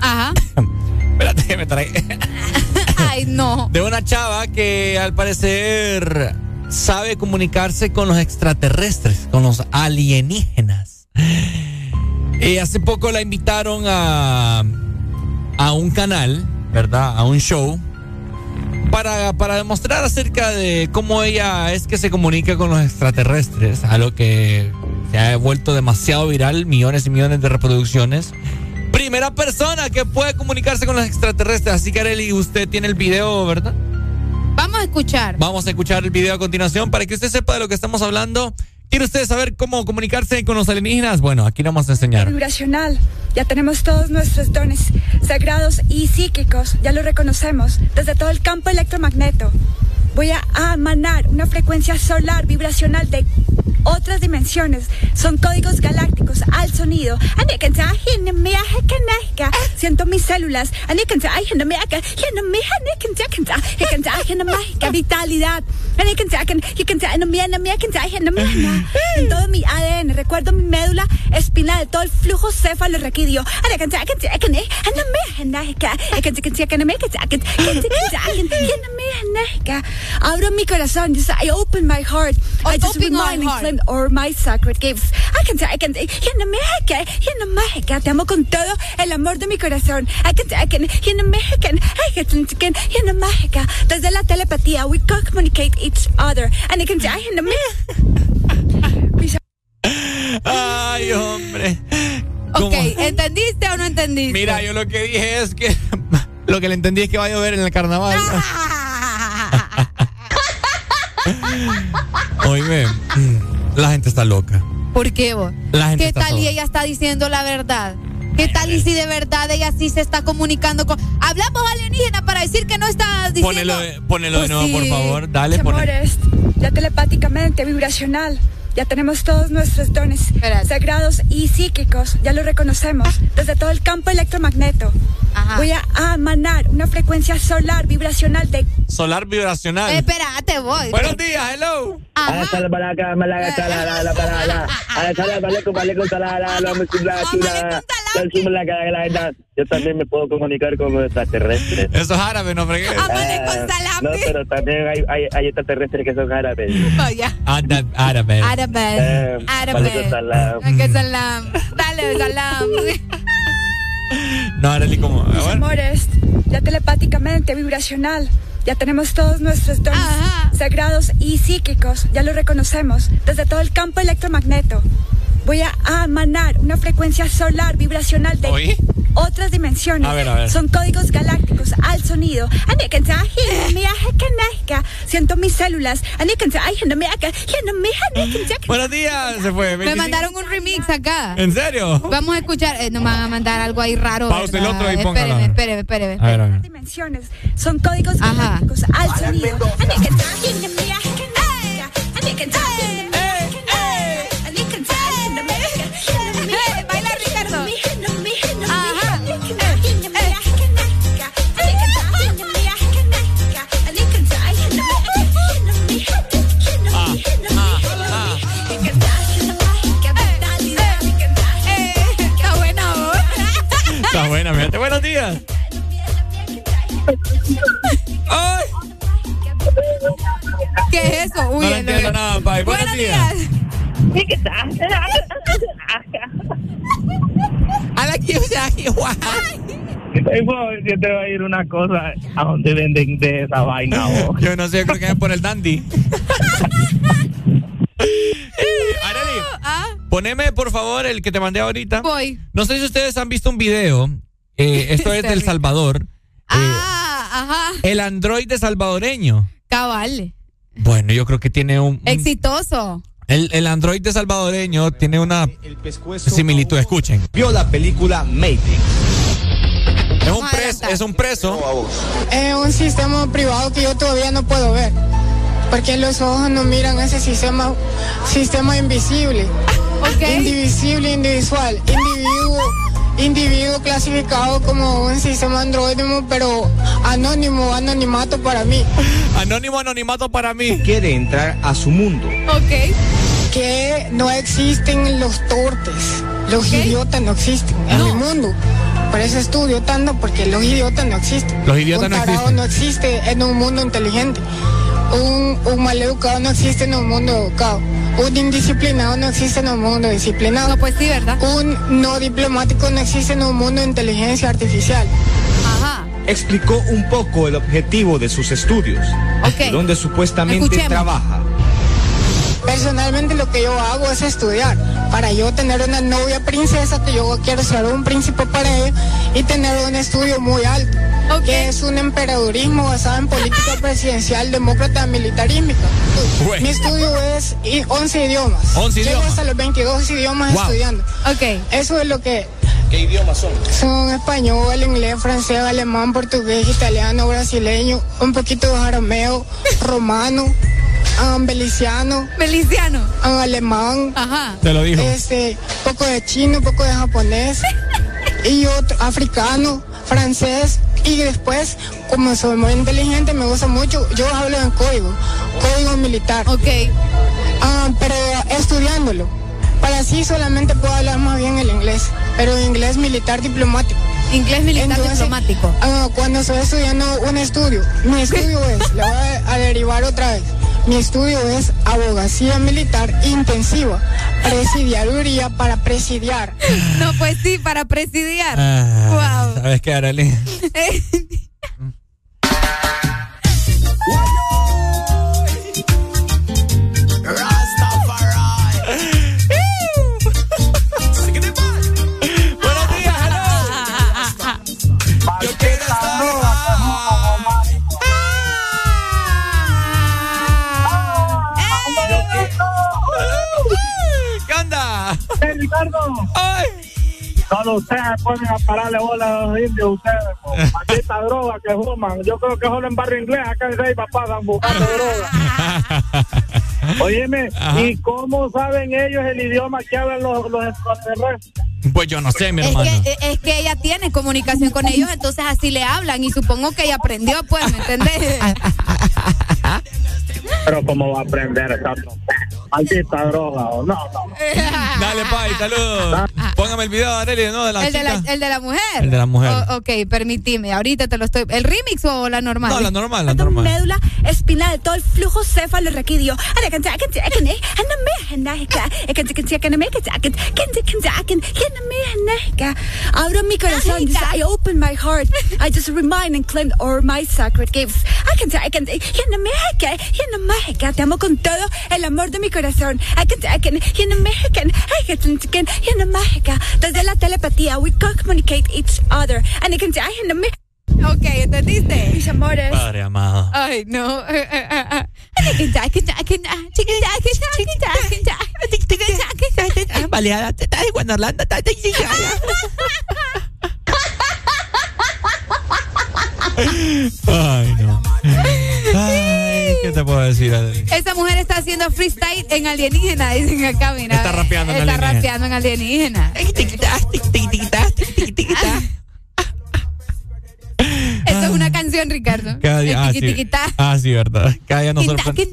Ajá. espérate que me trae. Ay, no. De una chava que al parecer sabe comunicarse con los extraterrestres, con los alienígenas. Y hace poco la invitaron a, a un canal, ¿verdad? A un show para, para demostrar acerca de cómo ella es que se comunica con los extraterrestres, a lo que se ha vuelto demasiado viral, millones y millones de reproducciones. Primera persona que puede comunicarse con los extraterrestres. Así que Areli, usted tiene el video, ¿verdad? Vamos a escuchar. Vamos a escuchar el video a continuación para que usted sepa de lo que estamos hablando. ¿Quiere usted saber cómo comunicarse con los alienígenas? Bueno, aquí lo vamos a enseñar. Vibracional. Ya tenemos todos nuestros dones sagrados y psíquicos. Ya lo reconocemos desde todo el campo electromagneto. Voy a emanar una frecuencia solar vibracional de otras dimensiones. Son códigos galácticos al sonido. Siento mis células. Vitalidad. En todo mi ADN. Recuerdo mi médula espinal, todo el flujo cefalorraquídeo. Abro mi corazón. I open my heart. I just Open read my my heart. inclin or my sacred gifts. I can I can Te amo con todo el amor de mi corazón. I can I can I can Desde la telepatía, we communicate each other. And I can Ay, hombre. Ok, ¿Cómo? ¿entendiste o no entendiste? Mira, yo lo que dije es que lo que le entendí es que va a llover en el carnaval. Oíme, la gente está loca. ¿Por qué vos? La gente ¿Qué está tal y ella está diciendo la verdad? ¿Qué tal y si de verdad ella sí se está comunicando con... Hablamos alienígena para decir que no está diciendo... Ponelo, de- ponelo Pues de nuevo, sí. por favor. Dale, ponelo. Amores, ya telepáticamente, vibracional. Ya tenemos todos nuestros dones sagrados y psíquicos. Ya lo reconocemos desde todo el campo electromagneto. Voy a emanar una frecuencia solar vibracional de Solar vibracional. Espérate, voy. Buenos días, hello. Yo también me puedo comunicar con los extraterrestres. Eso es árabe, no fregué. Ah, No, pero también hay, hay, hay extraterrestres que son árabes. Árabe. Árabe. Árabe. Eh. Walaikum salam. Salam. Dale, salam. No, Arely, como. mis amores. Ya telepáticamente, vibracional. Ya tenemos todos nuestros dones sagrados y psíquicos. Ya lo reconocemos desde todo el campo electromagneto. Voy a emanar una frecuencia solar vibracional de ¿Oí? otras dimensiones. A ver, a ver. Son códigos galácticos al sonido. Siento mis células. Buenos días, se fue. Me 25. mandaron un remix acá. ¿En serio? Vamos a escuchar. eh, no me van a mandar algo ahí raro. Pause el otro y póngalo. Espéreme, espéreme, espéreme. A ver, a ver. dimensiones. Son códigos galácticos al sonido. Buena, fíjate. Buenos días. ¡Ay! ¿Qué es eso? Uy, no entiendo nada, pai. Buenos, Buenos días. días. A la que. Yo te voy a ir una cosa a donde venden de esa vaina. vos. Yo no sé, creo que es por el dandy. Arely, Ah, poneme por favor el que te mandé ahorita. voy. No sé si ustedes han visto un video. Eh, esto es del Salvador. Ah, ajá. El androide salvadoreño. Cabal. Bueno, yo creo que tiene un. un- Exitoso. el, el androide salvadoreño tiene una similitud. Escuchen. Vio la película Matrix. Es un, pres- es un preso. Es un sistema privado que yo todavía no puedo ver. Porque los ojos no miran ese sistema, sistema invisible. Indivisible, indivisual. Individuo, individuo clasificado como un sistema androide, pero anónimo, anonimato para mí. Anónimo, anonimato para mí. Quiere entrar a su mundo. Ok. Que no existen los tortes. Los idiotas no existen en mi mundo. Por eso estudio tanto, porque los idiotas no existen. Los idiotas un no existen. no existe en un mundo inteligente. Un, un mal educado no existe en un mundo educado. Un indisciplinado no existe en un mundo disciplinado. No, pues sí, ¿verdad? Un no diplomático no existe en un mundo de inteligencia artificial. Ajá. explicó un poco el objetivo de sus estudios, donde supuestamente Escuchemos. trabaja. Personalmente lo que yo hago es estudiar para yo tener una novia princesa que yo quiero ser un príncipe para ella y tener un estudio muy alto, que es un emperadurismo basado en política presidencial demócrata militarística. Mi estudio es i- 11 idiomas. 11 Llego idiomas. hasta los 22 idiomas Wow. estudiando. Ok. Eso es lo que ¿Qué idiomas son? son español, inglés, francés, alemán, portugués, italiano, brasileño, un poquito de arameo, romano, ah, beliciano, Beliciano. ah, alemán, Ajá. Te lo dijo. este, poco de chino, poco de japonés y otro africano, francés y después, como soy muy inteligente, me gusta mucho, yo hablo en código, código militar. Ok. Ah, pero estudiándolo. Para así solamente puedo hablar más bien el inglés, pero inglés militar diplomático. Inglés militar diplomático. ah, cuando estoy estudiando un estudio, mi estudio es, le voy a, a derivar otra vez, mi estudio es abogacía militar intensiva, presidiaduría para presidiar. No, pues sí, para presidiar. Ah, Wow. ¿Sabes qué, Arely? ¡Eh, Ricardo! Solo ustedes pueden pararle bola a los indios, ustedes, maldita droga que fuman. Yo creo que solo en barrio inglés, acá en Ceiba pasan buscando droga. Óyeme, ¿y cómo saben ellos el idioma que hablan los, los extraterrestres? Pues yo no sé, mi Es hermano. que, es que ella tiene comunicación con ellos, entonces así le hablan y supongo que ella aprendió, pues, ¿me entendés? Pero ¿cómo va a aprender esa maldita droga? o No, no. Dale, Pai, saludos. Póngame el video, Arely, ¿no? De la El de la, el de la mujer. El de la mujer. O- ok, permitime, ahorita te lo estoy... ¿El remix o la normal? No, la normal, la normal. médula espinal de todo el flujo cefalorraquídeo. Abro mi corazón. Dice, I open my heart. I just remind and claim all my sacred gifts. I can I can Te amo con todo el amor de mi corazón. I can I can Desde la telepatía, we communicate each other. And I can Ok, ¿entendiste? Mis amores. Padre amado. Ay, no. Baleada, te estás en Orlando, Ay, no. Ay, ¿qué te puedo decir? Esa mujer está haciendo freestyle en alienígena, dicen acá, mira. Está rapeando en Está alienígena. rapeando en alienígena. Eso es una canción, Ricardo. Cada día, ah, sí. Ah, verdad. Cada día nos sorprende.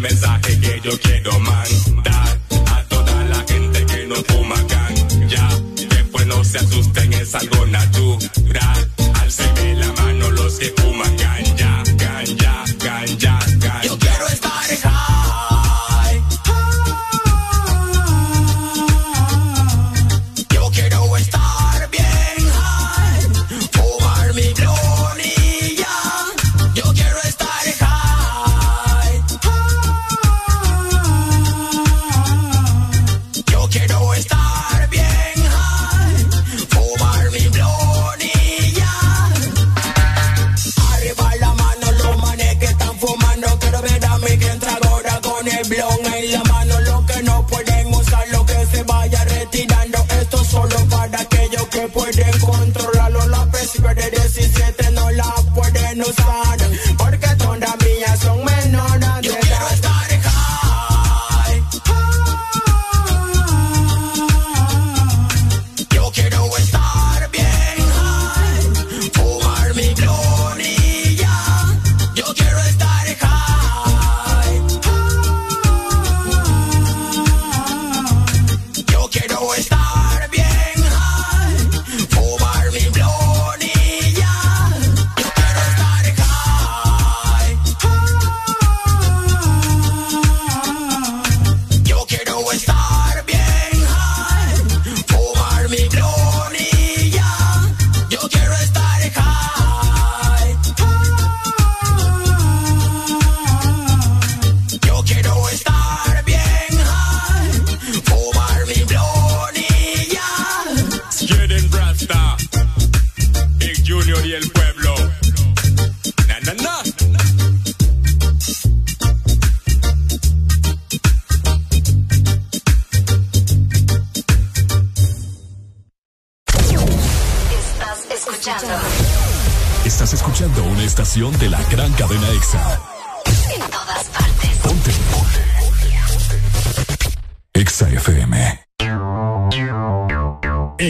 Mensaje que yo quiero mandar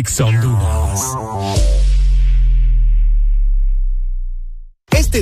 EXA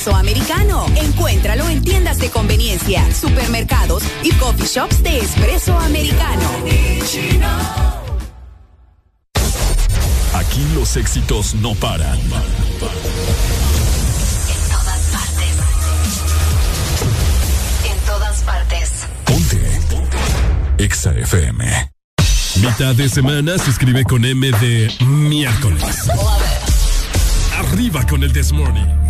Espresso americano. Encuéntralo en tiendas de conveniencia, supermercados y coffee shops de espresso americano. Aquí los éxitos no paran. En todas partes. En todas partes. EXA FM. Mitad de semana se escribe con M de miércoles. Arriba con el This Morning.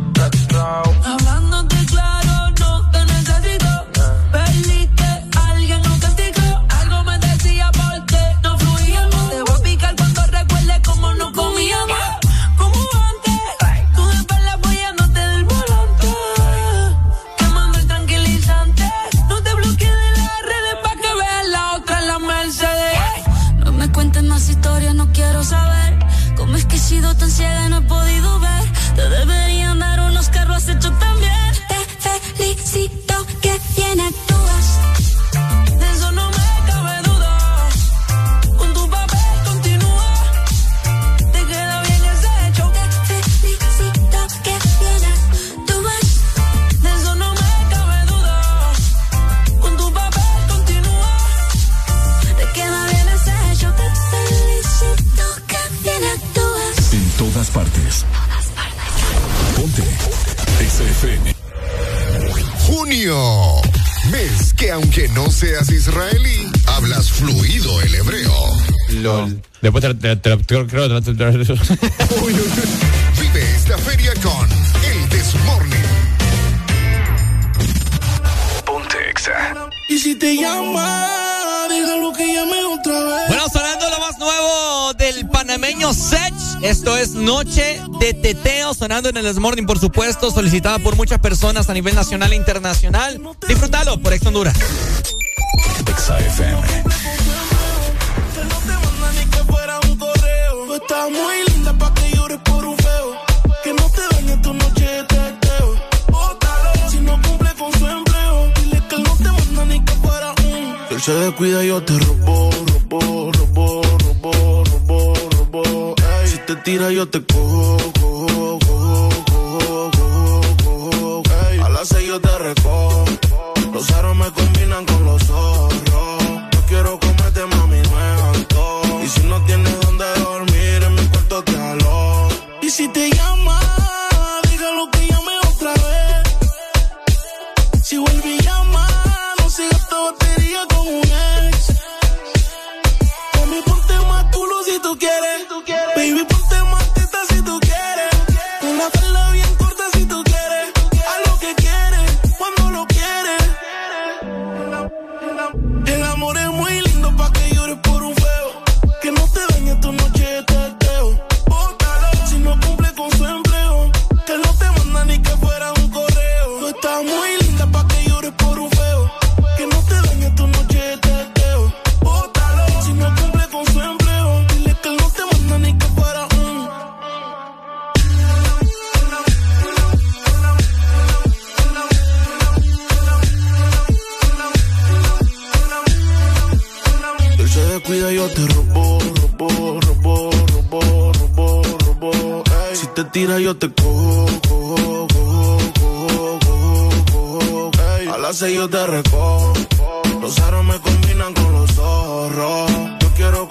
Junio. Mes que aunque no seas israelí, hablas fluido el hebreo. LOL. Después te, te, Vive esta feria con el Desmorning. Ponte Exa. Y si te llama, déjalo que llame otra vez. Bueno, sonando lo más nuevo del panameño Sech. Esto es Noche de Teteo, sonando en el Morning, por supuesto, solicitada por muchas personas a nivel nacional e internacional. Disfrútalo por Ex Honduras. Exa FM. Que no te manda ni que fuera un correo. Tú estás muy linda pa' que llores por un feo. Que no te dañe tu noche de teteo. Si no cumple con su empleo. Dile que él no te manda ni que fuera un. Si él se descuida, yo te robo, robo, robo. Ey, si te tira, yo te cojo, cojo, cojo, cojo, cojo, cojo. Ey, a las seis yo te recojo. Los aros me combinan con los zorros. Yo quiero comerte, mami, no es antojo. Y si no tienes donde dormir, en mi cuarto te alojo. Y si te Ey, si te tira, yo te cojo, cojo, cojo, cojo, cojo, cojo. Ey, a las seis yo te recojo. Los aros me combinan con los zorros. Yo quiero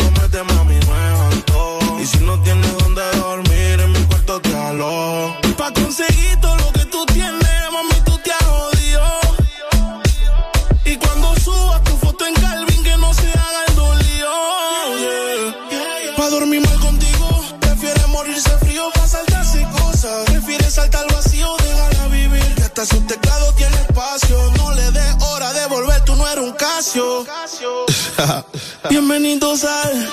Bienvenidos al,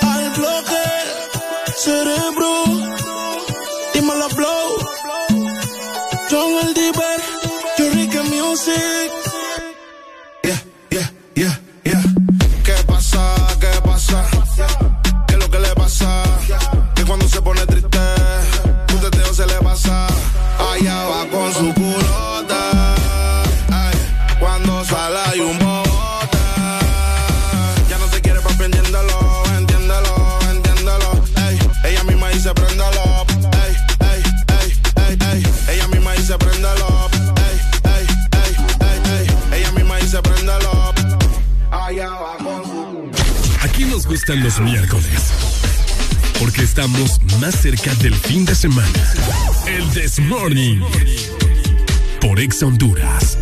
al bloque cerebro. Gustan los miércoles. Porque estamos más cerca del fin de semana. El This Morning. Por Exa Honduras.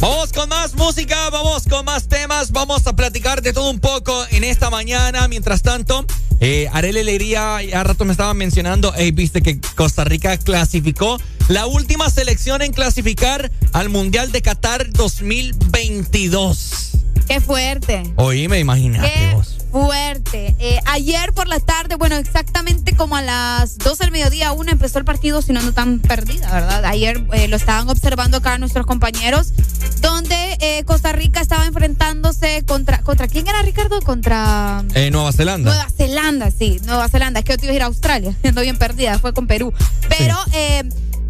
Vamos con más música, vamos con más temas, vamos a platicar de todo un poco en esta mañana. Mientras tanto, eh, Arele Alegría, ya rato me estaba mencionando, hey, viste que Costa Rica clasificó la última selección en clasificar al Mundial de Qatar 2022. Qué fuerte. Oíme, imagínate Qué vos. fuerte. Eh, ayer por la tarde, bueno, exactamente como a las 12 del mediodía, una empezó el partido, si no ando tan perdida, ¿verdad? Ayer eh, lo estaban observando acá nuestros compañeros, donde eh, Costa Rica estaba enfrentándose contra. ¿Contra quién era, Ricardo? Contra. Eh, Nueva Zelanda. Nueva Zelanda, sí, Nueva Zelanda. Es que yo te iba a ir a Australia, ando bien perdida, fue con Perú. Pero, eh,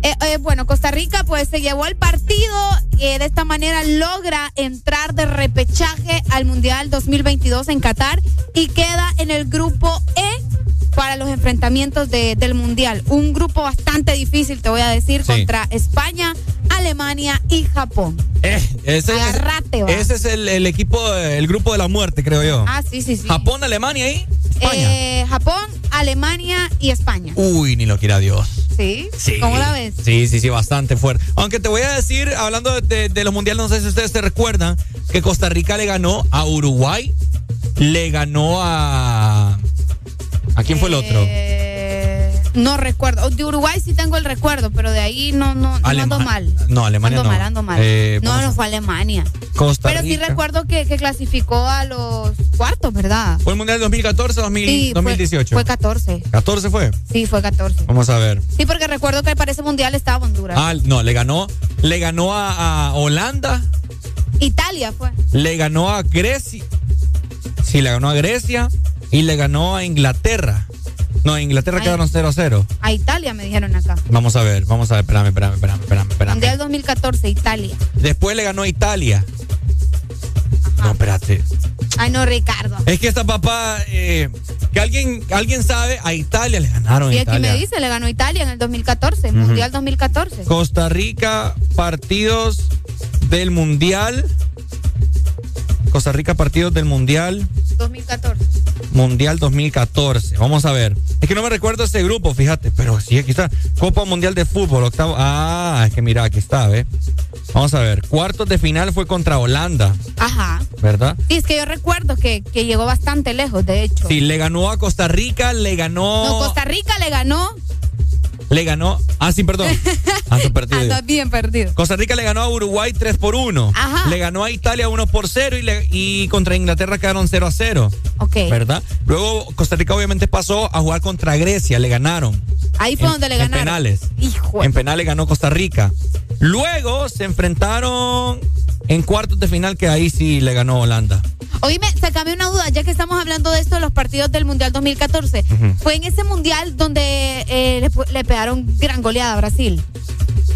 eh, eh, bueno, Costa Rica pues se llevó el partido, eh, de esta manera logra entrar de repechaje al Mundial 2022 en Qatar y queda en el grupo E para los enfrentamientos de- del Mundial. Un grupo bastante difícil, te voy a decir, Sí. contra España, Alemania y Japón. Eh, ese, Agárrate, va. ese es el, el equipo, el grupo de la muerte, creo yo. Ah, sí, sí, sí. Japón, Alemania ahí. Eh, Japón, Alemania y España. Uy, ni lo quiera Dios. ¿Sí? Sí. ¿Cómo la ves? Sí, sí, sí, bastante fuerte. Aunque te voy a decir, hablando de los mundiales, no sé si ustedes se recuerdan, que Costa Rica le ganó a Uruguay, le ganó a... ¿A quién fue el otro? Eh, no recuerdo. De Uruguay sí tengo el recuerdo, pero de ahí no, no, no Alema- ando mal. No, Alemania ando no. mal, ando mal. Eh, no, no fue Alemania. Costa Pero sí recuerdo que, que clasificó a los cuartos, ¿verdad? ¿Fue el mundial 2014 o 2000 Sí, fue- 2018? Fue, 14. 14 fue. Sí, fue 14. Vamos a ver. Sí, porque recuerdo que para ese mundial estaba Honduras. Ah, no, le ganó, le ganó a, a Holanda, Italia fue. le ganó a Grecia. Sí, le ganó a Grecia y le ganó a Inglaterra. No, a Inglaterra Ay. quedaron 0 a 0. A Italia me dijeron acá. Vamos a ver, vamos a ver, espérame, espérame, espérame, espérame, espérame. Mundial 2014, Italia. Después le ganó a Italia. No, espérate. Ay, no, Ricardo. Es que esta papá, eh, que alguien, alguien sabe, a Italia le ganaron. Y a aquí me dice, le ganó Italia en el 2014, Ujú. Mundial 2014. Costa Rica, partidos del Mundial. Costa Rica, partidos del Mundial. 2014. Mundial 2014. Vamos a ver. Es que no me recuerdo ese grupo, fíjate. Pero sí, aquí está. Copa Mundial de Fútbol, octavo. Ah, es que mira, aquí está, ¿ve? Vamos a ver. Cuartos de final fue contra Holanda, Ajá. ¿verdad? Sí, es que yo recuerdo que, que llegó bastante lejos, de hecho. Sí, le ganó a Costa Rica, le ganó. No, Costa Rica le ganó. Le ganó. Ah, sí, perdón. Ando perdido. Anda bien perdido. Costa Rica le ganó a Uruguay 3 por 1. Ajá. Le ganó a Italia 1 por 0 y, le- y contra Inglaterra quedaron 0 a 0. Ok. ¿Verdad? Luego Costa Rica obviamente pasó a jugar contra Grecia, le ganaron. Ahí fue En- donde le en ganaron. penales. Hijo. En penales ganó Costa Rica. Luego se enfrentaron en cuartos de final que ahí sí le ganó Holanda. Oíme, sacame una duda, ya que estamos hablando de esto de los partidos del Mundial 2014. Ujú. Fue en ese Mundial donde eh, le, pegaron gran goleada a Brasil.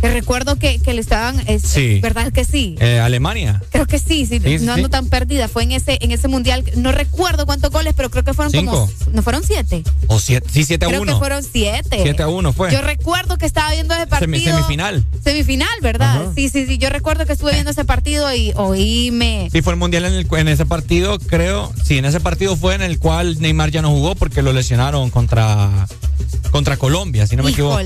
Que recuerdo que, que le estaban... es- Sí. ¿Verdad que sí? Eh, Alemania. Creo que sí, sí, no ando sí. tan perdida. Fue en ese, en ese mundial, no recuerdo cuántos goles, pero creo que fueron como. Cinco. No fueron siete. O siete, sí, 7 a creo 1. que fueron siete. 7 a 1 fue. Yo recuerdo que estaba viendo ese partido. Semi- semifinal. Semifinal, ¿verdad? Sí, sí, sí. Yo recuerdo que estuve viendo ese partido y oíme. Sí, fue el mundial en, el, en ese partido, creo. Sí, en ese partido fue en el cual Neymar ya no jugó porque lo lesionaron contra, contra Colombia, si no me equivoco.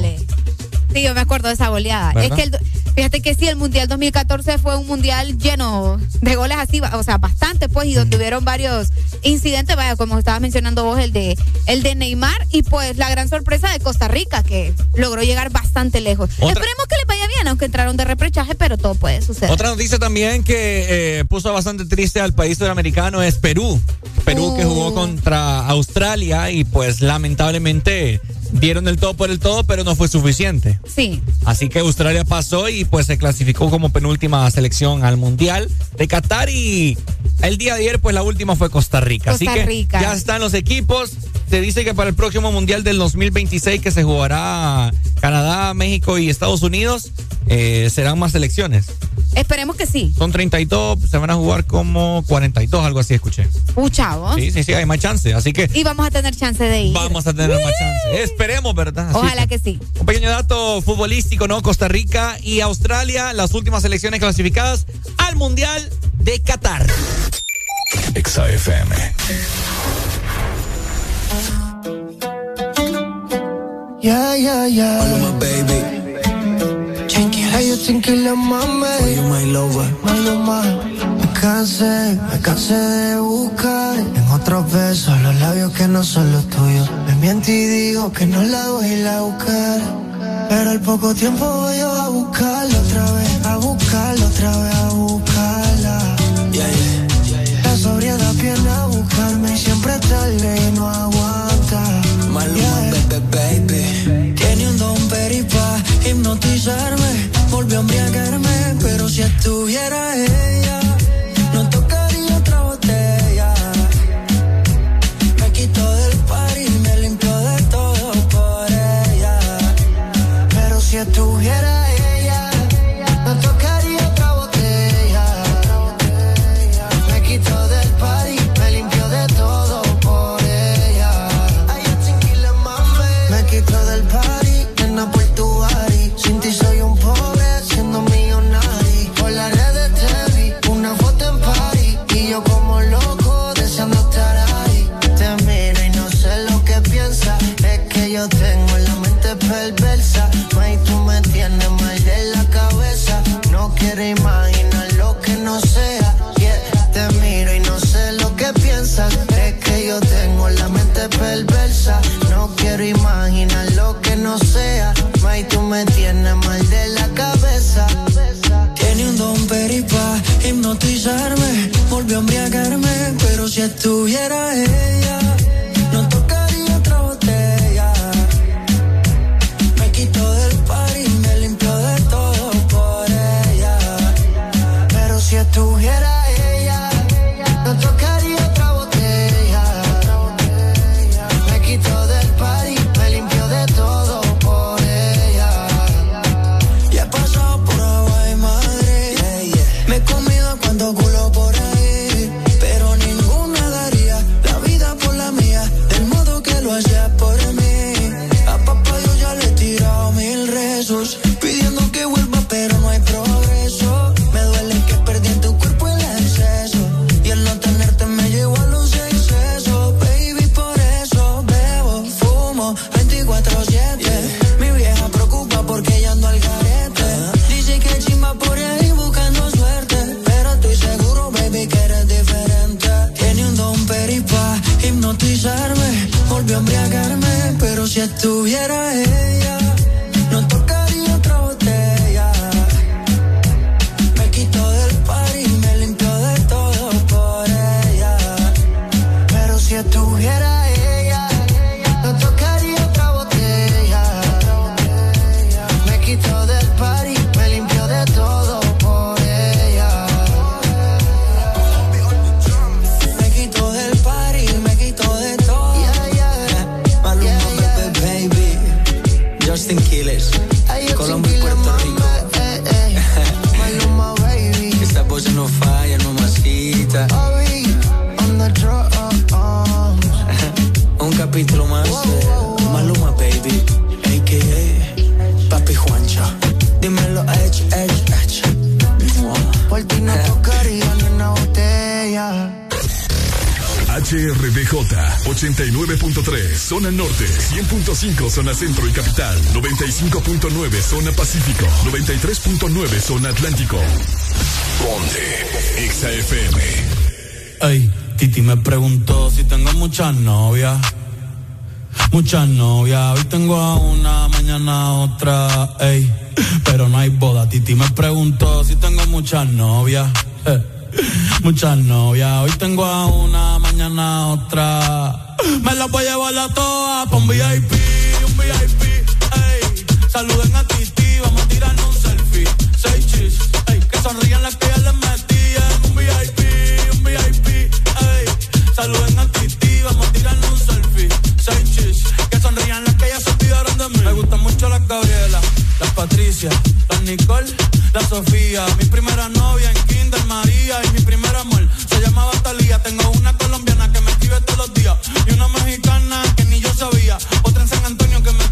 Sí, yo me acuerdo de esa goleada. ¿Verdad? Es que el- fíjate que sí, el Mundial 2014 fue un mundial lleno de goles así, o sea, bastante pues, y donde tuvieron varios incidentes, vaya, como estabas mencionando vos, el de el de Neymar y pues la gran sorpresa de Costa Rica, que logró llegar bastante lejos. Otra- Esperemos que les vaya bien, aunque entraron de reprechaje, pero todo puede suceder. Otra noticia también que eh, puso bastante triste al país sudamericano es Perú. Perú que Uh. jugó contra Australia y pues lamentablemente dieron el todo por el todo, pero no fue suficiente. Sí. Así que Australia pasó y pues se clasificó como penúltima selección al Mundial de Qatar y el día de ayer pues la última fue Costa Rica. Costa Así que Rica. ya están los equipos. Se dice que para el próximo Mundial del 2026 que se jugará Canadá, México y Estados Unidos eh, serán más selecciones. Esperemos que sí. Son 32, se van a jugar como 42, algo así escuché. Puchavos. Sí, sí, sí, hay más chance. Así que Y vamos a tener chance de ir. vamos a tener más chance. Esperemos, ¿verdad? Así Ojalá que sí. un pequeño dato futbolístico, ¿no? Costa Rica y Australia, las últimas selecciones clasificadas al Mundial de Qatar. Exa FM. Yeah, yeah, yeah. All my baby. Tranquila, yo tranquila, mami. For you, my lover. Me cansé, me cansé de buscar en otros besos los labios que no son los tuyos. Me miento y digo que no la voy a ir buscar, pero al poco tiempo voy a buscarla otra vez, a buscarla otra vez, a buscarla. Yeah, yeah. yeah, la sobriedad viene a buscarme y siempre es tarde y no aguanta. Maluma, baby, baby, tiene un don peripa hipnotizarme, volvió a embriagarme, pero si estuviera ella No quiero imaginar lo que no sea. May, tú me tienes mal de la cabeza. Tiene un don peripa hipnotizarme, volvió a embriagarme, pero si estuviera ella, Pero si estuviera ella, HRDJ 89.3 Zona Norte 100.5 Zona Centro y Capital 95.9 Zona Pacífico 93.9 Zona Atlántico Ponte XAFM Ey, Titi me preguntó si tengo muchas novias. Muchas novias, hoy tengo a una, mañana otra, ey. Pero no hay boda. Titi me preguntó si tengo muchas novias. eh. Muchas novias, hoy tengo a una, mañana a otra. Me las voy a llevar a todas un VIP, un VIP, ey. Saluden a Titi, vamos a tirarnos un selfie. Seis chis, ey. Que sonrían las que ya les metí en un VIP, un VIP, ey. Saluden a Titi, vamos a tirarnos un selfie. Seis chis, que sonrían las que ya se olvidaron de mí. Me gustan mucho las Gabriela, las Patricia, las Nicole, la Sofía. Mi primera novia en Kinder María y mi primer amor se llamaba Talía. Tengo una colombiana que me escribe todos los días y una mexicana que ni yo sabía. Otra en San Antonio que me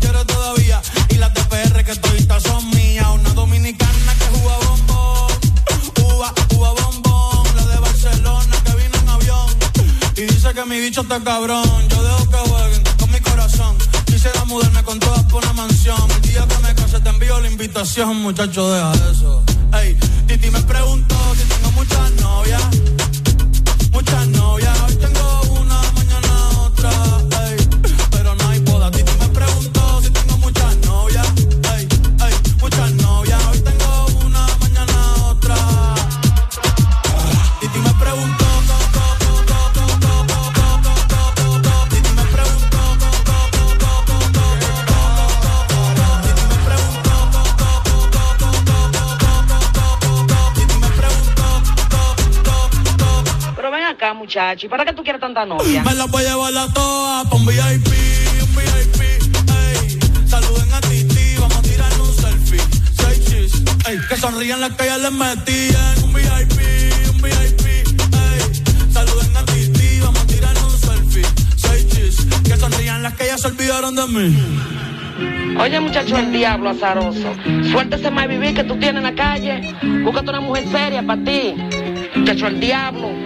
que mi bicho está cabrón. Yo dejo que jueguen con mi corazón. Quisiera mudarme con todas por una mansión. El día que me case te envío la invitación, muchacho, deja eso. Ey, Titi me preguntó si tengo muchas novias. Muchas novias, acá, muchacho, ¿y para qué tú quieres tanta novia? Me las voy a llevar a todas pa' un VIP, un VIP, ey. Saluden a Titi, vamos a tirar un selfie. Seis chis, ey. Que sonrían las que ya les metían. Un VIP, un VIP, ey. Saluden a Titi, vamos a tirar un selfie. Seis chis, que sonrían las que ya se olvidaron de mí. Oye, muchacho, el diablo azaroso. Suéltese más vivir que tú tienes en la calle. Búscate una mujer seria para ti. Muchacho, el diablo.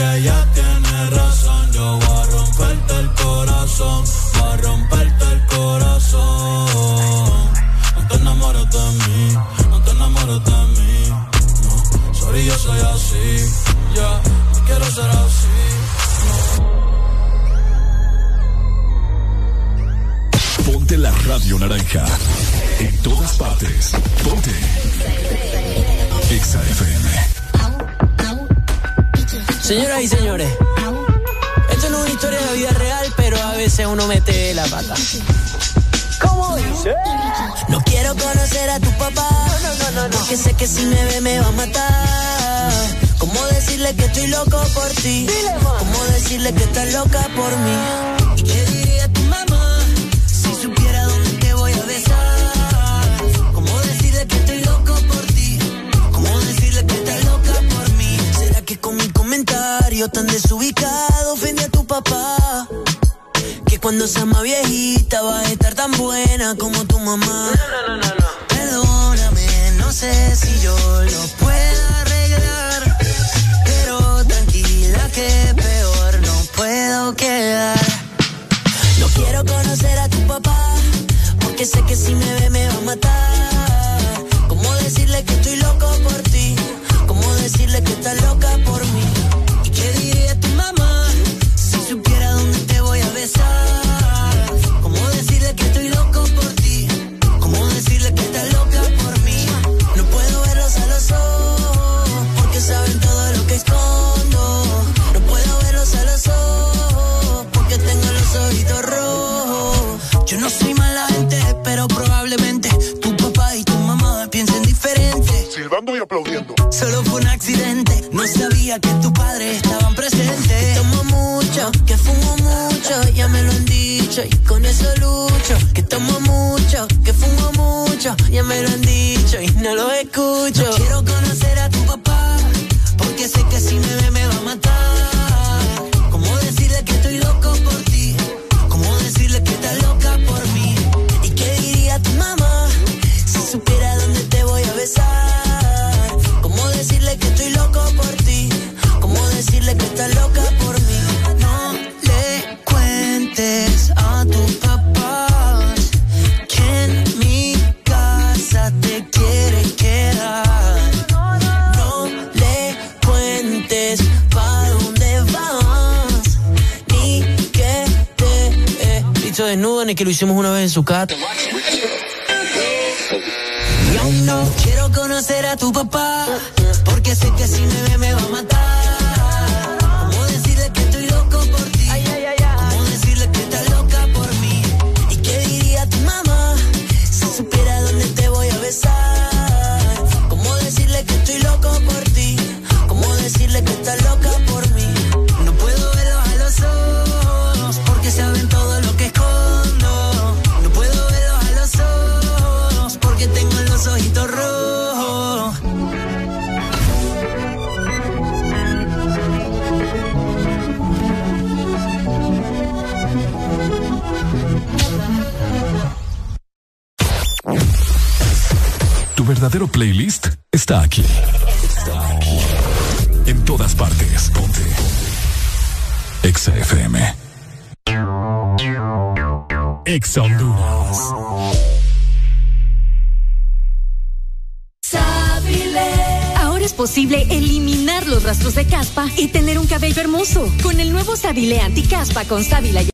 amiga, ella tiene razón. Yo voy a romperte el corazón, voy a romperte el corazón. No te enamores de mí, no te enamores de mí. No, sorry, yo soy así. Ya, no quiero ser así. Ponte la radio naranja. En todas uno mete la pata. ¿Cómo dice? No quiero conocer a tu papá, no, no, no, porque sé que si me ve me va a matar. ¿Cómo decirle que estoy loco por ti? ¿Cómo decirle que estás loca por mí? ¿Y qué diría tu mamá si supiera dónde te voy a besar? ¿Cómo decirle que estoy loco por ti? ¿Cómo decirle que estás loca por mí? ¿Será que con mi comentario tan desubicado ofendí a tu papá? Cuando seas más viejita vas a estar tan buena como tu mamá. Perdóname, no sé si yo lo puedo arreglar. Pero tranquila que peor no puedo quedar. No quiero conocer a tu papá, porque sé que si me ve me va a matar. ¿Cómo decirle que estoy loco por ti? ¿Cómo decirle que estás loca por mí? Besar? ¿Cómo decirle que estoy loco por ti? ¿Cómo decirle que estás loca por mí? No puedo verlos a los ojos porque saben todo lo que escondo. No puedo verlos a los ojos porque tengo los ojitos rojos. Yo no soy mala gente, pero probablemente tu papá y tu mamá piensen diferente. Silbando y aplaudiendo. Solo fue un accidente, no sabía que tu padre y con eso lucho. Que tomo mucho, que fumo mucho, ya me lo han dicho y no lo escucho. Lo hicimos una vez en su casa. Con el nuevo Sabile Anticaspa con sábila y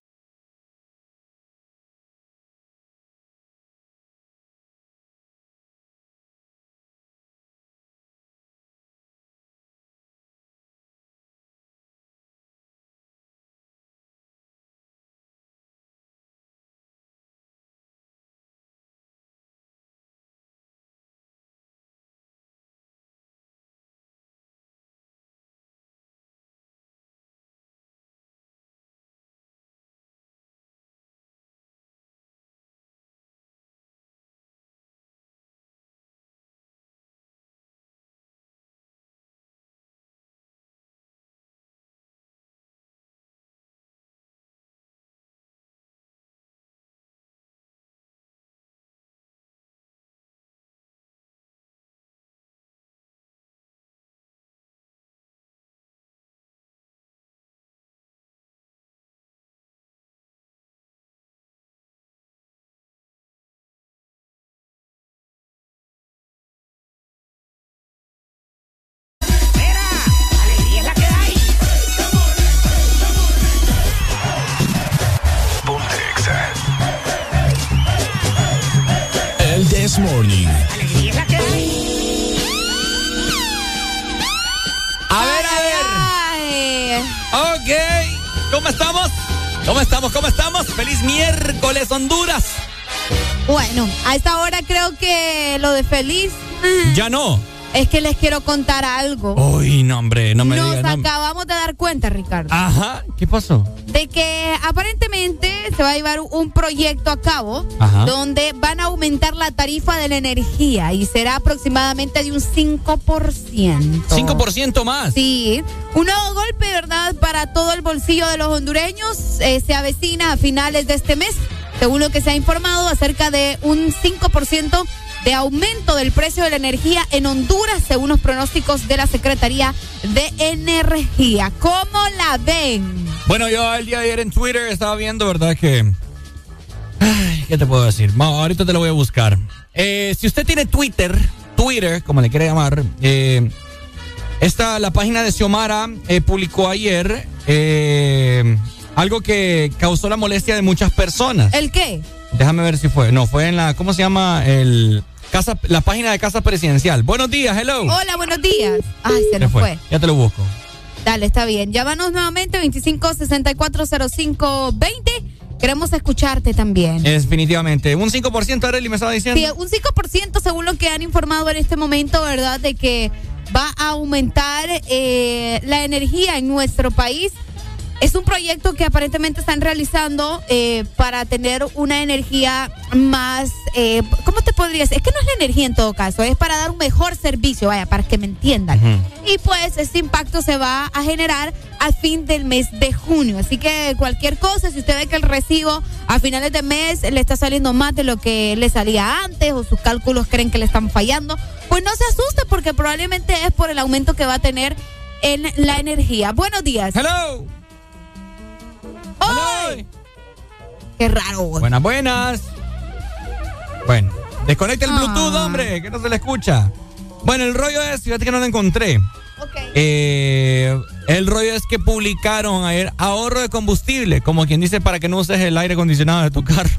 ¿Cómo estamos? ¿Cómo estamos? ¿Cómo estamos? Feliz miércoles, Honduras. Bueno, a esta hora creo que lo de feliz. Ya no. Es que les quiero contar algo. Uy, no, hombre, no me Nos digas. no. acabamos de dar cuenta, Ricardo, Ajá. ¿Qué pasó? de que aparentemente se va a llevar un proyecto a cabo Ajá. donde van a aumentar la tarifa de la energía y será aproximadamente de un 5%. 5% más. Sí, un nuevo golpe, ¿verdad? Para todo el bolsillo de los hondureños eh, se avecina a finales de este mes, según lo que se ha informado, acerca de un 5% de aumento del precio de la energía en Honduras, según los pronósticos de la Secretaría de Energía. ¿Cómo la ven? Bueno, yo el día de ayer en Twitter estaba viendo, ¿verdad? Que. Ay, ¿Qué te puedo decir? Ma, ahorita te lo voy a buscar. Eh, si usted tiene Twitter, Twitter, como le quiere llamar, eh, esta, la página de Xiomara eh, publicó ayer eh, algo que causó la molestia de muchas personas. ¿El qué? Déjame ver si fue. No, fue en la. ¿Cómo se llama? El. Casa, la página de Casa Presidencial. Buenos días, hello. Hola, buenos días. Ay, se nos fue. Ya te lo busco. Dale, está bien. Llámanos nuevamente 25640520. Queremos escucharte también. Definitivamente. Un 5%, Arely me estaba diciendo. Sí, un 5% según lo que han informado en este momento, ¿verdad? De que va a aumentar eh, la energía en nuestro país. Es un proyecto que aparentemente están realizando eh, para tener una energía más, eh, ¿cómo te podría decir? Es que no es la energía en todo caso, es para dar un mejor servicio, vaya, para que me entiendan. Y pues este impacto se va a generar al fin del mes de junio. Así que cualquier cosa, si usted ve que el recibo a finales de mes le está saliendo más de lo que le salía antes o sus cálculos creen que le están fallando, pues no se asuste porque probablemente es por el aumento que va a tener en la energía. Buenos días. Hello. ¡Ay! Qué raro. güey. Buenas, buenas. Bueno, desconecta el Ah. Bluetooth, hombre, que no se le escucha. Bueno, el rollo es, fíjate que no lo encontré. Eh, el rollo es que publicaron ayer ahorro de combustible, como quien dice para que no uses el aire acondicionado de tu carro.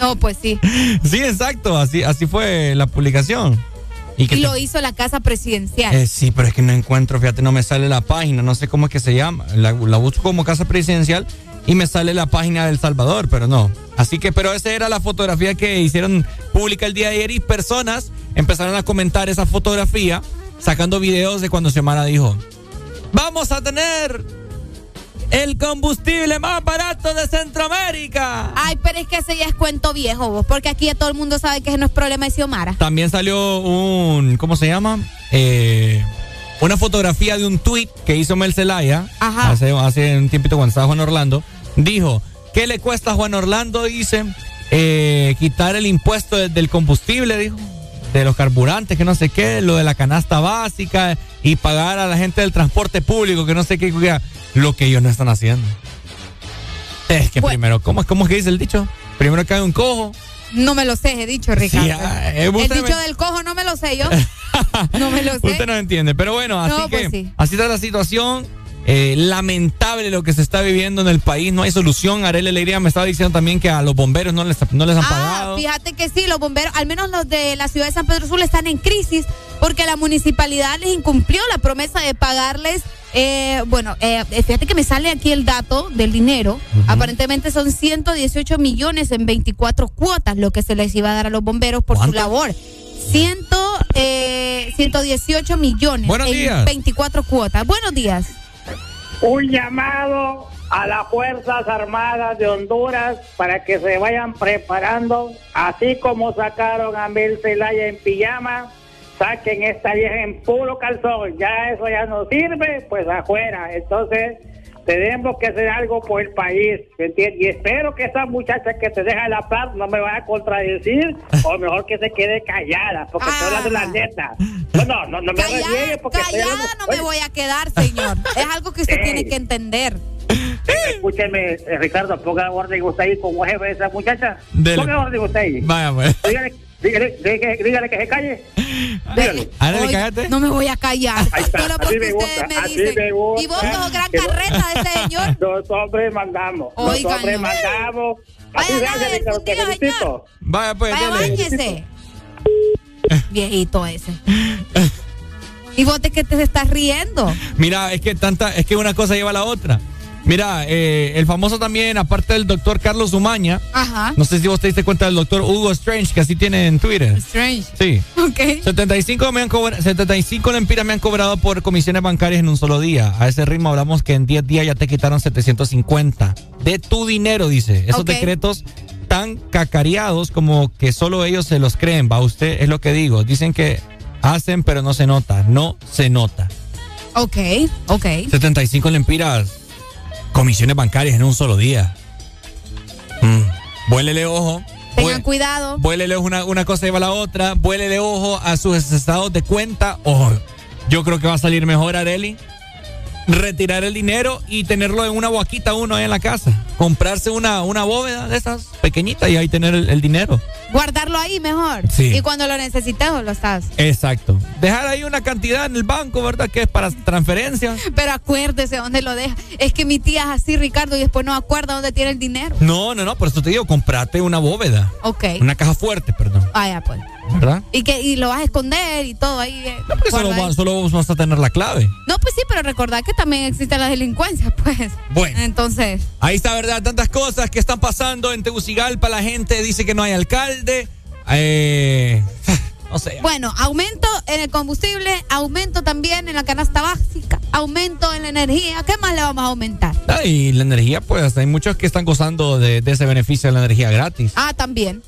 No, pues sí. Sí, exacto, así, así fue la publicación. Y que Y te- lo hizo la casa presidencial. Eh, sí, pero es que no encuentro, fíjate, no me sale la página, no sé cómo es que se llama. La, la busco como casa presidencial y me sale la página del Salvador, pero no. Así que, pero esa era la fotografía que hicieron pública el día de ayer y personas empezaron a comentar esa fotografía sacando videos de cuando Xiomara dijo, vamos a tener el combustible más barato de Centroamérica. Ay, pero es que ese ya es cuento viejo, vos, porque aquí ya todo el mundo sabe que ese no es problema de Xiomara. También salió un, ¿cómo se llama? Eh, una fotografía de un tweet que hizo Mel Zelaya hace, hace un tiempito cuando estaba Juan Orlando. Dijo, ¿qué le cuesta a Juan Orlando? Dice, eh, quitar el impuesto de- del combustible, dijo, de los carburantes, que no sé qué, lo de la canasta básica y pagar a la gente del transporte público, que no sé qué, lo que ellos no están haciendo. Es que primero, ¿cómo, es- ¿cómo es que dice el dicho? Primero cae un cojo. No me lo sé, he dicho, Ricardo. Sí, ah, eh, el dicho me- del cojo no me lo sé yo. no me lo sé. Usted no entiende, pero bueno, así No, pues que sí. así está la situación. Eh, lamentable lo que se está viviendo en el país, no hay solución. Arely Alegría me estaba diciendo también que a los bomberos no les, no les han Ah, pagado. fíjate que sí, los bomberos, al menos los de la ciudad de San Pedro Sula, están en crisis porque la municipalidad les incumplió la promesa de pagarles. eh, bueno, eh, fíjate que me sale aquí el dato del dinero. Aparentemente son 118 millones en 24 cuotas lo que se les iba a dar a los bomberos por su labor. Ciento, eh, 118 millones Buenos en días. 24 cuotas. Buenos días. Un llamado a las Fuerzas Armadas de Honduras para que se vayan preparando, así como sacaron a Mel Zelaya en pijama, saquen esta vieja en puro calzón, ya eso ya no sirve, pues afuera. Entonces, tenemos que hacer algo por el país, ¿me entiendes? Y espero que esa muchacha que se deja la paz no me vaya a contradecir, o mejor que se quede callada, porque estoy hablando la neta. No, no, no, no me reniegue porque Callada hablando- no me voy a quedar, señor. Es algo que usted tiene que entender. Escúcheme, eh, Ricardo, ponga orden usted ahí como jefe de esa muchacha. Dele. Ponga orden usted ahí. Vaya, pues. Dígale, dígale, dígale, dígale que se calle. Dígale. No me voy a callar. Ahí está, Solo así porque me ustedes gusta, me así dicen. me gusta. Y vos sos gran carreta de ese señor. Los hombres mandamos. Oigan, hombres no. mandamos. Así Vaya, se nada hace, fundido, felicito. Vaya, pues, Vaya, dele. báñese. Viejito ese. ¿Y vos de qué te estás riendo? Mira, es que tanta, es que una cosa lleva a la otra. Mira, eh, el famoso también, aparte del doctor Carlos Umaña. Ajá. No sé si vos te diste cuenta del doctor Hugo Strange, que así tiene en Twitter. Strange. Sí. Ok. 75, me han 75 lempiras me han cobrado por comisiones bancarias en un solo día. A ese ritmo hablamos que en 10 días ya te quitaron 750. De tu dinero, dice. Esos decretos tan cacareados como que solo ellos se los creen, va usted, es lo que digo. Dicen que hacen, pero no se nota. No se nota. Ok, ok. 75 lempiras comisiones bancarias en un solo día. Mm. Vuélele ojo. Tengan cuidado. Vuélele una, una cosa lleva a la otra. Vuélele ojo a sus estados de cuenta. Ojo. Yo creo que va a salir mejor, Areli retirar el dinero y tenerlo en una boquita uno ahí en la casa. Comprarse una, una bóveda de esas pequeñitas y ahí tener el, dinero. Guardarlo ahí mejor. Sí. Y cuando lo necesites lo estás. Exacto. Dejar ahí una cantidad en el banco, ¿verdad? Que es para transferencias. Pero acuérdese dónde lo deja. Es que mi tía es así, Ricardo, y después no acuerda dónde tiene el dinero. No, no, no. Por eso te digo, comprate una bóveda. Ok. Una caja fuerte, perdón. Ah, ya, pues. ¿Verdad? Y que y lo vas a esconder y todo ahí. Eh, no, porque solo, solo, vas a tener la clave. No, pues sí, pero recordad que también existe la delincuencia, pues. Bueno. Entonces. Ahí está, ¿verdad? Tantas cosas que están pasando en Tegucigalpa. La gente dice que no hay alcalde. Eh, no sé. Bueno, aumento en el combustible, aumento también en la canasta básica, aumento en la energía. ¿Qué más le vamos a aumentar? Ah, y la energía, pues hay muchos que están gozando de, de ese beneficio de la energía gratis. Ah, también.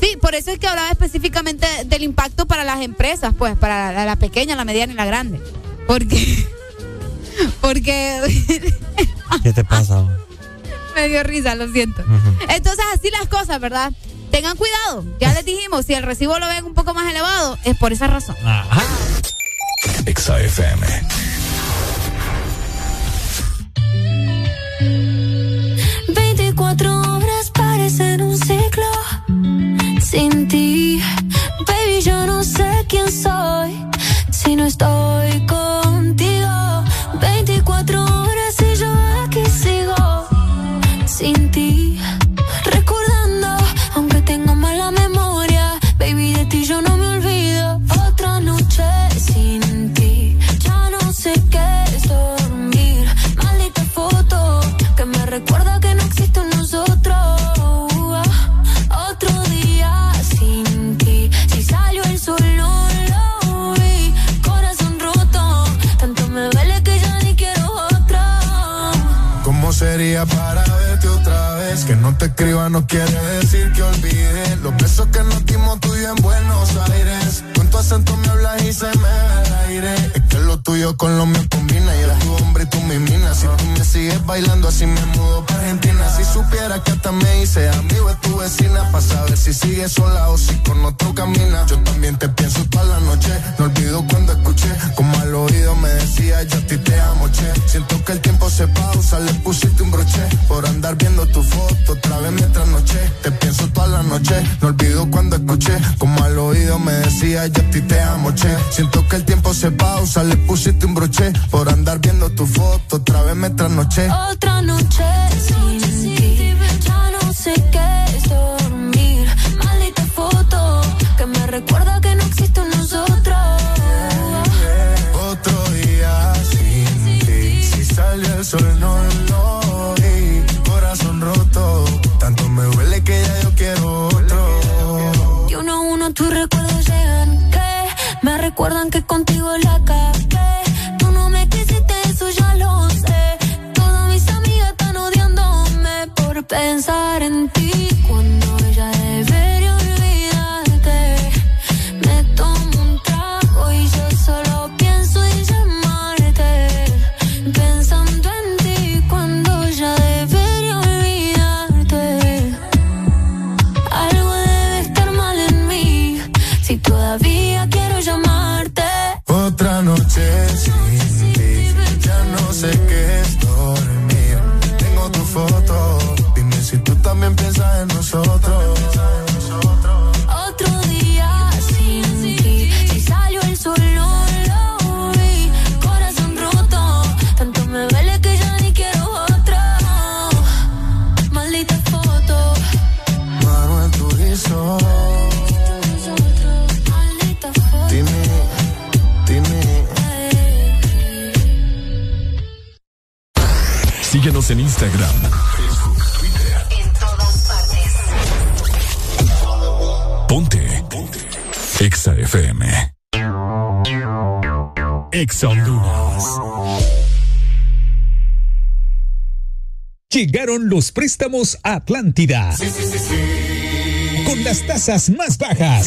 Sí, por eso es que hablaba específicamente del impacto para las empresas, pues, para la, pequeña, la mediana y la grande. Porque. Porque. ¿Qué te pasa? Me dio risa, lo siento. Entonces, así las cosas, ¿verdad? Tengan cuidado. Ya les dijimos, si el recibo lo ven un poco más elevado, es por esa razón. Ajá. XAFM. Sin ti. Baby, yo no sé quién soy si no estoy contigo. Sería para verte otra vez. Que no te escriba no quiere decir que olvide los besos que nos dimos tú y en Buenos Aires. Con tu acento me hablas y se me ve el aire. Es que lo tuyo con lo mío combina. Y eres tu hombre y tú mi mina. Si tú me sigues bailando así me mudo para Argentina. Si supiera que hasta me hice amigo de tu vecina. Para saber si sigues sola o si con otro camina. Yo también te pienso toda la noche. No olvido cuando escuché como al oído me decía yo a ti te amo, che. Siento que el tiempo se pausa, le puse un broche por andar viendo tu foto otra vez mientras noche. Te pienso toda la noche, no olvido cuando escuché como al oído me decía yo a ti te amo, che. Siento que el tiempo se pausa, le pusiste un broche por andar viendo tu foto otra vez mientras noche. Otra noche sin ti, ya no sé qué es dormir. Maldita foto que me recuerda que no existe nosotros. Otro día sin ti, si sale el sol no pensar en ti nosotros. Otro día sin ti, si salió el sol no lo vi, corazón roto, tanto me duele que ya ni quiero otro. Maldita foto, mano en tu rizo. Maldita foto, dime, dime. Síguenos en Instagram Exa FM. Exa Llegaron los préstamos a Atlántida. Sí, sí, sí, Con las tasas más bajas.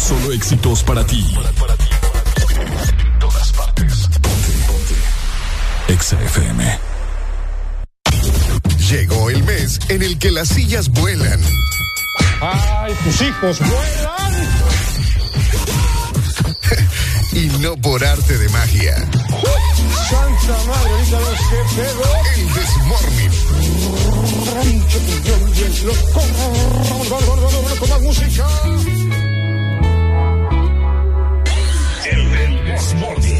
Solo éxitos para ti. Para, para ti, para ti. En todas partes. Ponte, ponte. Exa FM. Llegó el mes en el que las sillas vuelan. ¡Ay, tus hijos vuelan! y no por arte de magia. ¡Santa madre, ahorita los que pedo! El Desmorning. música! Morning.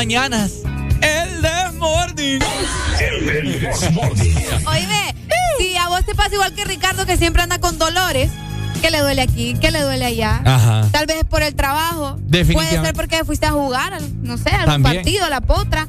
mañanas. El Desmorning. El Desmorning. Oíme, si a vos te pasa igual que Ricardo que siempre anda con dolores, que le duele aquí, que le duele allá. Ajá. Tal vez por el trabajo. Puede ser porque fuiste a jugar, no sé, al partido, a la potra.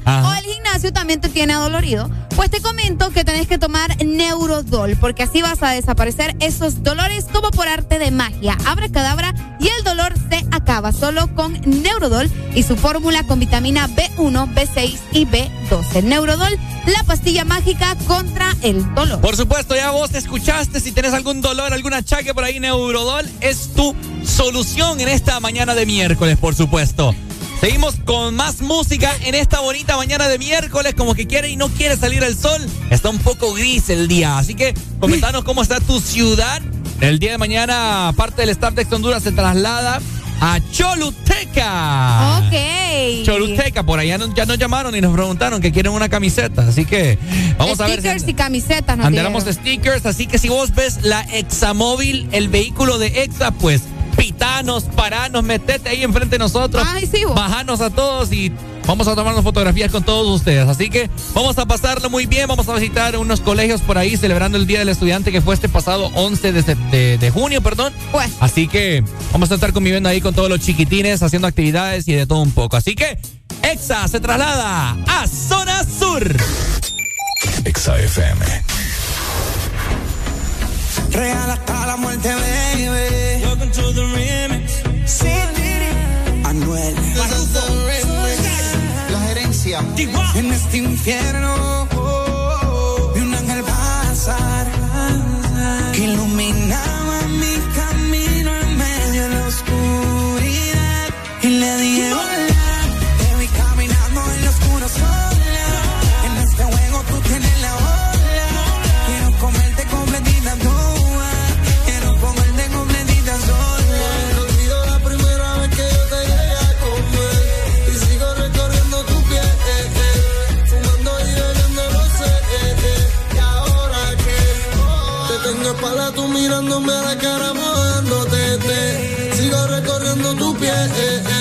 También te tiene adolorido Pues te comento que tenés que tomar Neurodol, porque así vas a desaparecer esos dolores como por arte de magia. Abra cadabra y el dolor se acaba solo con Neurodol y su fórmula con vitamina B1, B6 y B12. Neurodol, la pastilla mágica contra el dolor. Por supuesto, ya vos escuchaste, si tenés algún dolor, algún achaque por ahí, Neurodol es tu solución en esta mañana de miércoles, por supuesto. Seguimos con más música en esta bonita mañana de miércoles, como que quiere y no quiere salir el sol. Está un poco gris el día, así que comentanos cómo está tu ciudad. El día de mañana, parte del staff de Honduras se traslada a Choluteca. Ok. Choluteca, por allá ya nos llamaron y nos preguntaron que quieren una camiseta, así que vamos a ver. Stickers y camisetas, nos stickers, así que si vos ves la Examóvil, el vehículo de Exa, pues pitanos, paranos, metete ahí enfrente de nosotros. Ay, sí, Bajanos a todos y vamos a tomarnos fotografías con todos ustedes. Así que vamos a pasarlo muy bien. Vamos a visitar unos colegios por ahí celebrando el Día del Estudiante que fue este pasado 11 de, de, junio, perdón. Pues. Así que vamos a estar conviviendo ahí con todos los chiquitines, haciendo actividades y de todo un poco. Así que EXA se traslada a Zona Sur. EXA FM. Real hasta la muerte, baby. Welcome to the remix. Anuel. La gerencia. En este infierno. Vi un ángel pasar. Mirándome a la cara mojándote. te. Sigo recorriendo tu piel. Fumando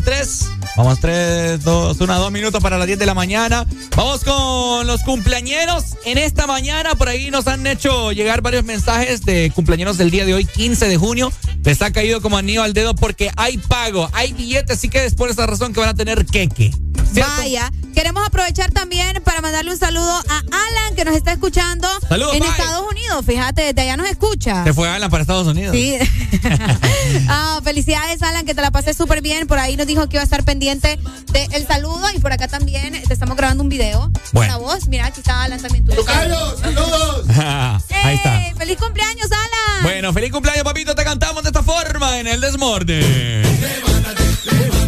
3. Vamos, 3, 2, 1, 2 minutos para las 10 de la mañana. Vamos con los cumpleañeros. En esta mañana, por ahí nos han hecho llegar varios mensajes de cumpleaños del día de hoy, 15 de junio. Les ha caído como anillo al dedo porque hay pago, hay billetes, así que es por esa razón que van a tener queque. Vaya, queremos aprovechar también para mandarle un saludo a Alan que nos está escuchando Saludos, en bye. Estados Unidos. Fíjate, desde allá nos escucha. Se fue Alan para Estados Unidos. Sí. Ah, felicidades, Alan, que te la pasé súper bien. Por ahí nos dijo que iba a estar pendiente del saludo. Y por acá también te estamos grabando un video. Bueno. Voz. Mira, aquí está Alan también. Tú. ¡Saludos! Ahí está. ¡Ey! ¡Feliz cumpleaños, Alan! Bueno, feliz cumpleaños, papito. Te cantamos de esta forma en el desmorde. Con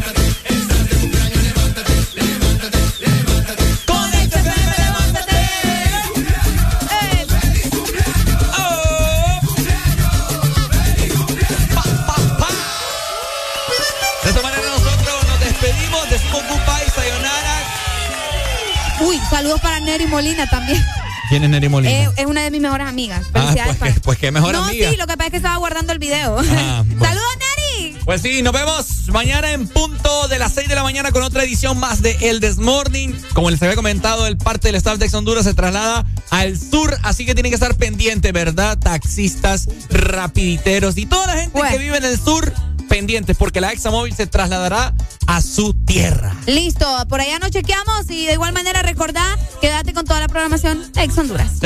saludos para Neri Molina también. ¿Quién es Neri Molina? Eh, es una de mis mejores amigas. ah, pues que, pues que mejor no, amiga. sí, lo que pasa es que estaba guardando el video. Ah, bueno. ¡Saludos, Neri! Pues sí, nos vemos mañana en punto de las 6 de la mañana con otra edición más de El This Morning. Como les había comentado, el parte del staff de Ex Honduras se traslada al sur, así que tienen que estar pendientes, ¿verdad? Taxistas, rapiditeros y toda la gente que vive en el sur, pendientes, porque la Examóvil se trasladará a su tierra. Listo, por allá nos chequeamos y de igual manera recordá, quédate con toda la programación Ex Honduras.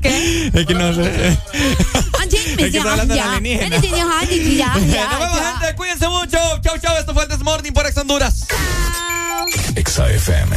¿Qué? Es que no sé. Es que está hablando de alienígena. Nos vemos, gente. Cuídense mucho. Chau, chau. Esto fue el This Morning por Ex Honduras. Exa FM.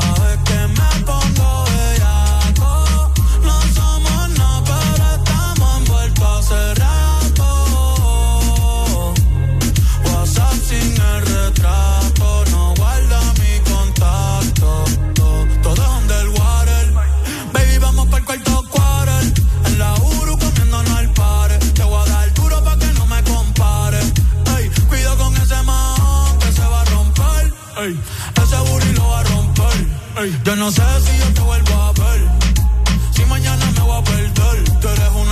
yo no sé si yo te vuelvo a ver. Si mañana me voy a perder. Tú eres una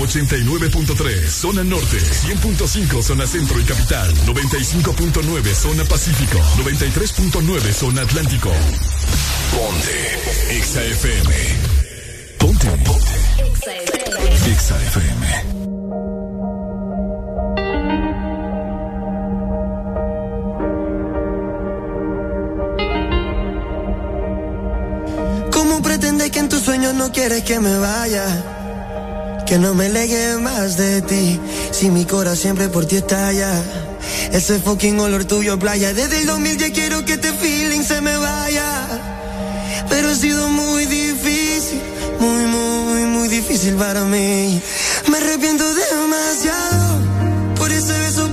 89.3 zona norte, 100.5 zona centro y capital, 95.9 zona pacífico, 93.9 zona atlántico. Ponte XAFM. Ponte. Ponte. XAFM. ¿Cómo pretendes que en tus sueños no quieres que me vaya? Que no me legue más de ti, si mi corazón siempre por ti estalla. Ese fucking olor tuyo playa, desde el 2000 ya quiero que este feeling se me vaya. Pero ha sido muy difícil, muy, muy, muy difícil para mí. Me arrepiento demasiado por ese beso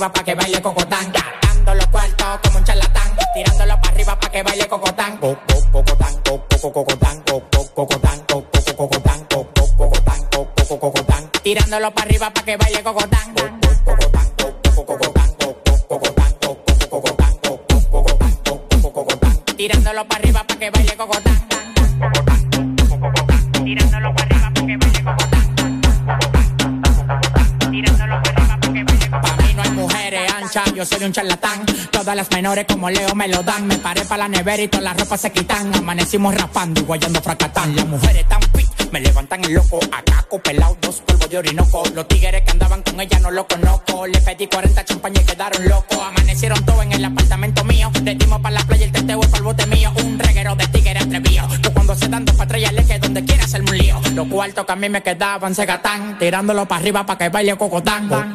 Arriba para que baile cocotán, gastando los cuartos como un charlatán, tirándolo para arriba para que baile cocotán, co- co- cocotán, co- co- cocotán, co- co- cocotán, co- co- cocotán, co- co- cocotán, co- co- cocotán, tirándolo para arriba para que baile cocotán, Todas las menores como Leo me lo dan. Me paré para la nevera y todas las ropas se quitan. Amanecimos raspando y guayando fracatán. Las mujeres tan fit, me levantan el loco. Acaco, pelado, dos polvos de orinoco. Los tigres que andaban con ella no lo conozco. Le pedí 40 champañas y quedaron locos. Amanecieron todos en el apartamento mío. Le dimos para la playa el teteo y para el bote mío. Un reguero de tigres atrevido. Que cuando se dan dos patrullas le que donde quiera hacerme un lío. Los cuartos que a mí me quedaban se gatán. Tirándolo para arriba para que baile cocotán.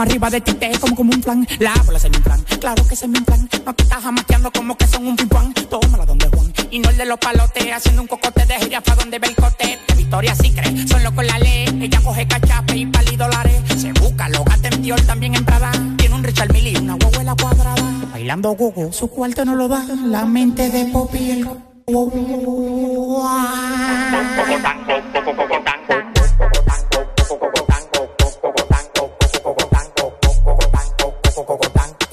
Arriba de ti, te como como un plan. La bola se me plan, claro que se me plan. No te estás como que son un pimpán. Tómala donde Juan. Y no el de los palotes, haciendo un cocote de gira pa' donde ve el cote. De Victoria sí cree, solo con la ley. Ella coge cachape y pali dólares. Se busca, lo gata también en Prada. Tiene un Richard Mille y una huevuela cuadrada. Bailando gogo, su cuarto no lo da. La mente de Poppy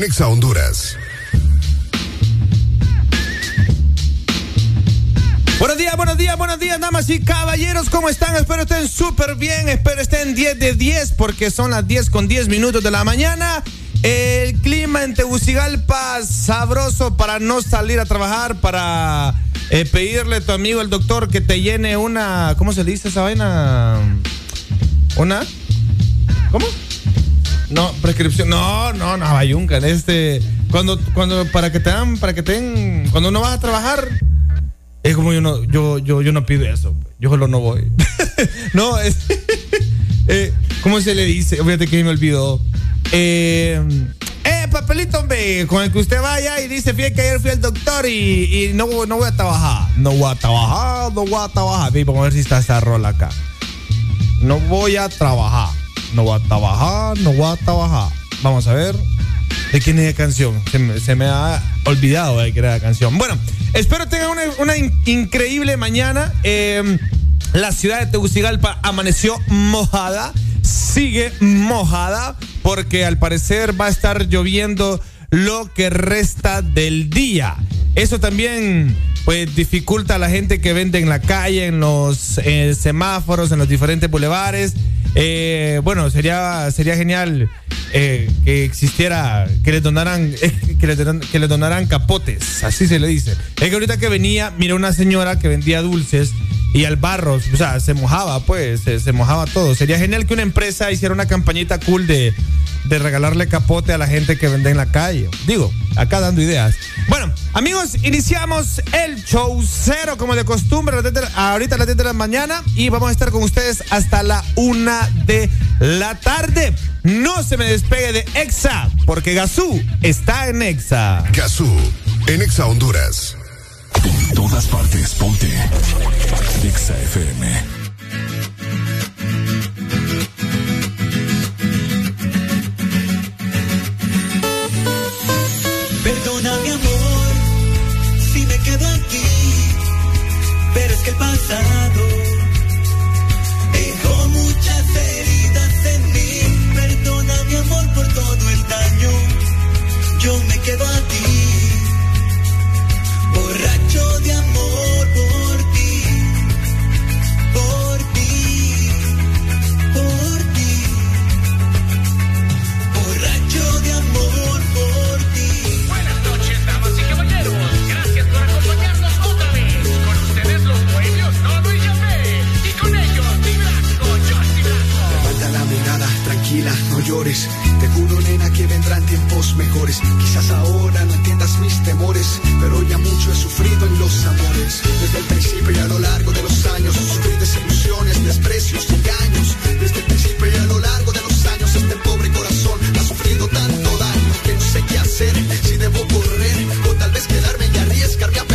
En Exa Honduras. Buenos días, buenos días, buenos días, damas y caballeros, ¿cómo están? Espero estén súper bien, espero estén 10 de 10 porque son las 10 con 10 minutos de la mañana. El clima en Tegucigalpa sabroso para no salir a trabajar, para eh, pedirle a tu amigo el doctor que te llene una, ¿cómo se le dice esa vaina? ¿Una? ¿Cómo? No, prescripción. No, no, no, bayunca. Este, cuando, cuando, para que te dan, para que te den, cuando uno vas a trabajar, es como yo no, yo, yo, yo no pido eso. Yo solo no voy. no, es, eh, ¿cómo se le dice? Fíjate que me olvidó. Eh, eh, papelito, hombre, con el que usted vaya y dice, fíjate que ayer fui al doctor y, y no, no voy a trabajar. No voy a trabajar, no voy a trabajar. Vamos a ver si está esa rola acá. No voy a trabajar. No voy a trabajar, no voy a trabajar. Vamos a ver. ¿De quién es la canción? Se me, ha olvidado de que era la canción. Bueno, espero tengan una, una in- increíble mañana. Eh, la ciudad de Tegucigalpa amaneció mojada. Sigue mojada porque al parecer va a estar lloviendo lo que resta del día. Eso también pues dificulta a la gente que vende en la calle, en los eh, semáforos, en los diferentes bulevares. Eh, bueno, sería, sería genial eh, que existiera, que le donaran, que le, que le donaran capotes, así se le dice. Es que ahorita que venía, miré una señora que vendía dulces y al barro, o sea, se mojaba, pues, se mojaba todo. Sería genial que una empresa hiciera una campañita cool de, de regalarle capote a la gente que vende en la calle. Digo, acá dando ideas. Bueno, amigos, iniciamos el show cero como de costumbre, a las 10 de la- ahorita a las 10 de la mañana y vamos a estar con ustedes hasta la una de la tarde. No se me despegue de Exa, porque Gazú está en Exa. Gazú, en Exa Honduras. En todas partes, ponte. Exa FM. Pasado. Dejó muchas heridas en mí. Perdona mi amor por todo el daño, yo me quedo aquí, borracho tranquila, no llores. Te juro, nena, que vendrán tiempos mejores. Quizás ahora no entiendas mis temores, pero ya mucho he sufrido en los amores. Desde el principio y a lo largo de los años, sufrí desilusiones, desprecios, engaños. Desde el principio y a lo largo de los años, este pobre corazón ha sufrido tanto daño que no sé qué hacer. Si debo correr o tal vez quedarme y arriesgarme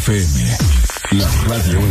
FM, la radio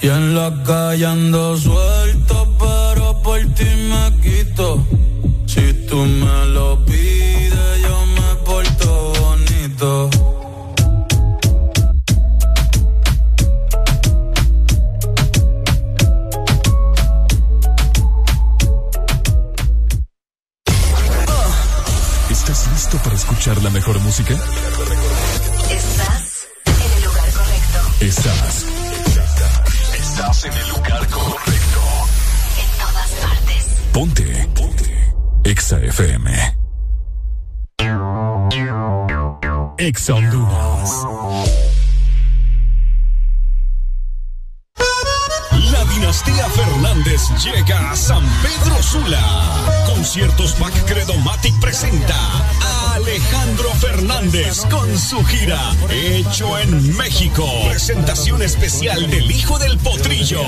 Y en la calle ando suelto, pero por ti me quito. Si tú me lo pides, yo me porto bonito. ¿Estás listo para escuchar la mejor música? Exa FM. Honduras. La dinastía Fernández llega a San Pedro Sula Conciertos Pac Credomatic presenta a Alejandro Fernández con su gira Hecho en México. Presentación especial del hijo del potrillo,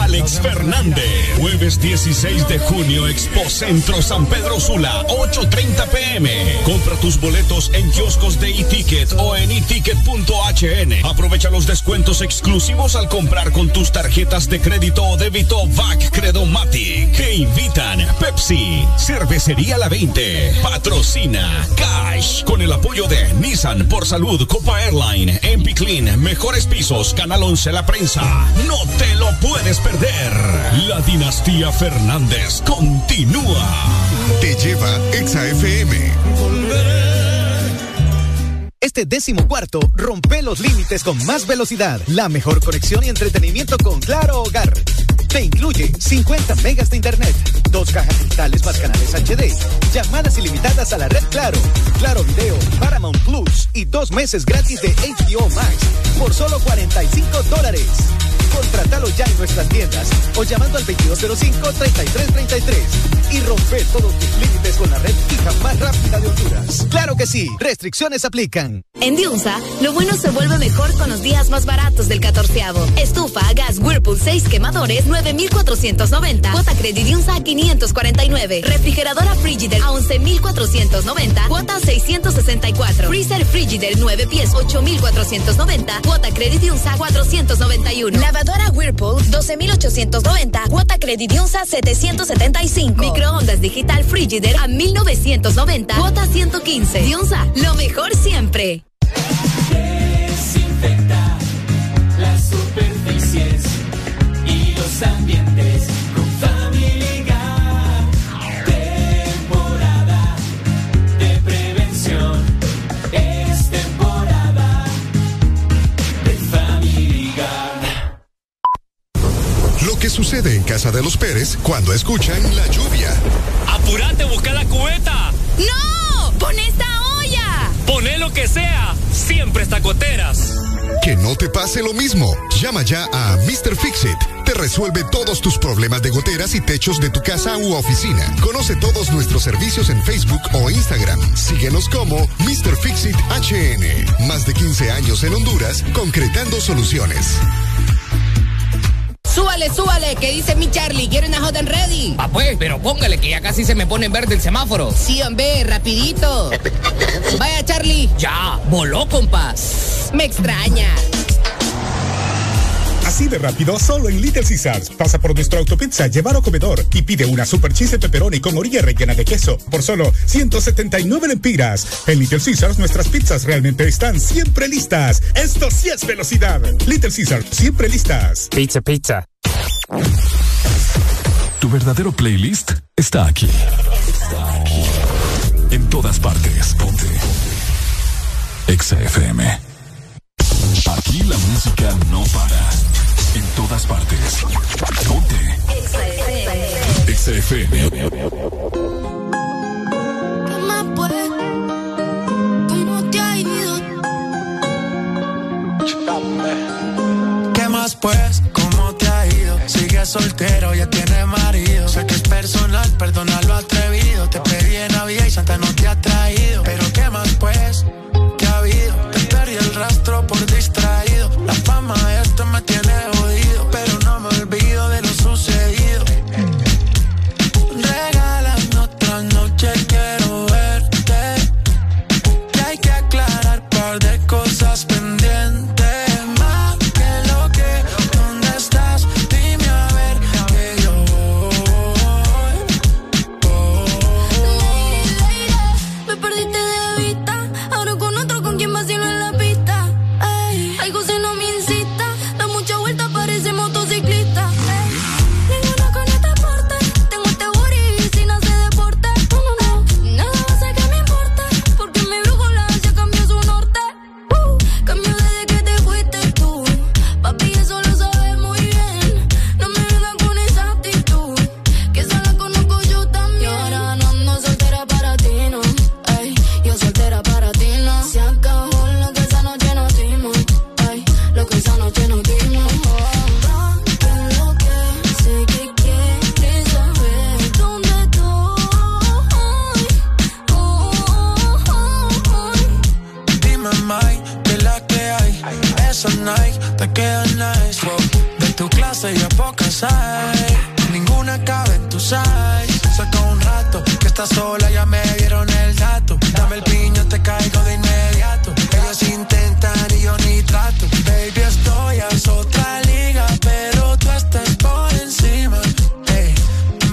Alex Fernández. Jueves 16 de junio, Expo Centro San Pedro Sula, 8:30 pm. Compra tus boletos en kioscos de e-ticket o en eticket.hn. Aprovecha los descuentos exclusivos al comprar con tus tarjetas de crédito o débito VAC Credomatic. Que invitan Pepsi. Cervecería La 20. Patrocina Cash con el apoyo de Nissan por Salud, Copa Airline, MP Clean, Mejores Pisos, Canal 11 La Prensa. No te lo puedes perder. La dinastía Fernández continúa. Te lleva Exa FM. Este décimo cuarto, rompe los límites con más velocidad, la mejor conexión y entretenimiento con Claro Hogar. Te incluye 50 megas de internet, dos cajas digitales más canales HD, llamadas ilimitadas a la red Claro, Claro Video, Paramount Plus y dos meses gratis de HBO Max por solo 45 dólares. Contratalo ya en nuestras tiendas o llamando al 2205-3333 y rompe todos tus límites con la red fija más rápida de Honduras. Claro que sí, restricciones aplican. En Diunza, lo bueno se vuelve mejor con los días más baratos del 14. Estufa, gas Whirlpool 6 quemadores, 9,490. Cuota Credit Diunza a 549. Refrigeradora Frigider a 11,490. Cuota 664. Freezer Frigider 9 pies, 8,490. Cuota Credit Diunza 491. La Lavadora Whirlpool, 12,890. Cuota Credit Diunsa, 775. Microondas Digital Frigider a 1,990. Cuota 115. Diunsa, lo mejor siempre. Desinfecta las superficies y los ambientes sucede en casa de los Pérez cuando escuchan la lluvia. ¡Apurate, busca la cubeta! ¡No! ¡Pon esta olla! Poné lo que sea, siempre está goteras. Que no te pase lo mismo. Llama ya a Mr. Fixit. Te resuelve todos tus problemas de goteras y techos de tu casa u oficina. Conoce todos nuestros servicios en Facebook o Instagram. Síguenos como Mr. Fixit HN. Más de 15 años en Honduras, concretando soluciones. Súbale, súbale, que dice mi Charlie, quiero una hot and ready. Ah, pues, pero póngale que ya casi se me pone en verde el semáforo. Sí, hombre, rapidito. Vaya, Charlie. Ya, voló, compa. Me extraña. Así de rápido, solo en Little Caesars. Pasa por nuestro autopizza, llevar o comedor y pide una super cheese de pepperoni con orilla rellena de queso por solo 179 lempiras. En Little Caesars, nuestras pizzas realmente están siempre listas. Esto sí es velocidad. Little Caesars, siempre listas. Pizza, pizza. Tu verdadero playlist está aquí. Está aquí. En todas partes. Ponte. Exa FM. Aquí la música no para. En todas partes. Ponte. Exa FM. ¿Qué más pues? ¿Cómo te ha ido? ¿Qué más pues? ¿Cómo te ha ido? Sigue soltero, ya tiene marido. Sé que es personal, perdona lo atrevido. Te pedí en Navidad y Santa no te ha traído. Pero ¿qué más pues? ¿Qué ha habido? Te perdí el rastro por distraído. La fama de esto me tiene jodido. Ninguna cabe en tu size. Un rato que estás sola, ya me dieron el dato. Dame el piño, te caigo de inmediato. Ellos intentan y yo ni trato. Baby, estoy a otra liga, pero tú estás por encima. Ey,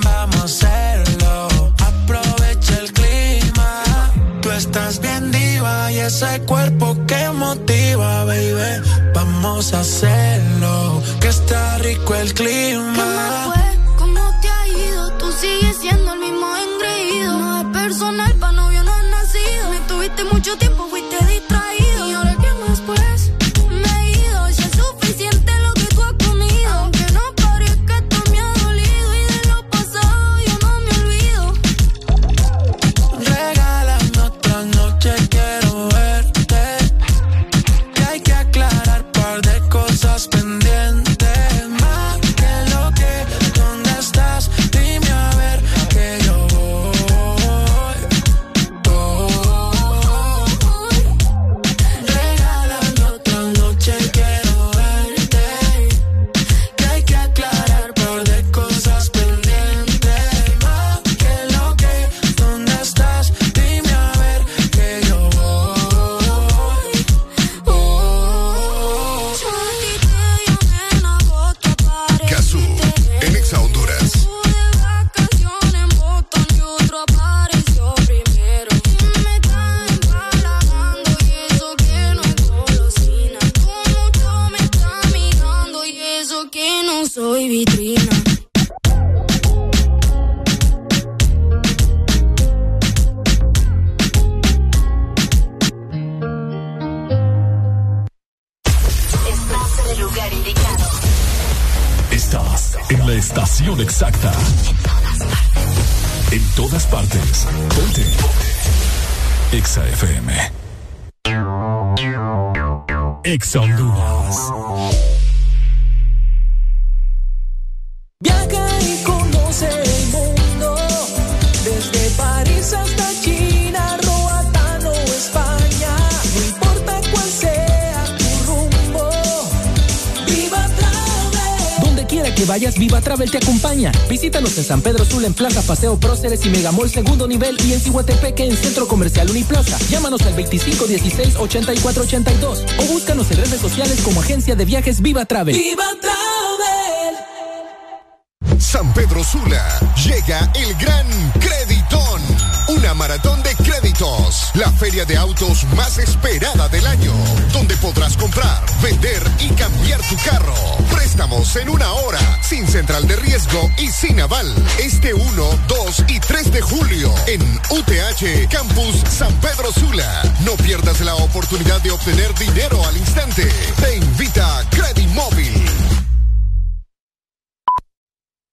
vamos a hacerlo. Aprovecha el clima. Tú estás bien diva y ese cuerpo que motiva, baby. Vamos a hacerlo. Rico clima. Exacta. En todas partes. Ponte. Exa FM. Exa Honduras. Que vayas, Viva Travel te acompaña. Visítanos en San Pedro Sula, en Plaza Paseo Próceres y Megamall segundo nivel y en Cihuatepeque en Centro Comercial Uniplaza. Llámanos al 2516-8482 o búscanos en redes sociales como Agencia de Viajes Viva Travel. Viva Travel. San Pedro Sula llega el gran Creditón. Maratón de créditos. La feria de autos más esperada del año. Donde podrás comprar, vender y cambiar tu carro. Préstamos en una hora. Sin central de riesgo y sin aval. Este 1, 2 y 3 de julio. En UTH Campus San Pedro Sula. No pierdas la oportunidad de obtener dinero al instante. Te invita Credimóvil.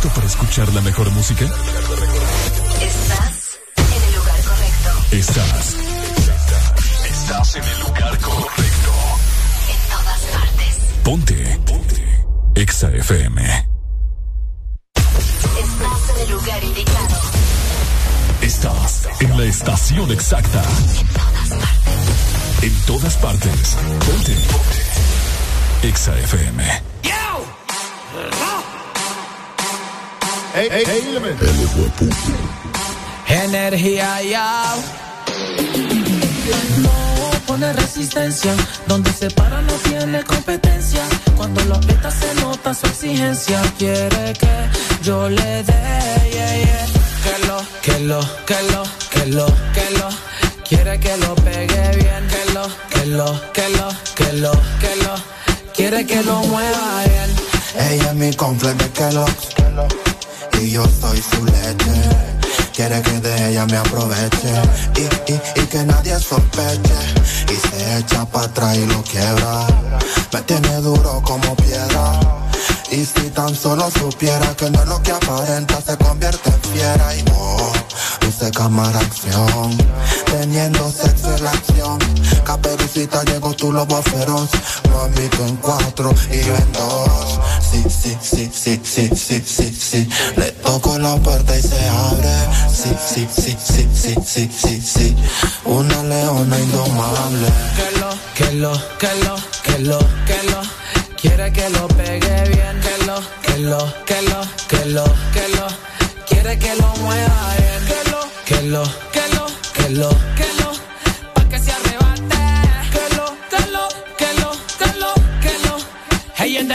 Listo para escuchar la mejor música? Estás en el lugar correcto. Estás. Estás en el lugar correcto. En todas partes. Ponte. Ponte. Exa FM. Estás en el lugar indicado. Estás en la estación exacta. En todas partes. Ponte. Ponte. Exa FM. Hey, hey, hey, Energía ya. No pone resistencia. Donde se para no tiene competencia. Cuando lo aprieta se nota su exigencia. Quiere que yo le dé. yeah, yeah. Que lo, que lo, que lo, que lo, que lo. Quiere que lo pegue bien. Que lo, que lo, que lo, que lo, que lo. Quiere que lo mueva bien. Ella es mi complex de Kellogg's y yo soy su leche. Quiere que de ella me aproveche y, y, y que nadie sospeche. Y se echa para atrás y lo quiebra. Me tiene duro como piedra. Y si tan solo supiera que no lo que aparenta, se convierte en fiera y oh, luce cámara acción. Teniendo sexo en la acción. Caperucita llegó tu lobo feroz. Mami, tú en cuatro y yo en dos. Sí, sí, sí, sí, sí, sí, sí, sí. Le toco la puerta y se abre. Sí, sí, sí, sí, sí, sí, sí, sí. Una leona indomable. Que lo, que lo, que lo, que lo, que lo. Quiere que lo pegue bien. Que lo, que lo, que lo, que lo, que lo. Quiere que lo mueva bien. Que lo, que lo, que lo, que lo, que lo. Pa' que se arrebate. Que lo, que lo, que lo, que lo, que lo. Hey, en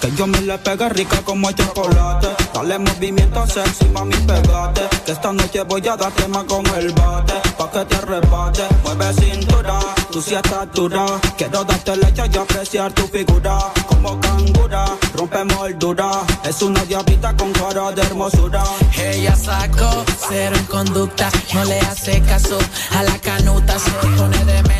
que yo me le pegue rica como el chocolate. Dale movimiento sexy, mami, pegate. Que esta noche voy a darte más con el bate. Pa' que te arrebate, mueve cintura. Sí estás dura. Quiero darte leche y apreciar tu figura. Como cangura, rompe moldura. Es una diablita con cara de hermosura. Ella sacó cero en conducta, no le hace caso a la canuta, se pone demente,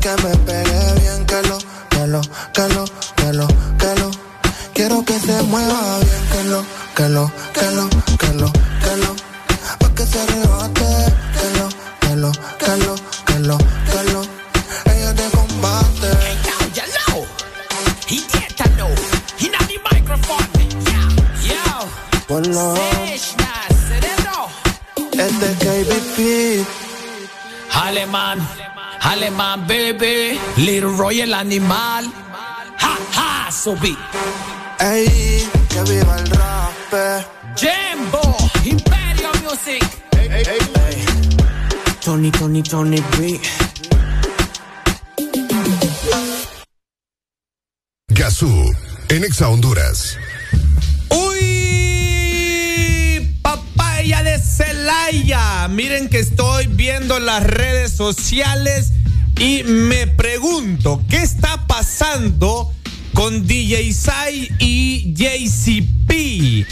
Que me pegue bien, que lo, que lo, que lo, que lo, que lo. Quiero que se mueva bien, que lo, que lo, que lo, que lo, que lo. Pa' que se rebote, que lo, que lo, que lo, que lo, que lo. Ella te combate. Ya know. He did to know. He not the microphone. Yeah. Yo. Ponlo. Este es KBP. Alemán. Alemán, baby. Little Roy el animal. Ha, ha, so be. Ey, que viva el rap. Jambo. Imperio Music. Tony, Tony, Tony B. Gazú, en Exa Honduras. De Celaya. Miren que estoy viendo las redes sociales y me pregunto, ¿qué está pasando con DJ Sai y JCP?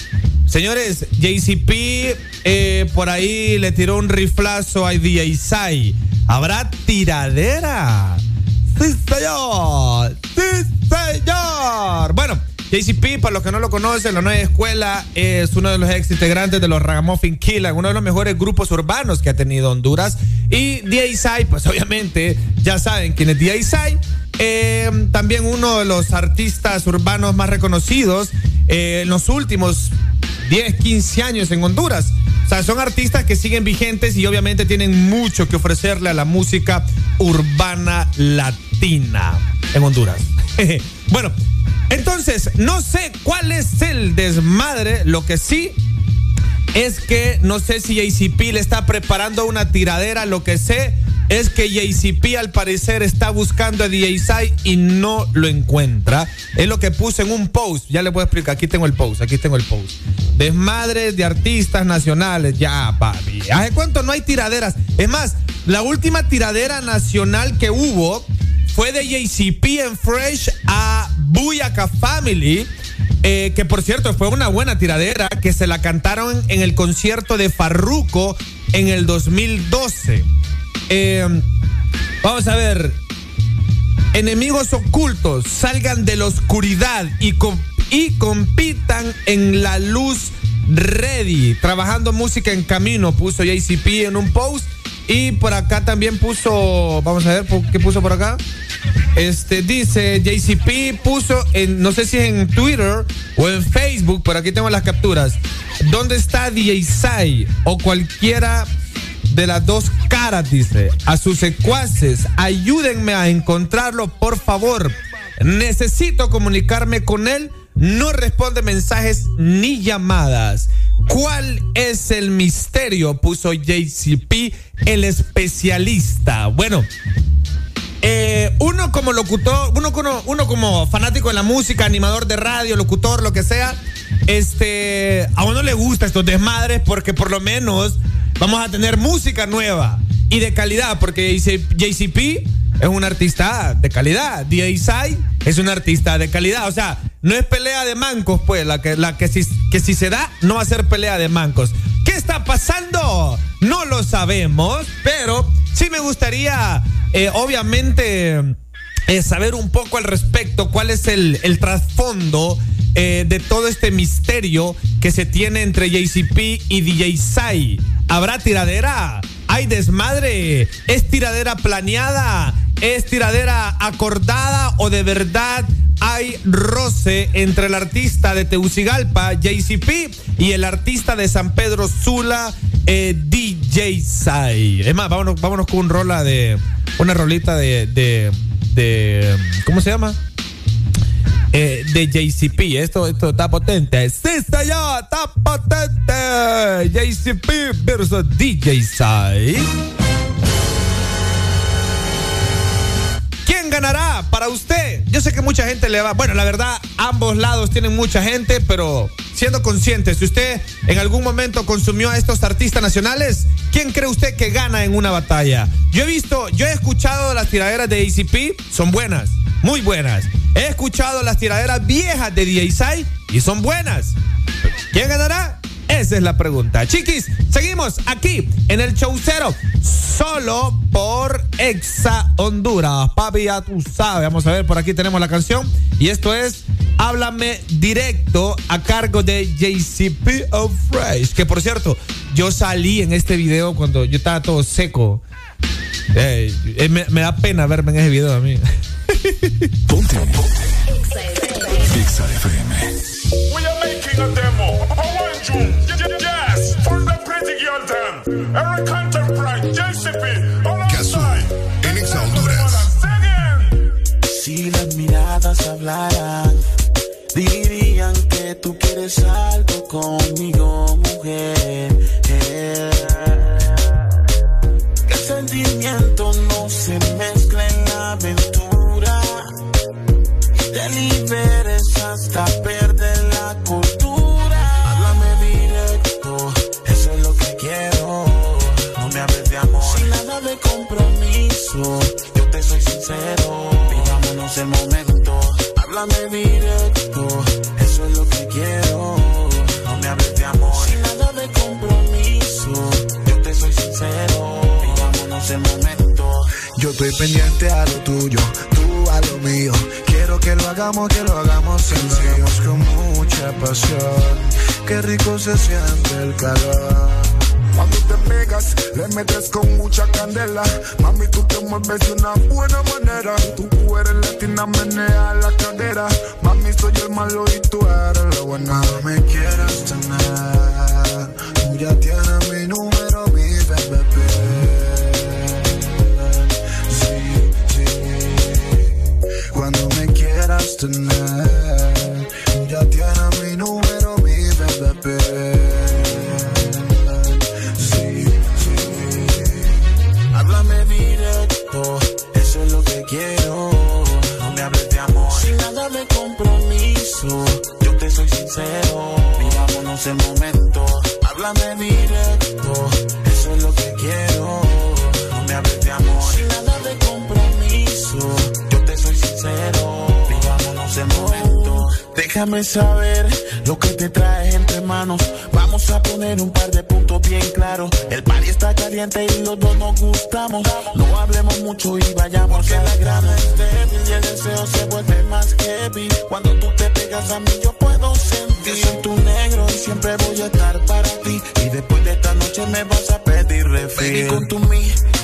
Señores, JCP eh, por ahí le tiró un riflazo a DJ Sai. ¿Habrá tiradera? Sí, señor. Sí, señor. Bueno, JCP, para los que no lo conocen, la nueva escuela es uno de los ex integrantes de los Ragamuffin Killa, uno de los mejores grupos urbanos que ha tenido Honduras. Y DAISAI, pues obviamente ya saben quién es DAISAI. Eh, también uno de los artistas urbanos más reconocidos eh, en los últimos 10, 15 años en Honduras. O sea, son artistas que siguen vigentes y obviamente tienen mucho que ofrecerle a la música urbana latina en Honduras. bueno, entonces, no sé cuál es el desmadre, lo que sí es que no sé si JCP le está preparando una tiradera, lo que sé es que JCP al parecer está buscando a DJ Sai y no lo encuentra. Es lo que puse en un post, ya le voy a explicar, aquí tengo el post, aquí tengo el post. Desmadres de artistas nacionales, ya papi. ¿Hace cuánto no hay tiraderas? Es más, la última tiradera nacional que hubo fue de JCP en Fresh a Buyaka Family. eh, que por cierto fue una buena tiradera que se la cantaron en el concierto de Farruko en el 2012. Eh, vamos a ver. Enemigos ocultos, salgan de la oscuridad y, y compitan en la luz ready. Trabajando música en camino, puso JCP en un post. Y por acá también puso, vamos a ver, ¿por- ¿qué puso por acá? Este dice, JCP puso en, no sé si en Twitter o en Facebook, pero aquí tengo las capturas. ¿Dónde está DJ Sai? O cualquiera de las dos caras, dice. A sus secuaces, ayúdenme a encontrarlo, por favor. Necesito comunicarme con él. No responde mensajes ni llamadas. ¿Cuál es el misterio? Puso JCP, el especialista. Bueno, eh, uno como locutor, uno, como- uno como fanático de la música, animador de radio, locutor, lo que sea, este, a uno le gusta estos desmadres porque por lo menos vamos a tener música nueva y de calidad, porque JCP es un artista de calidad, DAISAI es un artista de calidad, o sea, no es pelea de mancos, pues, la que, la que si, que si se da, no va a ser pelea de mancos. ¿Qué está pasando? No lo sabemos, pero sí me gustaría, eh, obviamente, eh, saber un poco al respecto, cuál es el, el trasfondo eh, de todo este misterio que se tiene entre JCP y DJ Sai. ¿Habrá tiradera? ¿Hay desmadre? ¿Es tiradera planeada? ¿Es tiradera acordada o de verdad hay roce entre el artista de Teucigalpa, JCP, y el artista de San Pedro Sula, eh, DJ Sai? Es más, vámonos, vámonos con un rola de. Una rolita de, de ¿Cómo se llama? Eh, de JCP. Esto, esto está potente. Sí, señor, está potente. JCP versus DJ Sai. Ganará para usted? Yo sé que mucha gente le va. Bueno, la verdad, ambos lados tienen mucha gente, pero siendo conscientes, si usted en algún momento consumió a estos artistas nacionales, ¿quién cree usted que gana en una batalla? Yo he visto, yo he escuchado las tiraderas de ACP, son buenas, muy buenas. He escuchado las tiraderas viejas de DJI y son buenas. ¿Quién ganará? Esa es la pregunta. Chiquis, seguimos aquí en el show cero, solo por Exa Honduras. Papi, ya tú sabes. Vamos a ver, por aquí tenemos la canción. Y esto es Háblame directo a cargo de JCP of Fresh. Que por cierto, yo salí en este video cuando yo estaba todo seco. Eh, eh, me, me, da pena verme en ese video a mí. Ponte. Exa FM. We are making a demo. Cazú, en Exa Honduras. Si las miradas hablaran, dirían que tú quieres algo conmigo, mujer. El momento. Yo estoy pendiente a lo tuyo, tú a lo mío. Quiero que lo hagamos, que lo hagamos sencillo. con mucha pasión. Qué rico se siente el calor. Cuando te pegas, le metes con mucha candela. Mami, tú te mueves de una buena manera. Tú eres latina, menea la cadera. Mami, soy el malo y tú eres la buena. No me quieras tener, tú ya tienes mi número, mi bebé. Ya tienes mi número, mi bebé. Háblame directo, eso es lo que quiero. No me hables de amor. Sin nada de compromiso, yo te soy sincero. Vivámonos el momento. Háblame directo, Déjame saber lo que te traes entre manos. Vamos a poner un par de puntos bien claros. El party está caliente y los dos nos gustamos. No hablemos mucho y vayamos Porque la grama es débil y el deseo se vuelve más heavy. Cuando tú te pegas a mí yo puedo sentir. Yo soy tu negro y siempre voy a estar para ti. Y después de esta noche me vas a pedir refil. Con tu me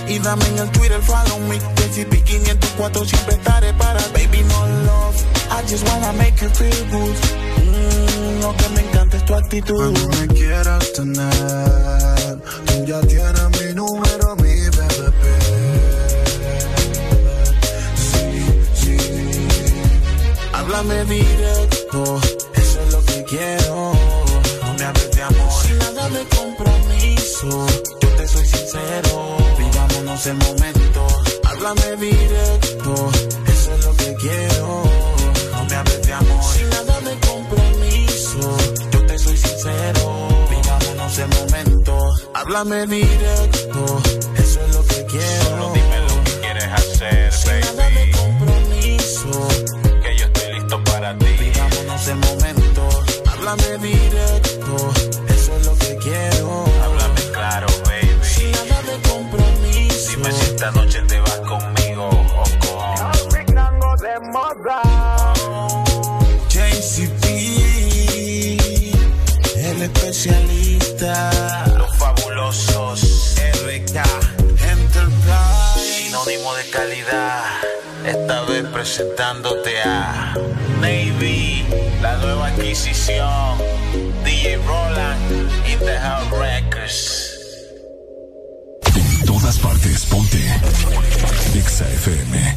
y dame en el Twitter follow me. JCP 504 siempre estaré para Baby no love. I just wanna make you feel good. Mm, lo que me encanta es tu actitud. Cuando me quieras tener, tú ya tienes mi número, mi bebé. Sí, sí. Háblame directo, eso es lo que quiero. No me hables de amor. Sin nada de compromiso, yo te soy sincero. Vivámonos el momento. Háblame directo, Háblame directo, eso es lo que quiero. Solo dime lo que quieres hacer, Sin nada de compromiso, que yo estoy listo para ti. vivámonos el momento. Háblame directo, eso es lo que quiero. Háblame claro, baby. Sin nada de compromiso. Dime si esta noche te vas conmigo o con. JCP, el especialista. Calidad. Esta vez presentándote a Navy, la nueva adquisición. DJ Roland, In the House Records. En todas partes, ponte. Exa FM.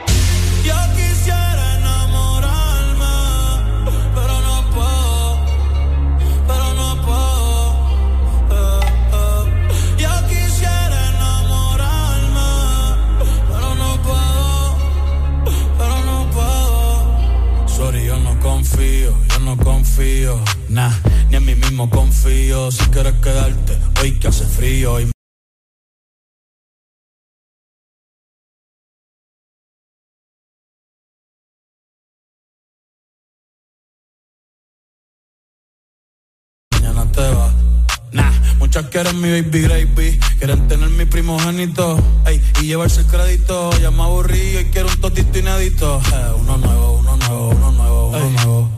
Quieren mi baby gravy, quieren tener mi primogénito, ey, y llevarse el crédito. Ya me aburrí y quiero un totito inédito. Eh, uno nuevo, uno nuevo, uno nuevo, uno nuevo.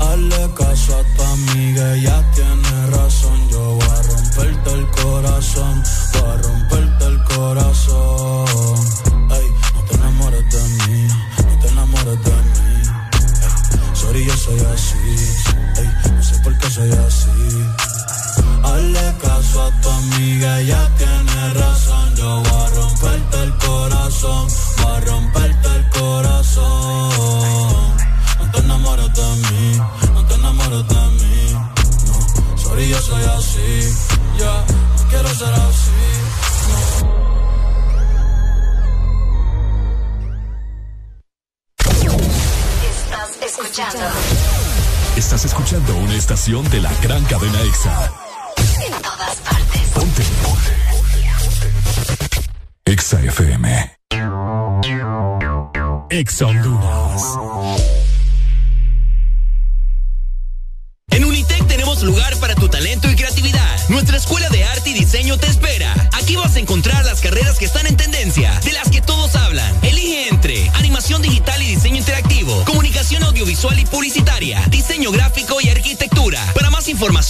Hazle caso a tu amiga, ya tiene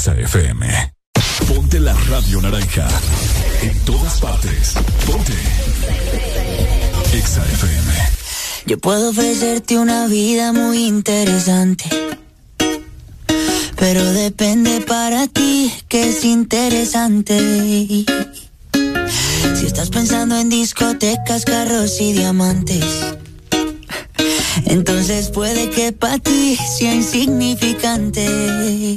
Exa FM. Ponte la radio naranja. En todas partes. Ponte. Exa FM. Yo puedo ofrecerte una vida muy interesante. Pero depende para ti que es interesante. Si estás pensando en discotecas, carros y diamantes. Entonces puede que para ti sea insignificante.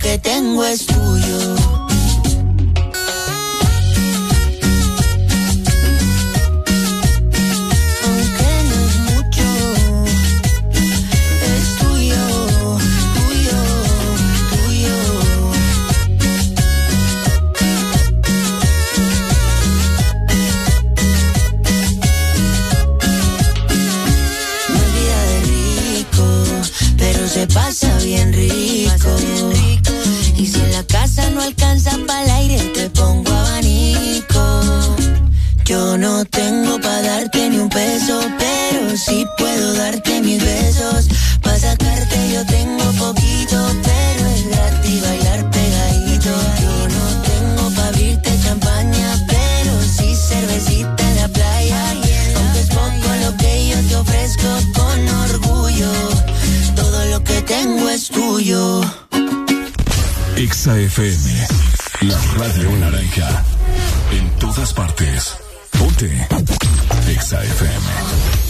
que tengo es tuyo. Yo no tengo para darte ni un peso, pero sí puedo darte mis besos. Para sacarte yo tengo poquito, pero es gratis bailar pegadito. Yo no tengo para abrirte champaña, pero sí cervecita en la playa. Aunque es poco lo que yo te ofrezco con orgullo, todo lo que tengo es tuyo. Exa FM. La radio naranja. En todas partes. Ponte. Exa FM.